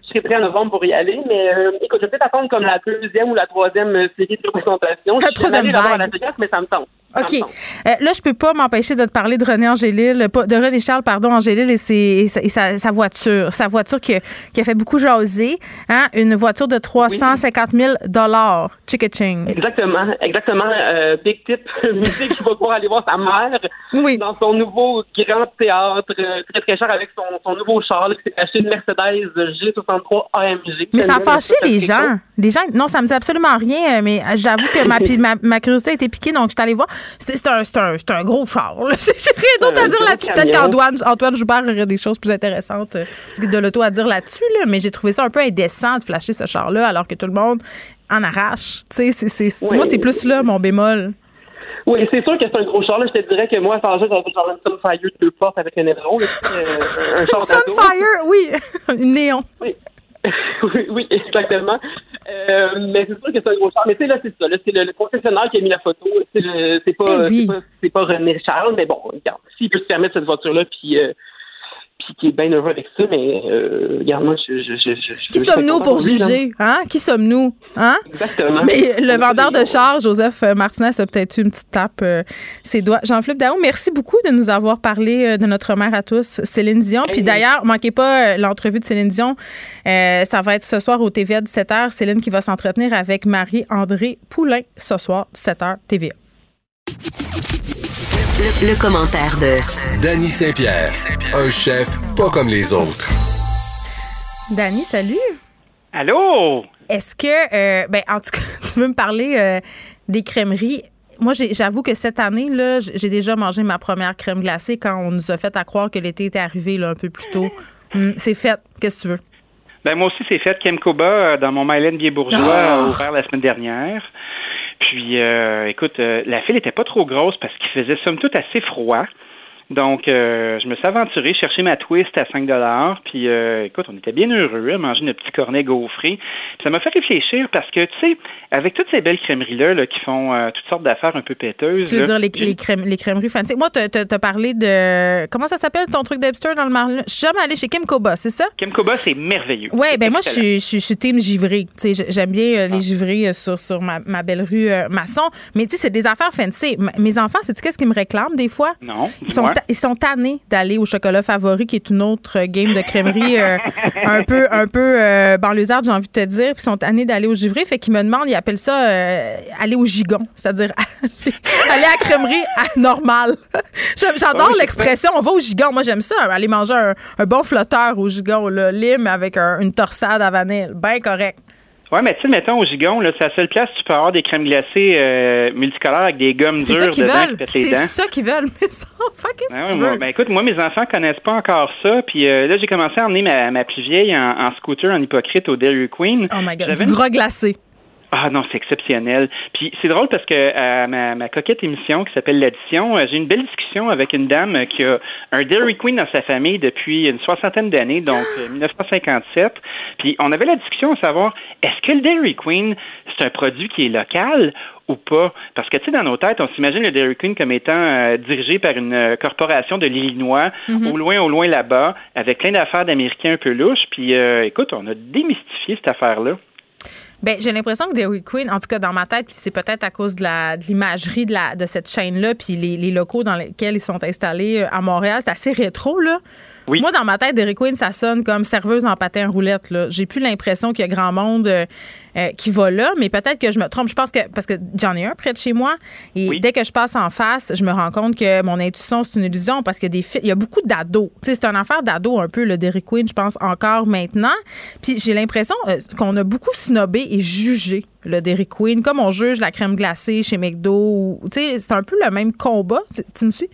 je serai prêt en novembre pour y aller. Mais écoute, je vais peut-être attendre comme la deuxième ou la troisième série de représentation. La troisième vague. mais ça me tente. OK. Euh, là, je peux pas m'empêcher de te parler de René Angélil, de René Charles, pardon, Angélil et, ses, et sa, voiture. Sa voiture qui, qui, a fait beaucoup jaser. Hein? Une voiture de 350 000 dollars. Ching. Exactement. Exactement. Euh, big tip. (laughs) Musique qui va pouvoir aller voir sa mère oui. dans son nouveau grand théâtre, euh, très, très cher, avec son, son nouveau char, s'est acheté une Mercedes G63 AMG. Mais ça a fâché les gens. Les gens, non, ça me dit absolument rien, mais j'avoue que ma, (laughs) ma, ma, curiosité a été piquée, donc je suis allée voir. C'est un, un, un, gros char. (laughs) J'ai rien d'autre à dire là-dessus. Peut-être qu'Antoine Antoine Joubert aurait des choses plus intéressantes euh, de l'auto à dire là-dessus, là, mais j'ai trouvé ça un peu indécent de flasher ce char-là alors que tout le monde en arrache. Tu sais, moi, c'est plus là mon bémol. Oui, c'est sûr que c'est un gros char. Là. Je te dirais que moi, à Saint-Jean, j'avais genre une Sunfire deux portes avec un aileron. Euh, un char. (laughs) Sunfire, oui, une néon. oui, (laughs) oui, exactement. Euh, mais c'est sûr que c'est un gros char. Mais tu sais, là, c'est ça. Là, c'est le, le concessionnaire qui a mis la photo. C'est, le- c'est pas, Eh oui. c'est pas, c'est pas René Charles, mais bon, regarde, s'il peut se permettre cette voiture-là, puis, euh, puis qui est bien heureux avec ça, mais euh, regarde, moi, je, je, je, je Qui sommes-nous pour juger? Hein? Qui sommes-nous? Hein? Exactement. Mais le vendeur de char, Joseph Martinez, a peut-être eu une petite tape euh, ses doigts. Jean-Philippe Daou, merci beaucoup de nous avoir parlé euh, de notre mère à tous, Céline Dion. Puis d'ailleurs, manquez pas euh, l'entrevue de Céline Dion. Euh, ça va être ce soir au TVA 17h. Céline qui va s'entretenir avec Marie-André Poulain ce soir, 17h TVA. Le, le commentaire de Danny Saint-Pierre, un chef pas comme les autres. Dani, salut. Allô? Est-ce que, euh, ben, en tout cas, (laughs) tu veux me parler euh, des crèmeries? Moi, j'avoue que cette année, là, j'ai déjà mangé ma première crème glacée quand on nous a fait à croire que l'été était arrivé là, un peu plus tôt. Hum, c'est fait. Qu'est-ce que tu veux? Ben moi aussi, c'est fait. Kem Koba, euh, dans mon Mylène Bié-Bourgeois, Ah! a ouvert la semaine dernière. Puis, euh, écoute, euh, la file était pas trop grosse parce qu'il faisait somme toute assez froid. Donc, euh, je me suis aventuré chercher ma twist à 5 Puis, euh, écoute, on était bien heureux à manger notre petit cornet gaufré. Puis ça m'a fait réfléchir parce que, tu sais, avec toutes ces belles crèmeries-là là, qui font euh, toutes sortes d'affaires un peu péteuses. Tu veux là, dire les, les, crème- les crèmeries fancy? Moi, t'as as parlé de. Comment ça s'appelle ton truc d'Epster dans le Marlin? Je suis jamais allée chez Kim Koba, c'est ça? Kem Koba, c'est merveilleux. Oui, ben moi, je suis, team givré. Tu sais, J'aime bien euh, les givrés euh, sur, sur ma, ma belle rue Masson. Mais tu sais, c'est des affaires fancy. M- mes enfants, sais-tu qu'est-ce qu'ils me réclament des fois? Non. Ils sont, ils sont tannés d'aller au chocolat favori, qui est une autre game de crèmerie euh, (laughs) un peu, un peu euh, banlieusarde, j'ai envie de te dire. Puis ils sont tannés d'aller au givré. Fait qu'ils me demandent, ils appellent ça euh, aller au gigon, c'est-à-dire aller, (laughs) aller à la crèmerie à normal. (laughs) J'adore Ah oui, l'expression, on va au gigon. Moi, j'aime ça, aller manger un, un bon flotteur au gigon, là, lime avec un- une torsade à vanille. Ben correct. Ouais, mais tu sais, mettons au gigon, là, c'est la seule place où tu peux avoir des crèmes glacées euh, multicolores avec des gommes dures dedans qui C'est ça qu'ils veulent, (laughs) mes enfants. Qu'est-ce que ouais, tu moi, veux? ben écoute, moi mes enfants connaissent pas encore ça, puis euh, là j'ai commencé à emmener ma, ma plus vieille en, en scooter en hypocrite au Dairy Queen. Oh my God, du une- gras glacé. Ah non, c'est exceptionnel. Puis c'est drôle parce que à ma, ma coquette émission qui s'appelle l'addition, euh, j'ai une belle discussion avec une dame euh, qui a un Dairy Queen dans sa famille depuis une soixantaine d'années, donc euh, 1957. Puis on avait la discussion à savoir est-ce que le Dairy Queen c'est un produit qui est local ou pas? Parce que tu sais dans nos têtes, on s'imagine le Dairy Queen comme étant euh, dirigé par une euh, corporation de l'Illinois, Mhm. au loin, au loin là-bas, avec plein d'affaires d'Américains un peu louches. Puis euh, écoute, on a démystifié cette affaire-là. Ben, j'ai l'impression que Dairy Queen, en tout cas dans ma tête, puis c'est peut-être à cause de la de l'imagerie de la de cette chaîne-là, puis les, les locaux dans lesquels ils sont installés euh, à Montréal, c'est assez rétro là. Oui. Moi, dans ma tête, Dairy Queen, ça sonne comme serveuse en patin roulette. Là. J'ai plus l'impression qu'il y a grand monde euh, euh, qui va là, mais peut-être que je me trompe. Je pense que parce que j'en ai un près de chez moi, et dès que je passe en face, je me rends compte que mon intuition c'est une illusion parce qu'il y a des il y a beaucoup d'ados. Tu sais, c'est une affaire d'ados un peu le Dairy Queen, je pense encore maintenant. Puis j'ai l'impression euh, qu'on a beaucoup snobé et jugé le Dairy Queen, comme on juge la crème glacée chez McDo. ou- Tu sais, c'est un peu le même combat. Tu me suis?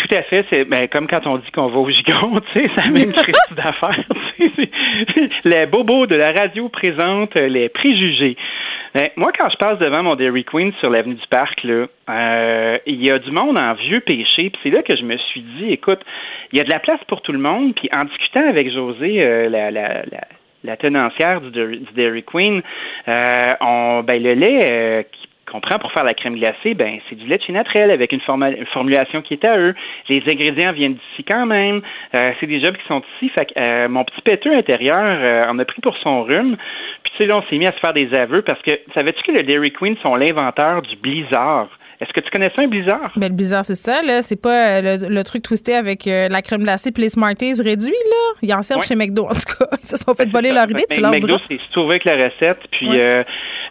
Tout à fait. C'est ben, comme quand on dit qu'on va au gigon, (laughs) tu sais, c'est la même crise d'affaires. (laughs) les bobos de la radio présentent les préjugés. Ben, moi, quand je passe devant mon Dairy Queen sur l'avenue du Parc, là, euh, il y a du monde en vieux péché. Puis c'est là que je me suis dit, écoute, il y a de la place pour tout le monde. Puis en discutant avec José, euh, la, la, la, la tenancière du, Dairy- du Dairy Queen, euh, on, ben, le lait euh, qu'on prend pour faire la crème glacée, ben c'est du lait de chez Naturel avec une, forma- une formulation qui est à eux. Les ingrédients viennent d'ici quand même. Euh, c'est des jobs qui sont ici. Fait euh, mon petit péteux intérieur euh, en a pris pour son rhume. Puis tu sais, là, on s'est mis à se faire des aveux parce que savais-tu que le Dairy Queen sont l'inventeur du blizzard? Est-ce que tu connais ça, un blizzard? Ben, le bizarre, c'est ça, là. C'est pas euh, le, le truc twisté avec euh, la crème glacée puis les Smarties réduits, là. Ils en servent Ouais. chez McDo. En tout cas, (laughs) ils se sont fait voler leur idée, Mais tu leur McDo, diras. c'est se trouver avec la recette. Puis Ouais. euh,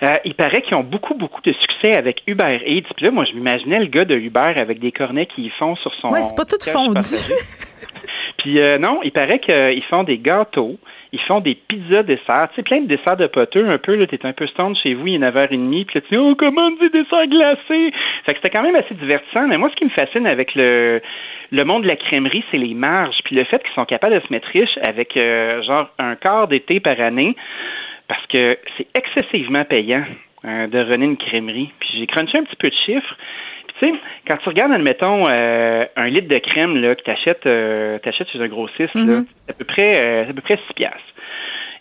euh, il paraît qu'ils ont beaucoup, beaucoup de succès avec Uber Eats. Puis là, moi, je m'imaginais le gars de Uber avec des cornets qui font sur son. Ouais, c'est pas tout fondu. (laughs) Puis non, il paraît qu'ils font des gâteaux, ils font des pizzas desserts, tu sais, plein de desserts de poteux un peu, là, t'es un peu stand chez vous, il est 9h30, puis là, tu dis, oh, comment des desserts glacés? Fait que c'était quand même assez divertissant, mais moi, ce qui me fascine avec le, le monde de la crèmerie, c'est les marges, puis le fait qu'ils sont capables de se mettre riches avec, euh, genre, un quart d'été par année, parce que c'est excessivement payant euh, de runner une crèmerie. Puis j'ai crunché un petit peu de chiffres. Tu sais, quand tu regardes, admettons, euh, un litre de crème là, que tu achètes, chez un grossiste, là, c'est à peu près, à peu près 6 piastres.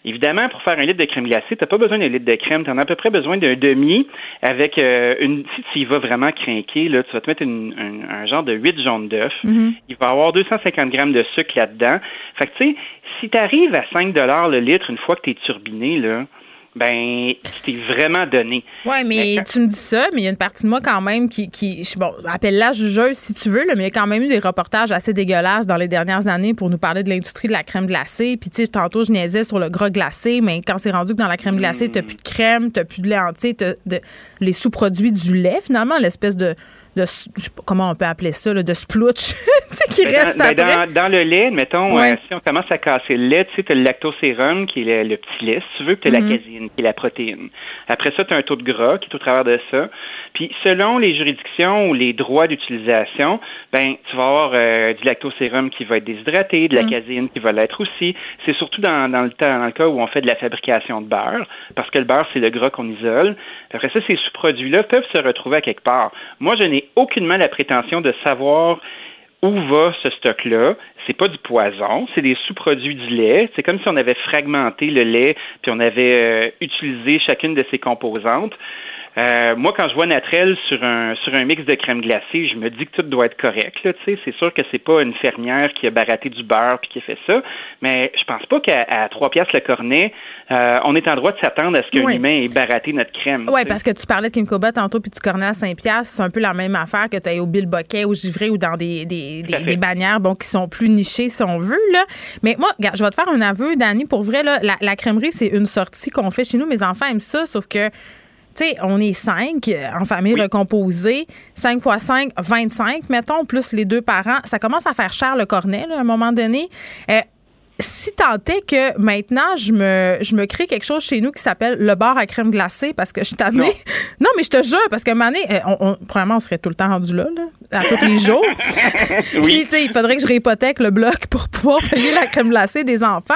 Évidemment, pour faire un litre de crème glacée, tu n'as pas besoin d'un litre de crème, tu en as à peu près besoin d'un demi avec une. Si tu y vas vraiment craquer, là, tu vas te mettre un, genre de 8 jaunes d'œufs. Mm-hmm. Il va y avoir 250 grammes de sucre là-dedans. Fait que tu sais, si tu arrives à 5 le litre une fois que tu es turbiné, là, ben, tu t'es vraiment donné. Oui, mais, tu me dis ça, mais il y a une partie de moi quand même qui, qui bon, appelle-la jugeuse si tu veux, là, mais il y a quand même eu des reportages assez dégueulasses dans les dernières années pour nous parler de l'industrie de la crème glacée. Puis, tu sais, tantôt, je niaisais sur le gras glacé, mais quand c'est rendu que dans la crème glacée, tu n'as plus de crème, tu plus de lait entier, tu de, les sous-produits du lait, finalement, l'espèce de de comment on peut appeler ça, de splooch (laughs) qui ben, reste ben, après. Dans, le lait, mettons, euh, si on commence à casser le lait, tu sais, tu as le lactosérum qui est le, petit lait, si tu veux, puis tu as la Mm-hmm. caséine qui est la protéine. Après ça, tu as un taux de gras qui est au travers de ça. Puis selon les juridictions ou les droits d'utilisation, ben tu vas avoir euh, du lactosérum qui va être déshydraté, de la Mm. caséine qui va l'être aussi. C'est surtout dans, dans, le temps, dans le cas où on fait de la fabrication de beurre, parce que le beurre, c'est le gras qu'on isole. Après ça, ces sous-produits-là peuvent se retrouver à quelque part. Moi, je n'ai aucunement la prétention de savoir où va ce stock-là. C'est pas du poison, c'est des sous-produits du lait. C'est comme si on avait fragmenté le lait puis on avait euh, utilisé chacune de ses composantes. Euh, moi, quand je vois Natrel sur un sur un mix de crème glacée, je me dis que tout doit être correct. Là, c'est sûr que c'est pas une fermière qui a baraté du beurre puis qui a fait ça, mais je pense pas qu'à trois pièces le cornet, euh, on est en droit de s'attendre à ce qu'un Oui. humain ait baraté notre crème. Oui, parce que tu parlais de Kim Cobot tantôt, puis tu cornais à 5 piastres. C'est un peu la même affaire que tu as au Bill Boquet, au Givré ou dans des, des, des, des bannières bon, qui sont plus nichées, si on veut. Là. Mais moi, regarde, je vais te faire un aveu, Dani. Pour vrai, là, la, la crèmerie, c'est une sortie qu'on fait chez nous. Mes enfants aiment ça, sauf que tu sais, on est cinq euh, en famille recomposée. 5 fois 5, 25, mettons, plus les deux parents. Ça commence à faire cher le cornet, là, à un moment donné. Euh, si tant est que maintenant, je me, je me crée quelque chose chez nous qui s'appelle le bar à crème glacée parce que je suis tannée. Non. (laughs) Non, mais je te jure, parce moment donné, euh, on, on- premièrement, on serait tout le temps rendu là, là, à tous les jours. (laughs) Puis, tu sais, il faudrait que je réhypothèque le bloc pour pouvoir payer la crème glacée des enfants.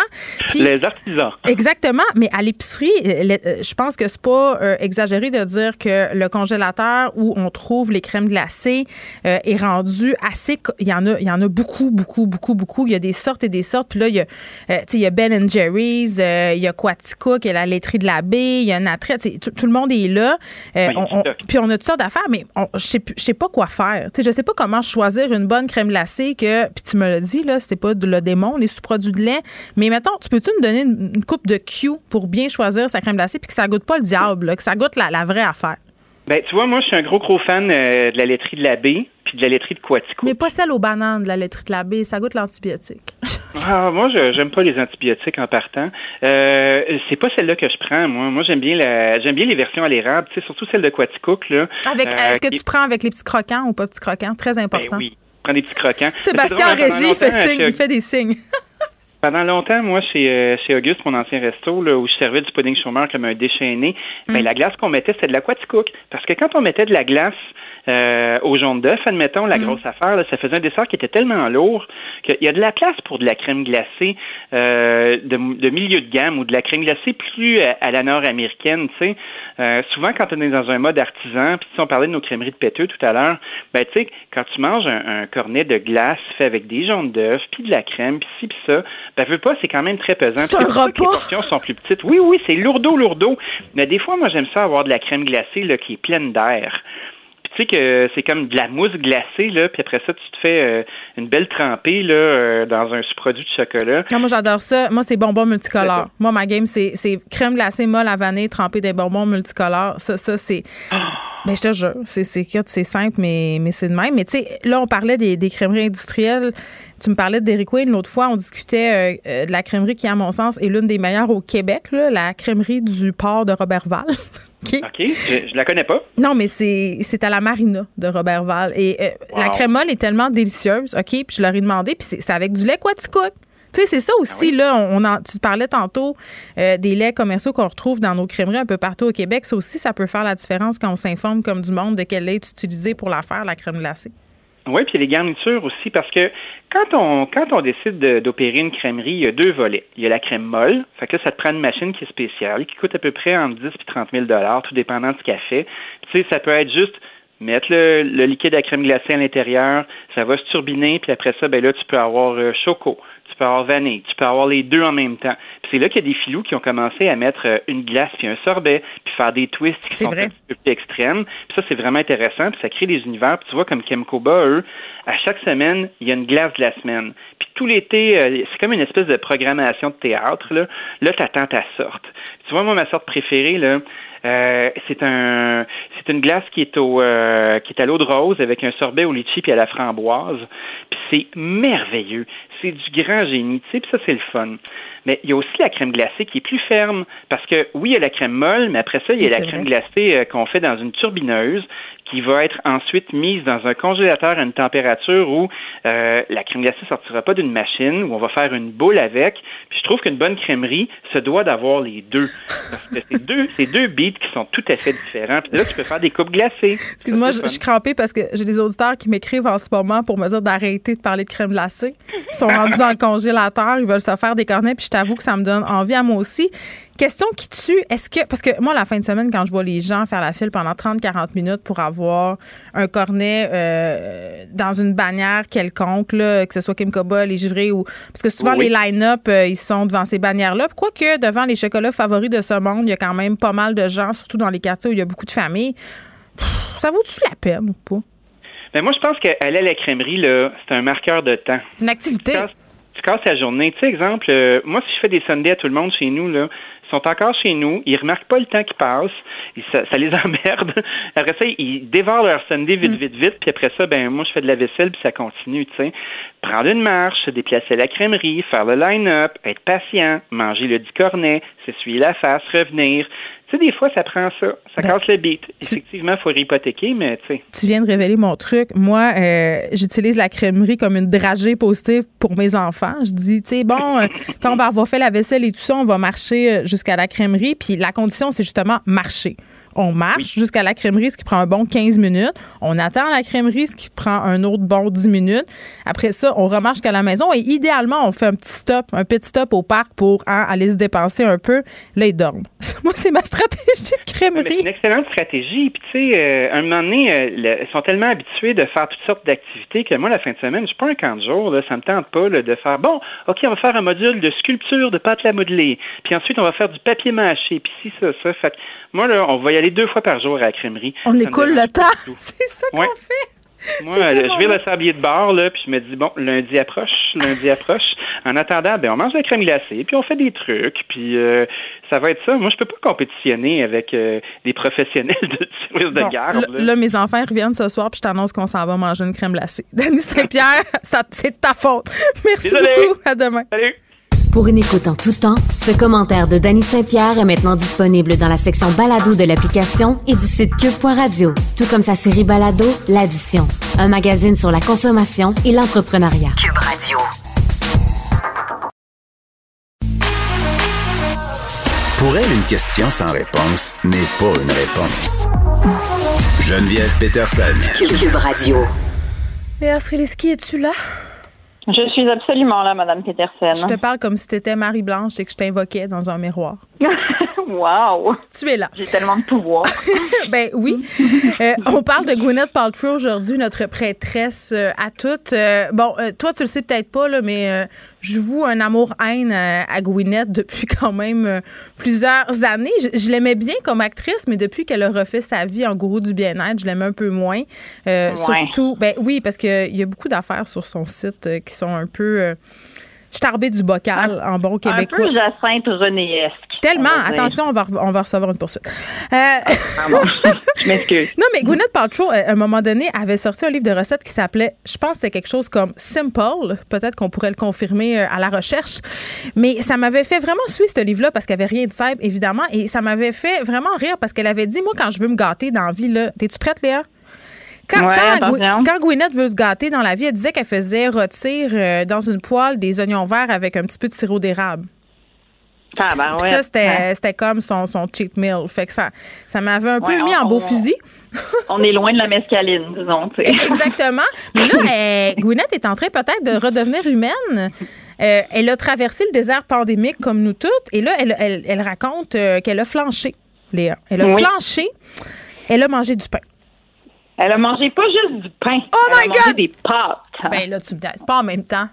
Puis, Les artisans. Exactement, mais à l'épicerie, euh, euh, je pense que c'est pas euh, exagéré de dire que le congélateur où on trouve les crèmes glacées euh, est rendu assez. Il y en a, il y en a beaucoup, beaucoup, beaucoup, beaucoup. Il y a des sortes et des sortes. Puis là, il y a, euh, il y a Ben Jerry's, euh, il y a Quaticook, il y a la laiterie de la baie, il y a Natret. Tout, le monde est là. Euh, Oui, on- on- stock. puis on a toutes sortes d'affaires, mais je je sais pas quoi faire. Tu sais, je sais pas comment choisir une bonne crème glacée que, puis tu me l'as dit, là, c'était pas de le démon, les sous-produits de lait. Mais mettons, tu peux-tu me donner une, une coupe de Q pour bien choisir sa crème glacée puis que ça goûte pas le diable, là, que ça goûte la, la vraie affaire? Ben, tu vois, moi, je suis un gros, gros fan euh, de la laiterie de la baie puis de la laiterie de Quatico. Mais pas celle aux bananes de la laiterie de la baie, ça goûte l'antibiotique. (laughs) Ah, moi, je j'aime pas les antibiotiques en partant. Euh, c'est pas celle-là que je prends, moi. Moi, j'aime bien la, j'aime bien les versions à l'érable, surtout celle de Quaticook, là. Avec, Euh, est-ce que qui- tu prends avec les petits croquants ou pas petits croquants? Très important. Ben oui, prends des petits croquants. (laughs) Sébastien drôle, Régis, il fait, signe, il fait des signes. (laughs) Pendant longtemps, moi, chez, euh, chez Auguste, mon ancien resto, là, où je servais du pudding chômeur comme un déchaîné, Mm. ben, la glace qu'on mettait, c'était de la Quaticook. Parce que quand on mettait de la glace euh, au jaune d'œuf, admettons, Mm. la grosse affaire, là, ça faisait un dessert qui était tellement lourd qu'il y a de la place pour de la crème glacée euh, de, de milieu de gamme ou de la crème glacée plus à, à la nord-américaine, tu sais. Euh, souvent, quand on est dans un mode artisan, puis si on parlait de nos crèmeries de péteux tout à l'heure, ben, tu sais, quand tu manges un, un cornet de glace fait avec des jaunes d'œuf, puis de la crème, puis ci, puis ça, ben, veux pas, c'est quand même très pesant. C'est un que Les repas. portions sont plus petites. Oui, oui, c'est lourdeau, lourdeau. Mais des fois, moi, j'aime ça avoir de la crème glacée, là, qui est pleine d'air. Tu sais que c'est comme de la mousse glacée, là, puis après ça, tu te fais euh, une belle trempée, là, euh, dans un sous-produit de chocolat. Non, moi, j'adore ça. Moi, c'est bonbons multicolores. Moi, ma game, c'est crème glacée molle à vanille trempée des bonbons multicolores. Ça, ça c'est. Ben, je te jure, c'est c'est simple, mais, mais c'est de même. Mais tu sais, là, on parlait des, des crèmeries industrielles. Tu me parlais de Dairy Queen. L'autre fois, on discutait euh, euh, de la crèmerie qui, à mon sens, est l'une des meilleures au Québec, là, la crèmerie du port de Robertval. (laughs) OK? OK, je, je la connais pas. Non, mais c'est c'est à la marina de Robertval. Et euh, la crème molle est tellement délicieuse, OK? Puis je leur ai demandé, puis c'est c'est avec du lait Quaticook. Tu sais, c'est ça aussi, là. On en, tu parlais tantôt euh, des laits commerciaux qu'on retrouve dans nos crèmeries un peu partout au Québec. Ça aussi, ça peut faire la différence quand on s'informe comme du monde de quel lait est utilisé pour la faire, la crème glacée. Oui, puis les garnitures aussi, parce que quand on quand on décide d'opérer une crèmerie, il y a deux volets. Il y a la crème molle, fait que ça te prend une machine qui est spéciale, qui coûte à peu près entre 10 et 30 000 tout dépendant qu'elle fait. Tu sais, ça peut être juste mettre le, liquide à crème glacée à l'intérieur, ça va se turbiner, puis après ça, ben là, tu peux avoir euh, choco, tu peux avoir vanille, tu peux avoir les deux en même temps. Puis c'est là qu'il y a des filous qui ont commencé à mettre euh, une glace puis un sorbet, puis faire des twists qui sont un peu plus extrêmes. Puis ça, c'est vraiment intéressant, puis ça crée des univers. Puis tu vois, comme Kemkoba, eux, à chaque semaine, il y a une glace de la semaine. Puis tout l'été, euh, c'est comme une espèce de programmation de théâtre. Là, là tu attends ta sorte. Tu vois, moi, ma sorte préférée, là, euh, c'est un, c'est une glace qui est au, euh, qui est à l'eau de rose avec un sorbet au litchi puis à la framboise. Puis c'est merveilleux. C'est du grand génie, tu sais, puis ça c'est le fun. Mais il y a aussi la crème glacée qui est plus ferme parce que oui, il y a la crème molle, mais après ça, il y a la crème glacée euh, qu'on fait dans une turbineuse qui va être ensuite mise dans un congélateur à une température où euh, la crème glacée sortira pas d'une machine, où on va faire une boule avec. Puis je trouve qu'une bonne crèmerie se doit d'avoir les deux. Parce que c'est deux, c'est deux beats qui sont tout à fait différents. Puis là, tu peux faire des coupes glacées. Excuse-moi, je, suis crampée parce que j'ai des auditeurs qui m'écrivent en ce moment pour me dire d'arrêter de parler de crème glacée. Ils sont rendus dans le congélateur, ils veulent se faire des cornets, puis je t'avoue que ça me donne envie à moi aussi. Question qui tue, est-ce que, parce que moi, la fin de semaine, quand je vois les gens faire la file pendant 30-40 minutes pour avoir un cornet euh, dans une bannière quelconque, que ce soit Kim Koba, les givrés ou. Parce que souvent, les line-up, euh, ils sont devant ces bannières-là. Quoique, devant les chocolats favoris de ce monde, il y a quand même pas mal de gens, surtout dans les quartiers où il y a beaucoup de familles. Ça vaut-tu la peine ou pas? Ben moi, je pense qu'aller à la crèmerie, là, c'est un marqueur de temps. C'est une activité. Tu casses, la journée. Tu sais, exemple, euh, moi, si je fais des sundays à tout le monde chez nous, là, sont encore chez nous, ils remarquent pas le temps qui passe, ça, ça, les (laughs) emmerde. Après ça, ils dévorent leur Sunday vite, mm. vite, vite, puis après ça, ben moi je fais de la vaisselle, puis ça continue, tu sais. Prendre une marche, se déplacer à la crèmerie, faire le line-up, être patient, manger le cornet, s'essuyer la face, revenir. Tu sais, des fois, ça prend ça. Ça ben, casse le beat. Effectivement, il faut hypothéquer, mais tu sais. Tu viens de révéler mon truc. Moi, euh, j'utilise la crèmerie comme une dragée positive pour mes enfants. Je dis, tu sais, bon, euh, (laughs) quand on va avoir fait la vaisselle et tout ça, on va marcher euh, jusqu'à la crèmerie. Puis la condition, c'est justement marcher. On marche jusqu'à la crèmerie, ce qui prend un bon 15 minutes. On attend la crèmerie, ce qui prend un autre bon 10 minutes. Après ça, on remarche jusqu'à la maison et idéalement, on fait un petit stop, un petit stop au parc pour hein, aller se dépenser un peu. Là, ils dorment. (laughs) Moi, c'est ma stratégie de crèmerie. C'est une excellente stratégie. Puis, tu sais, euh, un moment donné, euh, ils sont tellement habitués de faire toutes sortes d'activités que moi, la fin de semaine, je suis pas un camp de jour. Là, ça me tente pas de faire, bon, OK, on va faire un module de sculpture de pâte à modeler. Puis ensuite, on va faire du papier mâché. Puis si, ça, ça. Fait moi, là, on va y aller deux fois par jour à la crèmerie. On écoule le temps. (laughs) C'est ça qu'on fait. Moi, je vais le sablier de bord, là, puis je me dis, bon, lundi approche, lundi approche. En attendant, ben, on mange de la crème glacée, puis on fait des trucs, puis euh, ça va être ça. Moi, je peux pas compétitionner avec euh, des professionnels de service de garde. Là. mes enfants reviennent ce soir, puis je t'annonce qu'on s'en va manger une crème glacée. (laughs) Denis Saint-Pierre, c'est de ta faute. Merci beaucoup. À demain. Salut. Pour une écoute en tout temps, ce commentaire de Danny Saint-Pierre est maintenant disponible dans la section balado de l'application et du site cube.radio, tout comme sa série balado L'Addition, un magazine sur la consommation et l'entrepreneuriat. Cube Radio. Pour elle, une question sans réponse n'est pas une réponse. Geneviève Peterson. Cube Radio. Léa Sreliski, es-tu là? Je suis absolument là, Madame Peterson. Je te parle comme si tu étais Marie-Blanche et que je t'invoquais dans un miroir. (laughs) wow! Tu es là. J'ai tellement de pouvoir. (laughs) ben oui. Euh, on parle de Gwyneth Paltrow aujourd'hui, notre prêtresse euh, à toutes. Euh, bon, toi, tu le sais peut-être pas, là, mais je voue un amour-haine à, Gwyneth depuis (laughs) quand même plusieurs années. Je, l'aimais bien comme actrice, mais depuis qu'elle a refait sa vie en gourou du bien-être, je l'aime un peu moins. Surtout, ben oui, parce qu'il y a beaucoup d'affaires sur son site qui sont un peu starbé du bocal en bon québécois. Un peu Jacinthe Renéesque. Tellement. Attention, on va, on va recevoir une poursuite. Euh... je (laughs) m'excuse. Non, mais Gwyneth Paltrow, à un moment donné, avait sorti un livre de recettes qui s'appelait, je pense que c'était quelque chose comme Simple. Peut-être qu'on pourrait le confirmer euh, à la recherche. Mais ça m'avait fait vraiment suivre ce livre-là parce qu'il n'y avait rien de simple, évidemment. Et ça m'avait fait vraiment rire parce qu'elle avait dit, moi, quand je veux me gâter dans la vie, là, t'es-tu prête, Léa? Quand, Gwyneth veut se gâter dans la vie, elle disait qu'elle faisait rôtir euh, dans une poêle des oignons verts avec un petit peu de sirop d'érable. Ah, ben Puis ouais. ça, c'était Ouais. comme son, son cheat meal. Fait que ça, ça m'avait un peu Ouais, mis on- en beau on- fusil. (laughs) On est loin de la mescaline, disons. tu sais. Exactement. Mais là, (laughs) euh, Gwyneth est en train peut-être de redevenir humaine. Euh, elle a traversé le désert pandémique comme nous toutes. Et là, elle, elle- elle raconte euh, qu'elle a flanché, Léa. Elle a Oui. flanché. Elle a mangé du pain. Elle a mangé pas juste du pain. Oh elle my a mangé God! des pâtes. Ben là, tu me c'est pas en même temps.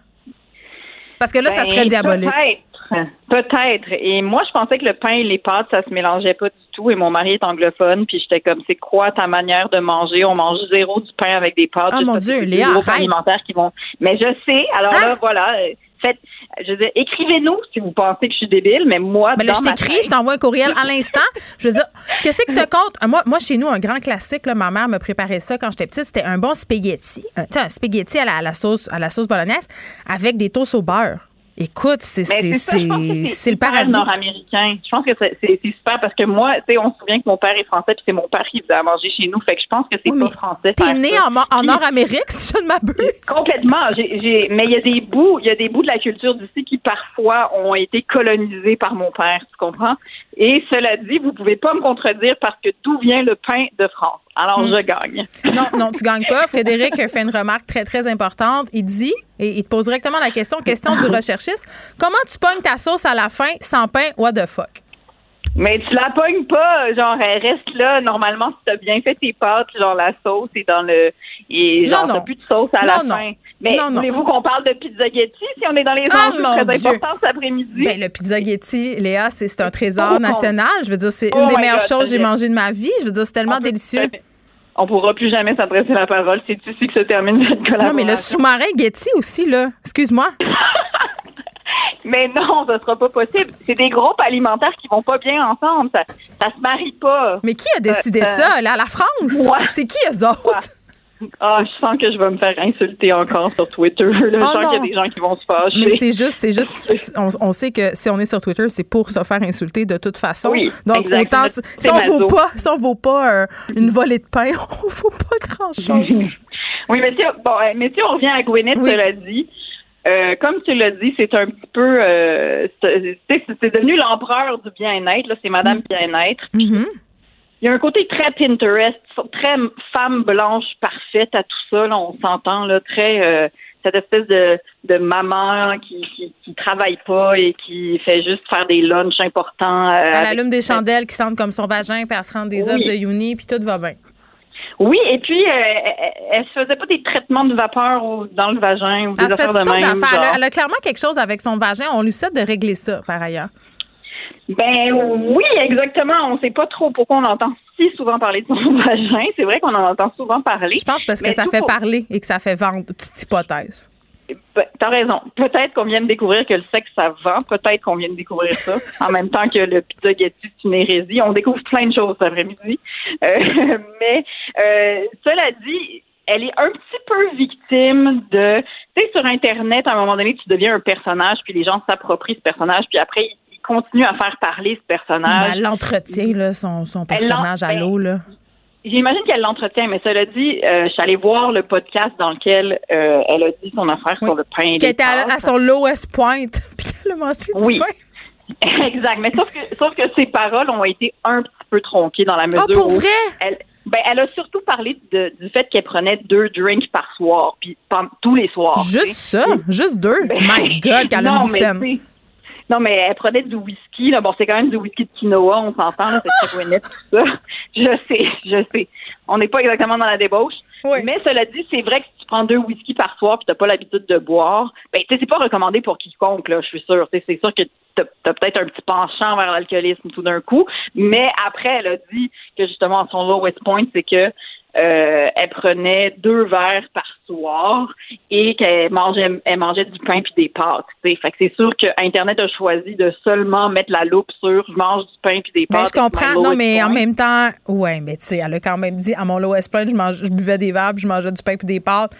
Parce que là, ça Ben, serait diabolique. Peut-être. Peut-être. Et moi, je pensais que le pain et les pâtes, ça se mélangeait pas du tout. Et mon mari est anglophone, puis j'étais comme, c'est quoi ta manière de manger? On mange zéro du pain avec des pâtes. Oh mon Dieu, des Léa, arrête. alimentaires qui vont. Mais je sais. Alors là, voilà. euh, Faites, je veux dire, écrivez-nous si vous pensez que je suis débile, mais moi, Ben là, dans je t'écris, je t'envoie un courriel à l'instant. Je veux dire, qu'est-ce que te (laughs) compte? Moi, moi, chez nous, un grand classique, là, ma mère me préparait ça quand j'étais petite. C'était un bon spaghetti. Un, un spaghetti à la, à la sauce, à la sauce bolognaise avec des toasts au beurre. Écoute, c'est le paradis. nord-américain. Je pense que c'est super parce que moi, tu sais, on se souvient que mon père est français puis c'est mon père qui faisait à manger chez nous. Fait que je pense que c'est pas français. T'es né ça. en, en Nord-Amérique, (laughs) si je ne m'abuse. Complètement. Mais il y a des bouts, il y a des bouts de la culture d'ici qui parfois ont été colonisés par mon père, tu comprends? Et cela dit, vous pouvez pas me contredire parce que d'où vient le pain de France? Alors Hmm. je gagne. Non, non, tu gagnes pas. Frédéric fait une remarque très, très importante. Il dit, et il te pose directement la question, question du recherchiste, comment tu pognes ta sauce à la fin sans pain? What the fuck? Mais tu la pognes pas, genre elle reste là. Normalement, si t'as bien fait tes pâtes, genre la sauce est dans le, et genre Non, non. t'as plus de sauce à la Non, non. fin. Mais Non, non. voulez-vous qu'on parle de pizzaghetti si on est dans les Ah, mon très Dieu. importants cet après-midi? Ben, le pizzaghetti, Léa, c'est c'est un trésor Oh, national. Je veux dire, c'est Oh une des meilleures God, choses que j'ai j'ai- mangées de ma vie. Je veux dire, c'est tellement délicieux. On pourra plus jamais s'adresser la parole. C'est ici que se termine cette collaboration. Non, mais le sous-marin Getty aussi, là. Excuse-moi. (laughs) Mais non, ça sera pas possible. C'est des groupes alimentaires qui vont pas bien ensemble. Ça, ça se marie pas. Mais qui a décidé Euh, ça, là, la France? C'est qui eux autres? Ah, je sens que je vais me faire insulter encore sur Twitter. Là. (laughs) je Oh sens qu'il y a des gens qui vont se fâcher. Mais c'est juste, c'est juste, on, on sait que si on est sur Twitter, c'est pour se faire insulter de toute façon. Oui, Donc, autant, si on vaut pas, si on vaut pas euh, une volée de pain, (laughs) on vaut pas grand-chose. (laughs) Oui, mais si, bon, euh, mais si on revient à Gwyneth, cela dit, euh, comme tu l'as dit, c'est un petit peu, euh, c'est devenu l'empereur du bien-être. Là, c'est Madame Bien-être. Mm-hmm. Il y a un côté très Pinterest, très femme blanche parfaite à tout ça. Là, on s'entend là, très euh, cette espèce de, de maman qui, qui qui travaille pas et qui fait juste faire des lunchs importants. euh, Elle avec- allume des chandelles qui sentent comme son vagin, puis elle se rend des Oui. œufs de Uni, puis tout va bien. Oui, et puis euh, elle, se faisait pas des traitements de vapeur dans le vagin ou des Elle affaires de même. Elle, elle a clairement quelque chose avec son vagin. On lui souhaite de régler ça, par ailleurs. Ben oui, exactement. On sait pas trop pourquoi on entend si souvent parler de son (laughs) vagin. C'est vrai qu'on en entend souvent parler. Je pense parce que ça fait pour- parler et que ça fait vendre. Petite hypothèse. Ben, T'as raison. Peut-être qu'on vient de découvrir que le sexe, ça vend. Peut-être qu'on vient de découvrir ça. (laughs) en même temps que le pizzaghetti, c'est une hérésie. On découvre plein de choses cet après-midi. Euh, (laughs) mais euh, cela dit, elle est un petit peu victime de... Tu sais, sur Internet, à un moment donné, tu deviens un personnage, puis les gens s'approprient ce personnage, puis après, ils continuent à faire parler ce personnage. Elle l'entretient, là, son, personnage à l'eau, là. J'imagine qu'elle l'entretient, mais cela dit, euh, je suis allée voir le podcast dans lequel euh, elle a dit son affaire sur le pain Qui était à, son lowest point, (laughs) puis qu'elle a mangé du Oui. pain. (laughs) Exact. Mais sauf que, sauf que ses paroles ont été un petit peu tronquées dans la mesure Ah, pour où vrai? Elle, ben, elle a surtout parlé de- du fait qu'elle prenait deux drinks par soir, puis tous les soirs. Juste ça? Juste deux? My God, (laughs) qu'elle a Ben, une mais scène. tu sais, Non, mais elle prenait du whisky. Là. Bon, c'est quand même du whisky de quinoa, on s'entend, là, c'est très (laughs) Gwyneth, tout ça. Je sais, je sais. On n'est pas exactement dans la débauche. Mais cela dit, c'est vrai que si tu prends deux whisky par soir puis t'as pas l'habitude de boire, ben, tu sais, c'est pas recommandé pour quiconque, là, je suis sûre. Tu sais, C'est sûr que t'as as, peut-être un petit penchant vers l'alcoolisme tout d'un coup. Mais après, elle a dit que justement, son lowest point, c'est que euh, elle prenait deux verres par soir et qu'elle mangeait, elle mangeait du pain puis des pâtes. tu sais. Fait que c'est sûr que Internet a choisi de seulement mettre la loupe sur je mange du pain puis des Ben, pâtes. je comprends. Non, mais en même temps, ouais, mais tu sais, elle a quand même dit à mon lowest point, je, mange, je buvais des verres, puis je mangeais du pain puis des pâtes.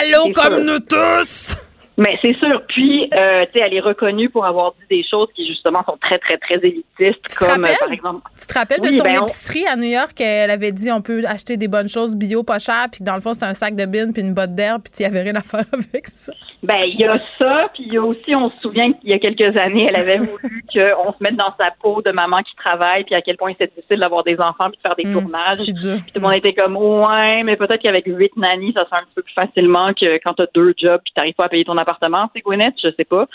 Allô, comme sûr. nous tous! Mais c'est sûr. Puis, euh, tu sais, elle est reconnue pour avoir dit des choses qui, justement, sont très, très, très élitistes. Tu te comme, euh, par exemple. Tu te rappelles de son ben, on- épicerie à New York? Elle avait dit on peut acheter des bonnes choses bio pas cher, puis dans le fond, c'était un sac de bines puis une botte d'herbe, puis tu y avais rien à faire (laughs) avec ça. Ben, il y a ça, puis il y a aussi, on se souvient qu'il y a quelques années, elle avait voulu (laughs) qu'on se mette dans sa peau de maman qui travaille, puis à quel point c'est difficile d'avoir des enfants puis de faire des tournages. C'est dur. Puis tout le monde était comme, ouais, mais peut-être qu'avec huit nannies, ça se fait un petit peu plus facilement que quand t'as deux jobs puis t'arrives pas à payer ton appartement, c'est Gwyneth, je sais pas.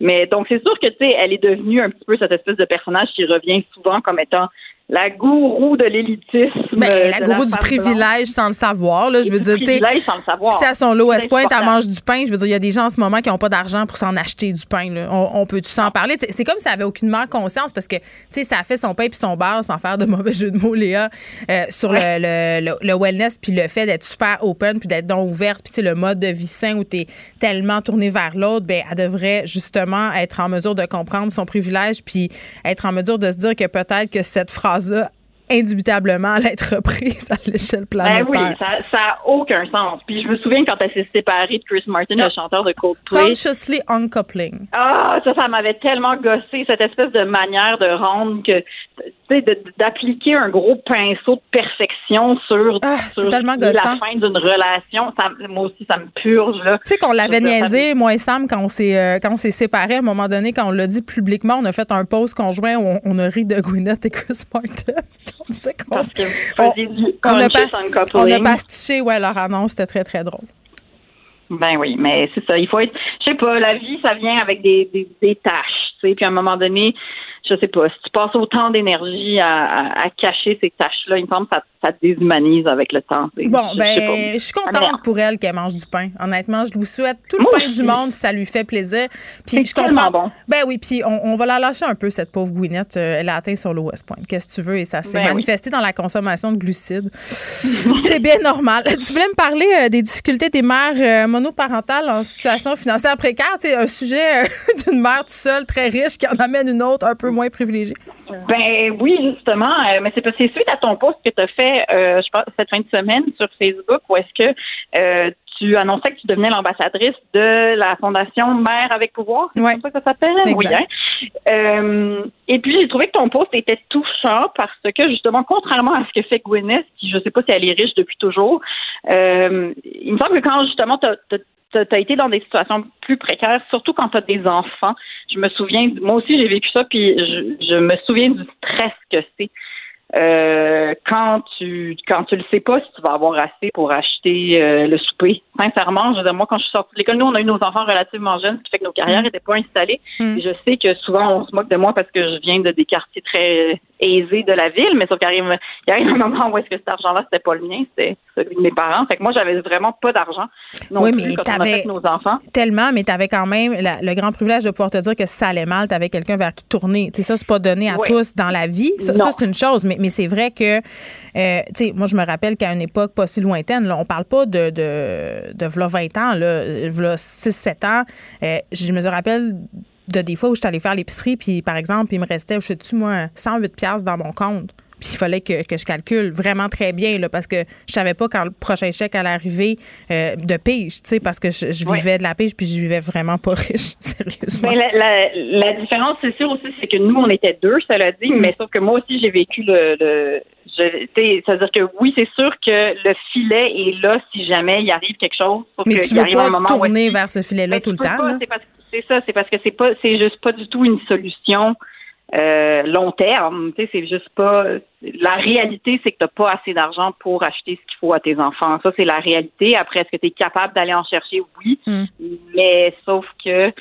Mais donc, c'est sûr que, tu sais, elle est devenue un petit peu cette espèce de personnage qui revient souvent comme étant la gourou de l'élitisme. Ben, la de gourou du privilège sans le savoir. Là, je veux dire, tu sais, privilège sans le savoir. si à son lot C'est West Point, elle mange du pain, je veux dire, il y a des gens en ce moment qui n'ont pas d'argent pour s'en acheter du pain. Là. On, on peut-tu s'en parler? Tu sais, C'est comme si elle avait aucunement conscience parce que, tu sais, ça a fait son pain puis son beurre sans faire de mauvais jeu de mots, Léa, euh, sur le, le, le- le wellness puis le fait d'être super open puis d'être donc ouverte. Puis, tu sais, le mode de vie sain où tu es tellement tourné vers l'autre, ben, elle devrait justement être en mesure de comprendre son privilège puis être en mesure de se dire que peut-être que cette phrase-là, indubitablement, allait être reprise à l'échelle planétaire. Ben oui, ça, ça a aucun sens. Puis je me souviens quand elle s'est séparée de Chris Martin, le chanteur de Coldplay. Consciously uncoupling. Ah, ça, ça m'avait tellement gossé, cette espèce de manière de rendre que, tu sais, d'appliquer un gros pinceau de perfection sur, sur tellement la gossant. fin d'une relation. Ça, moi aussi, ça me purge, là. Tu sais qu'on l'avait niaisé, moi et Sam, quand on s'est euh, quand on s'est séparés, à un moment donné, quand on l'a dit publiquement, on a fait un post conjoint où on, on a ri de Gwyneth et Chris Martin. (laughs) on disait qu'on on, on a, pas- on a pastiché ouais, leur annonce, c'était très, très drôle. Ben oui, mais c'est ça. Il faut être, je sais pas, la vie, ça vient avec des, des, des tâches, tu sais. Puis à un moment donné, je sais pas, si tu passes autant d'énergie à, à, à cacher ces tâches-là, il me semble que ça, ça te déshumanise avec le temps. Bon, Je- ben, je suis contente pour elle qu'elle mange du pain. Honnêtement, je lui souhaite tout le Moi pain aussi. du monde si ça lui fait plaisir. Puis C'est je comprends. tellement bon. Ben oui, puis on, on va la lâcher un peu, cette pauvre Gwyneth. Euh, elle a atteint son low West Point. Qu'est-ce que tu veux? Et ça s'est Ben oui. manifesté dans la consommation de glucides. (laughs) C'est bien normal. Tu voulais me parler euh, des difficultés des mères euh, monoparentales en situation financière précaire? Tu sais, un sujet euh, (laughs) d'une mère toute seule, très riche, qui en amène une autre un peu moins privilégiée. Ben oui, justement, euh, mais c'est parce que c'est suite à ton post que tu as fait, euh, je pense, cette fin de semaine sur Facebook, où est-ce que euh, tu annonçais que tu devenais l'ambassadrice de la Fondation Mère avec pouvoir. C'est comme ça que ça s'appelle? Oui, hein? Et puis, j'ai trouvé que ton post était touchant parce que, justement, contrairement à ce que fait Gwyneth, qui je sais pas si elle est riche depuis toujours, il me semble que quand, justement, tu as été dans des situations plus précaires, surtout quand tu as des enfants. Je me souviens, moi aussi j'ai vécu ça, puis je me souviens du stress que c'est. Euh, quand tu quand tu le sais pas si tu vas avoir assez pour acheter euh, le souper. Sincèrement, je veux dire, moi quand je suis sortie de l'école, nous on a eu nos enfants relativement jeunes, ce qui fait que nos carrières n'étaient pas installées. Et je sais que souvent on se moque de moi parce que je viens de des quartiers très aisés de la ville, mais sauf qu'il arrive, il arrive un moment où est-ce que cet argent-là c'était pas le mien, c'était celui de mes parents. Fait que moi j'avais vraiment pas d'argent non Oui, plus mais quand on a fait nos enfants. Tellement, mais tu avais quand même la- le grand privilège de pouvoir te dire que si ça allait mal, tu avais quelqu'un vers qui tourner. Tu sais, ça, c'est pas donné à Oui. tous dans la vie. Ça, ça, c'est une chose, mais, mais c'est vrai que, euh, tu sais, moi, je me rappelle qu'à une époque pas si lointaine, là, on parle pas de, de, de v'là 20 ans, là, v'là 6-7 ans. euh, je me rappelle de des fois où j'étais allée faire l'épicerie, puis par exemple, il me restait, je sais-tu, moi, 108 pièces dans mon compte. Puis il fallait que, que je calcule vraiment très bien, là, parce que je savais pas quand le prochain chèque allait arriver euh, de pige, tu sais, parce que je, je Ouais. vivais de la pige, puis je vivais vraiment pas riche, (laughs) sérieusement. Ben, la, la, la différence, c'est sûr aussi, c'est que nous, on était deux, cela dit, Mm. mais sauf que moi aussi, j'ai vécu le. le C'est-à-dire que oui, c'est sûr que le filet est là si jamais il arrive quelque chose. Sauf Mais que tu il veux arrive pas un moment où tourner vers ce filet-là tout le temps. c'est ça, c'est parce que c'est pas, c'est juste pas du tout une solution euh, long terme. Tu sais, c'est juste pas. La réalité, c'est que t'as pas assez d'argent pour acheter ce qu'il faut à tes enfants. Ça, c'est la réalité. Après, est-ce que tu es capable d'aller en chercher? Oui, Mm. mais sauf que.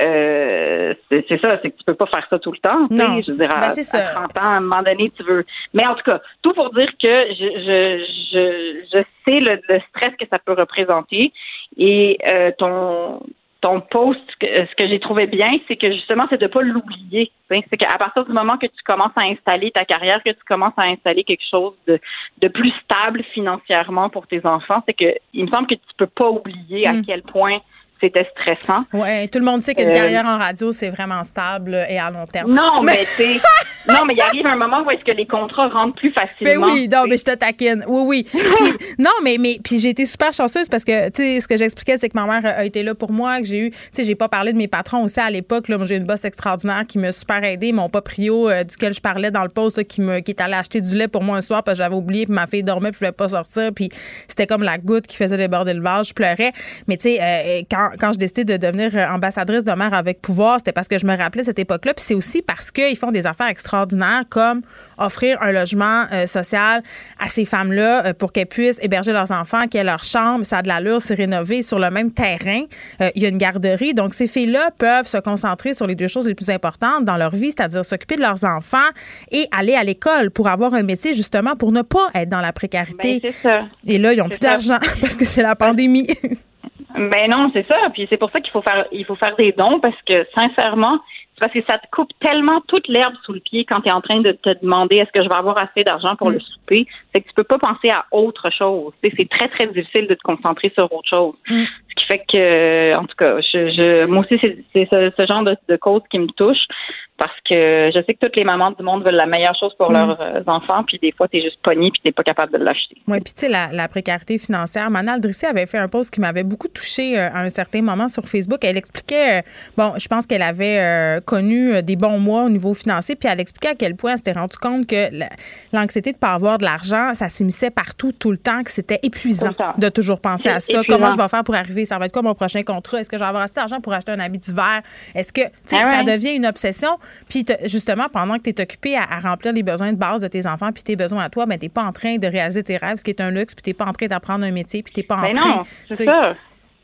Euh, c'est ça, c'est que tu peux pas faire ça tout le temps. Non. Je veux dire, à, Ben, ça. à 30 ans, à un moment donné, tu veux. Mais en tout cas, tout pour dire que je, je, je, je sais le, le stress que ça peut représenter. Et euh, ton ton post, que- ce que j'ai trouvé bien, c'est que justement, c'est de pas l'oublier. C'est qu'à partir du moment que tu commences à installer ta carrière, que tu commences à installer quelque chose de, de plus stable financièrement pour tes enfants, c'est que il me semble que tu peux pas oublier à Mm. quel point c'était stressant. Oui, tout le monde sait qu'une Euh, carrière en radio, c'est vraiment stable et à long terme. Non, (laughs) mais tu sais, non, mais il arrive un moment où est-ce que les contrats rentrent plus Ben facilement. oui, non, mais je te taquine. Oui, oui. Puis, (laughs) non, mais, mais puis j'ai été super chanceuse parce que, tu sais, ce que j'expliquais, c'est que ma mère a été là pour moi, que j'ai eu, tu sais, j'ai pas parlé de mes patrons aussi à l'époque. Là, j'ai une boss extraordinaire qui m'a super aidé. Mon paprio, euh, duquel je parlais dans le post, là, qui, me, qui est allé acheter du lait pour moi un soir parce que j'avais oublié, puis ma fille dormait, puis je voulais pas sortir. Puis c'était comme la goutte qui faisait déborder le vase. Je pleurais. Mais, tu sais, euh, quand, quand je décidé de devenir euh, ambassadrice de mère avec pouvoir, c'était parce que je me rappelais cette époque-là. Puis c'est aussi parce qu'ils font des affaires extraordinaires comme offrir un logement euh, social à ces femmes-là euh, pour qu'elles puissent héberger leurs enfants, qu'elles aient leur chambre, ça a de l'allure, c'est rénové sur le même terrain. Euh, Il y a une garderie. Donc, ces filles-là peuvent se concentrer sur les deux choses les plus importantes dans leur vie, c'est-à-dire s'occuper de leurs enfants et aller à l'école pour avoir un métier, justement, pour ne pas être dans la précarité. Ben, c'est ça. Et là, ils n'ont plus d'argent (laughs) parce que c'est la pandémie. (laughs) Ben non, c'est ça. Puis c'est pour ça qu'il faut faire, il faut faire des dons parce que sincèrement, c'est parce que ça te coupe tellement toute l'herbe sous le pied quand tu es en train de te demander est-ce que je vais avoir assez d'argent pour le souper. C'est que tu peux pas penser à autre chose. Tu sais, C'est très très difficile de te concentrer sur autre chose. Ce qui fait que, en tout cas, je, je moi aussi c'est c'est ce, ce genre de, de cause qui me touche parce que je sais que toutes les mamans du monde veulent la meilleure chose pour Mm. leurs euh, enfants, puis des fois t'es juste pogné puis t'es pas capable de l'acheter. Oui, puis tu sais, la, la précarité financière. Manal Drissi avait fait un post qui m'avait beaucoup touché à un certain moment sur Facebook. Elle expliquait, euh, bon, je pense qu'elle avait euh, connu euh, des bons mois au niveau financier, puis elle expliquait à quel point elle s'était rendu compte que la- l'anxiété de ne pas avoir de l'argent, ça s'immisçait partout, tout le temps, que c'était épuisant de toujours penser à ça. épuisant. Comment je vais faire pour arriver? Ça va être quoi mon prochain contrat? Est-ce que je vais avoir assez d'argent pour acheter un habit d'hiver? Est-ce que, tu sais, Ah ça devient une obsession? Puis te- justement, pendant que tu es occupé à, à remplir les besoins de base de tes enfants, puis tes besoins à toi, ben, tu pas en train de réaliser tes rêves, ce qui est un luxe, puis tu pas en train d'apprendre un métier, puis tu pas en Ben train. non, (laughs) c'est ça.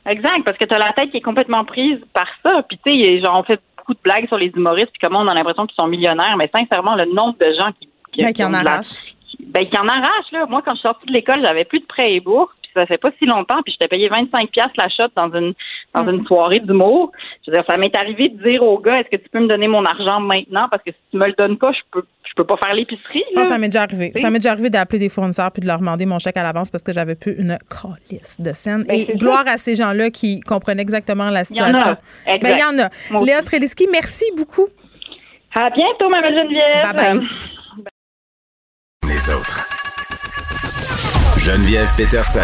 Exact, parce que tu as la tête qui est complètement prise par ça. Puis tu sais, genre, on fait beaucoup de blagues sur les humoristes, puis comment on a l'impression qu'ils sont millionnaires, mais sincèrement, le nombre de gens qui, qui, Ben, qui en arrachent. ben, qui en arrachent, là. Moi, quand je suis sortie de l'école, j'avais plus de prêts et bourses, puis ça fait pas si longtemps, puis je t'ai payé 25 pièces la shot dans une dans Mm. une soirée d'humour. Je veux dire, ça m'est arrivé de dire au gars, est-ce que tu peux me donner mon argent maintenant? Parce que si tu me le donnes pas, je peux je peux pas faire l'épicerie. là. Ça m'est déjà arrivé. Ça m'est déjà arrivé d'appeler des fournisseurs puis de leur demander mon chèque à l'avance parce que j'avais plus une calice de scène. Ben, Et gloire à ces gens-là qui comprenaient exactement la Il y en a. situation. Ben, il y en a. Aussi. Léa Streliski, merci beaucoup. À bientôt, ma belle Geneviève. Bye bye. Les autres. Geneviève Peterson.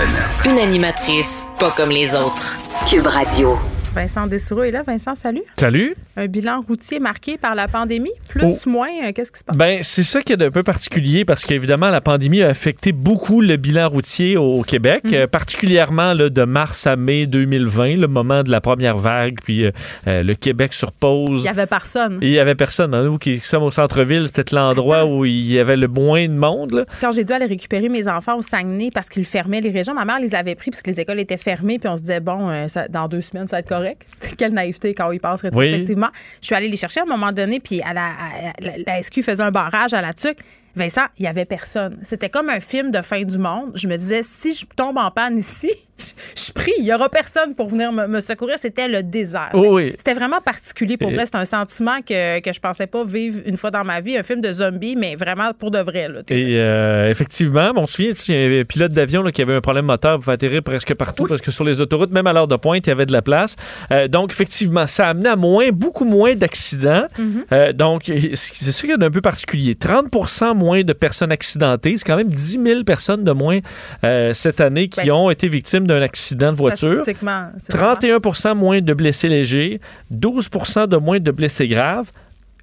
Une animatrice pas comme les autres. Cube Radio. Vincent Dessureau est là. Vincent, salut. Salut. Un bilan routier marqué par la pandémie. Plus, Oh. moins, euh, qu'est-ce qui se passe? Ben, c'est ça qui est un peu particulier parce qu'évidemment, la pandémie a affecté beaucoup le bilan routier au Québec, Mm. euh, particulièrement là, de mars à mai 2020, le moment de la première vague, puis euh, le Québec sur pause. Il y avait personne. Il y avait personne. Nous qui sommes au centre-ville, c'était l'endroit où il y avait le moins de monde. là. Quand j'ai dû aller récupérer mes enfants au Saguenay parce qu'ils fermaient les régions, ma mère les avait pris parce que les écoles étaient fermées, puis on se disait, bon, euh, ça- dans deux semaines, ça va être correct. (laughs) Quelle naïveté quand on y passe rétrospectivement. Je suis allée les chercher à un moment donné, puis à la, à- la, la SQ faisait un barrage à la tuque. Vincent, il y avait personne. C'était comme un film de fin du monde. Je me disais, si je tombe en panne ici, (laughs) je prie, il y aura personne pour venir me, me secourir. C'était le désert. Oh oui. C'était vraiment particulier pour Et- vrai. C'est un sentiment que, que je pensais pas vivre une fois dans ma vie. Un film de zombie, mais vraiment pour de vrai. Là. Et euh, effectivement, on se souvient, il y avait un pilote d'avion qui avait un problème moteur pour atterrir presque partout parce que sur les autoroutes, même à l'heure de pointe, il y avait de la place. Euh, donc, effectivement, ça a amené à moins, beaucoup moins d'accidents. Euh, donc, c'est ça qui est un peu particulier. 30 moins de personnes accidentées. C'est quand même 10 000 personnes de moins euh, cette année qui Ben, ont été victimes d'un accident de voiture. Statistiquement, c'est vraiment- 31 moins de blessés légers, 12% de moins de blessés graves.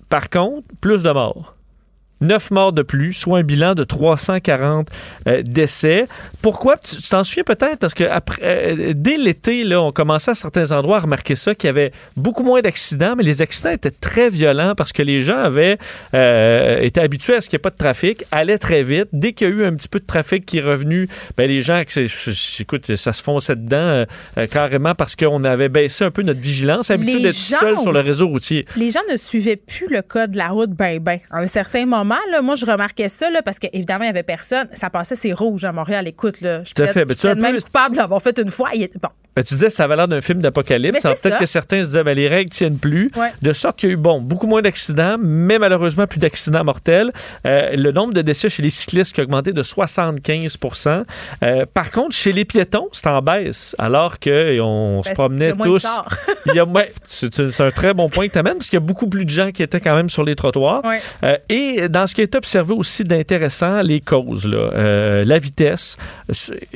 Par contre, plus de morts. 9 morts de plus, soit un bilan de 340 euh, décès. Pourquoi? Tu t'en souviens peut-être? Parce que après, euh, dès l'été, là, on commençait à certains endroits à remarquer ça, qu'il y avait beaucoup moins d'accidents, mais les accidents étaient très violents parce que les gens avaient euh, été habitués à ce qu'il n'y ait pas de trafic, allaient très vite. Dès qu'il y a eu un petit peu de trafic qui est revenu, ben, les gens, écoute, ça se fonçait dedans carrément parce qu'on avait baissé un peu notre vigilance, habitué d'être seul sur le réseau routier. Les gens ne suivaient plus le code de la route ben ben. À un certain moment, moment, là, moi, je remarquais ça, là, parce qu'évidemment, il n'y avait personne. Ça passait, c'est rouge à Montréal. Écoute, là, je suis un même peu- coupable d'avoir fait une fois. Il bon. Ben, tu disais, ça avait l'air d'un film d'apocalypse. Peut-être que certains se disaient, ben, les règles tiennent plus. Ouais. De sorte qu'il y a eu, bon, beaucoup moins d'accidents, mais malheureusement plus d'accidents mortels. Euh, le nombre de décès chez les cyclistes qui a augmenté de 75% Euh, Par contre, chez les piétons, c'est en baisse, alors qu'on se Ben, promenait tous. ouais, (laughs) c'est c'est un très bon (laughs) point que tu amènes, parce qu'il y a beaucoup plus de gens qui étaient quand même sur les trottoirs. Ouais. Euh, et dans ce qui est observé aussi d'intéressant, les causes, là, Euh, la vitesse,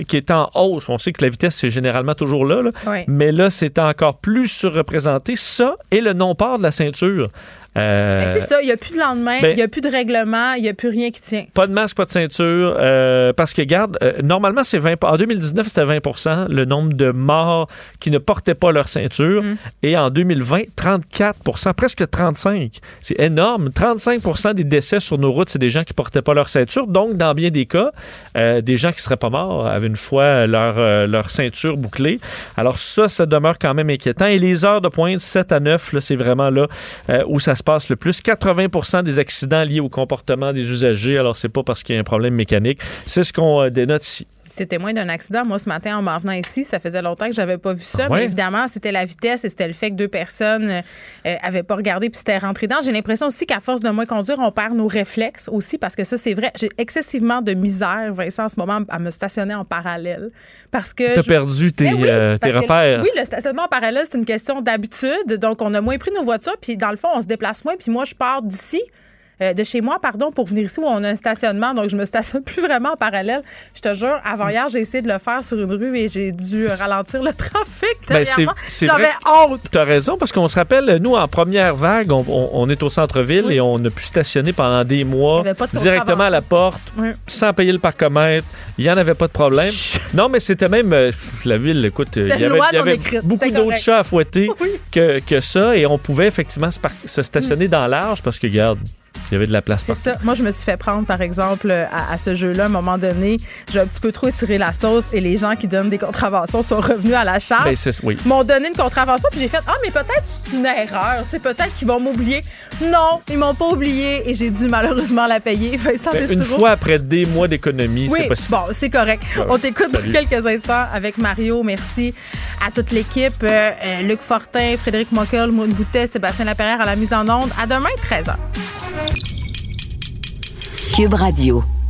qui est en hausse. On sait que la vitesse, c'est généralement toujours là, mais là, c'est encore plus surreprésenté. Ça et le non-port de la ceinture. Euh, Ben, c'est ça, il n'y a plus de lendemain, il ben- n'y a plus de règlement, il n'y a plus rien qui tient. Pas de masque, pas de ceinture. euh, parce que, garde, euh, normalement, c'est 20 En 2019, c'était 20% le nombre de morts qui ne portaient pas leur ceinture. Mm. Et en 2020, 34% presque 35 C'est énorme. 35% des décès sur nos routes, c'est des gens qui portaient pas leur ceinture. Donc, dans bien des cas, euh, des gens qui seraient pas morts avaient une fois leur, leur ceinture bouclée. Alors, ça, ça demeure quand même inquiétant. Et les heures de pointe, 7 à 9, là, c'est vraiment là où ça se passe le plus. 80 des accidents liés au comportement des usagers. Alors, c'est pas parce qu'il y a un problème mécanique. C'est ce qu'on euh, dénote ici. T'es témoin d'un accident. Moi, ce matin, en m'en venant ici, ça faisait longtemps que j'avais pas vu ça. Ah ouais? Mais évidemment, c'était la vitesse et c'était le fait que deux personnes euh, euh, avaient pas regardé puis c'était rentré dedans. J'ai l'impression aussi qu'à force de moins conduire, on perd nos réflexes aussi parce que ça, c'est vrai. J'ai excessivement de misère, Vincent, en ce moment, à me stationner en parallèle. Parce que. T'as je- perdu tes, Ben oui, euh, tes repères. oui, le stationnement en parallèle, c'est une question d'habitude. Donc, on a moins pris nos voitures. Puis, dans le fond, on se déplace moins. Puis, moi, je pars d'ici. Euh, de chez moi, pardon, pour venir ici où on a un stationnement. Donc, je me stationne (laughs) plus vraiment en parallèle. Je te jure, avant hier, j'ai essayé de le faire sur une rue et j'ai dû (laughs) ralentir le trafic Ben, J'avais honte. Tu as raison, parce qu'on se rappelle, nous, en première vague, on, on- on est au centre-ville et on a pu stationner pendant des mois directement à la porte, sans payer le parcomètre. Il n'y en avait pas de problème. Non, mais c'était même. euh, la ville, écoute, il y avait, y beaucoup d'autres chats à fouetter que, que ça et on pouvait effectivement se, stationner dans l'arge parce que, regarde, il y avait de la place C'est ça. Moi, je me suis fait prendre, par exemple, à, à ce jeu-là. À un moment donné, j'ai un petit peu trop étiré la sauce et les gens qui donnent des contraventions sont revenus à la charge. Ben, c'est- oui. m'ont donné une contravention, puis j'ai fait Ah, mais peut-être c'est une erreur. Tu sais, peut-être qu'ils vont m'oublier. Non, ils m'ont pas oublié et j'ai dû malheureusement la payer. (laughs) Vincent Ben, une fois après des mois d'économie, Oui, c'est possible. bon, c'est correct. Ouais, On t'écoute dans quelques instants avec Mario. Merci à toute l'équipe. Euh, euh, Luc Fortin, Frédéric Mockel, Maud Boutet, Sébastien Laperrière à la mise en onde. À demain, 13h. Cube Radio.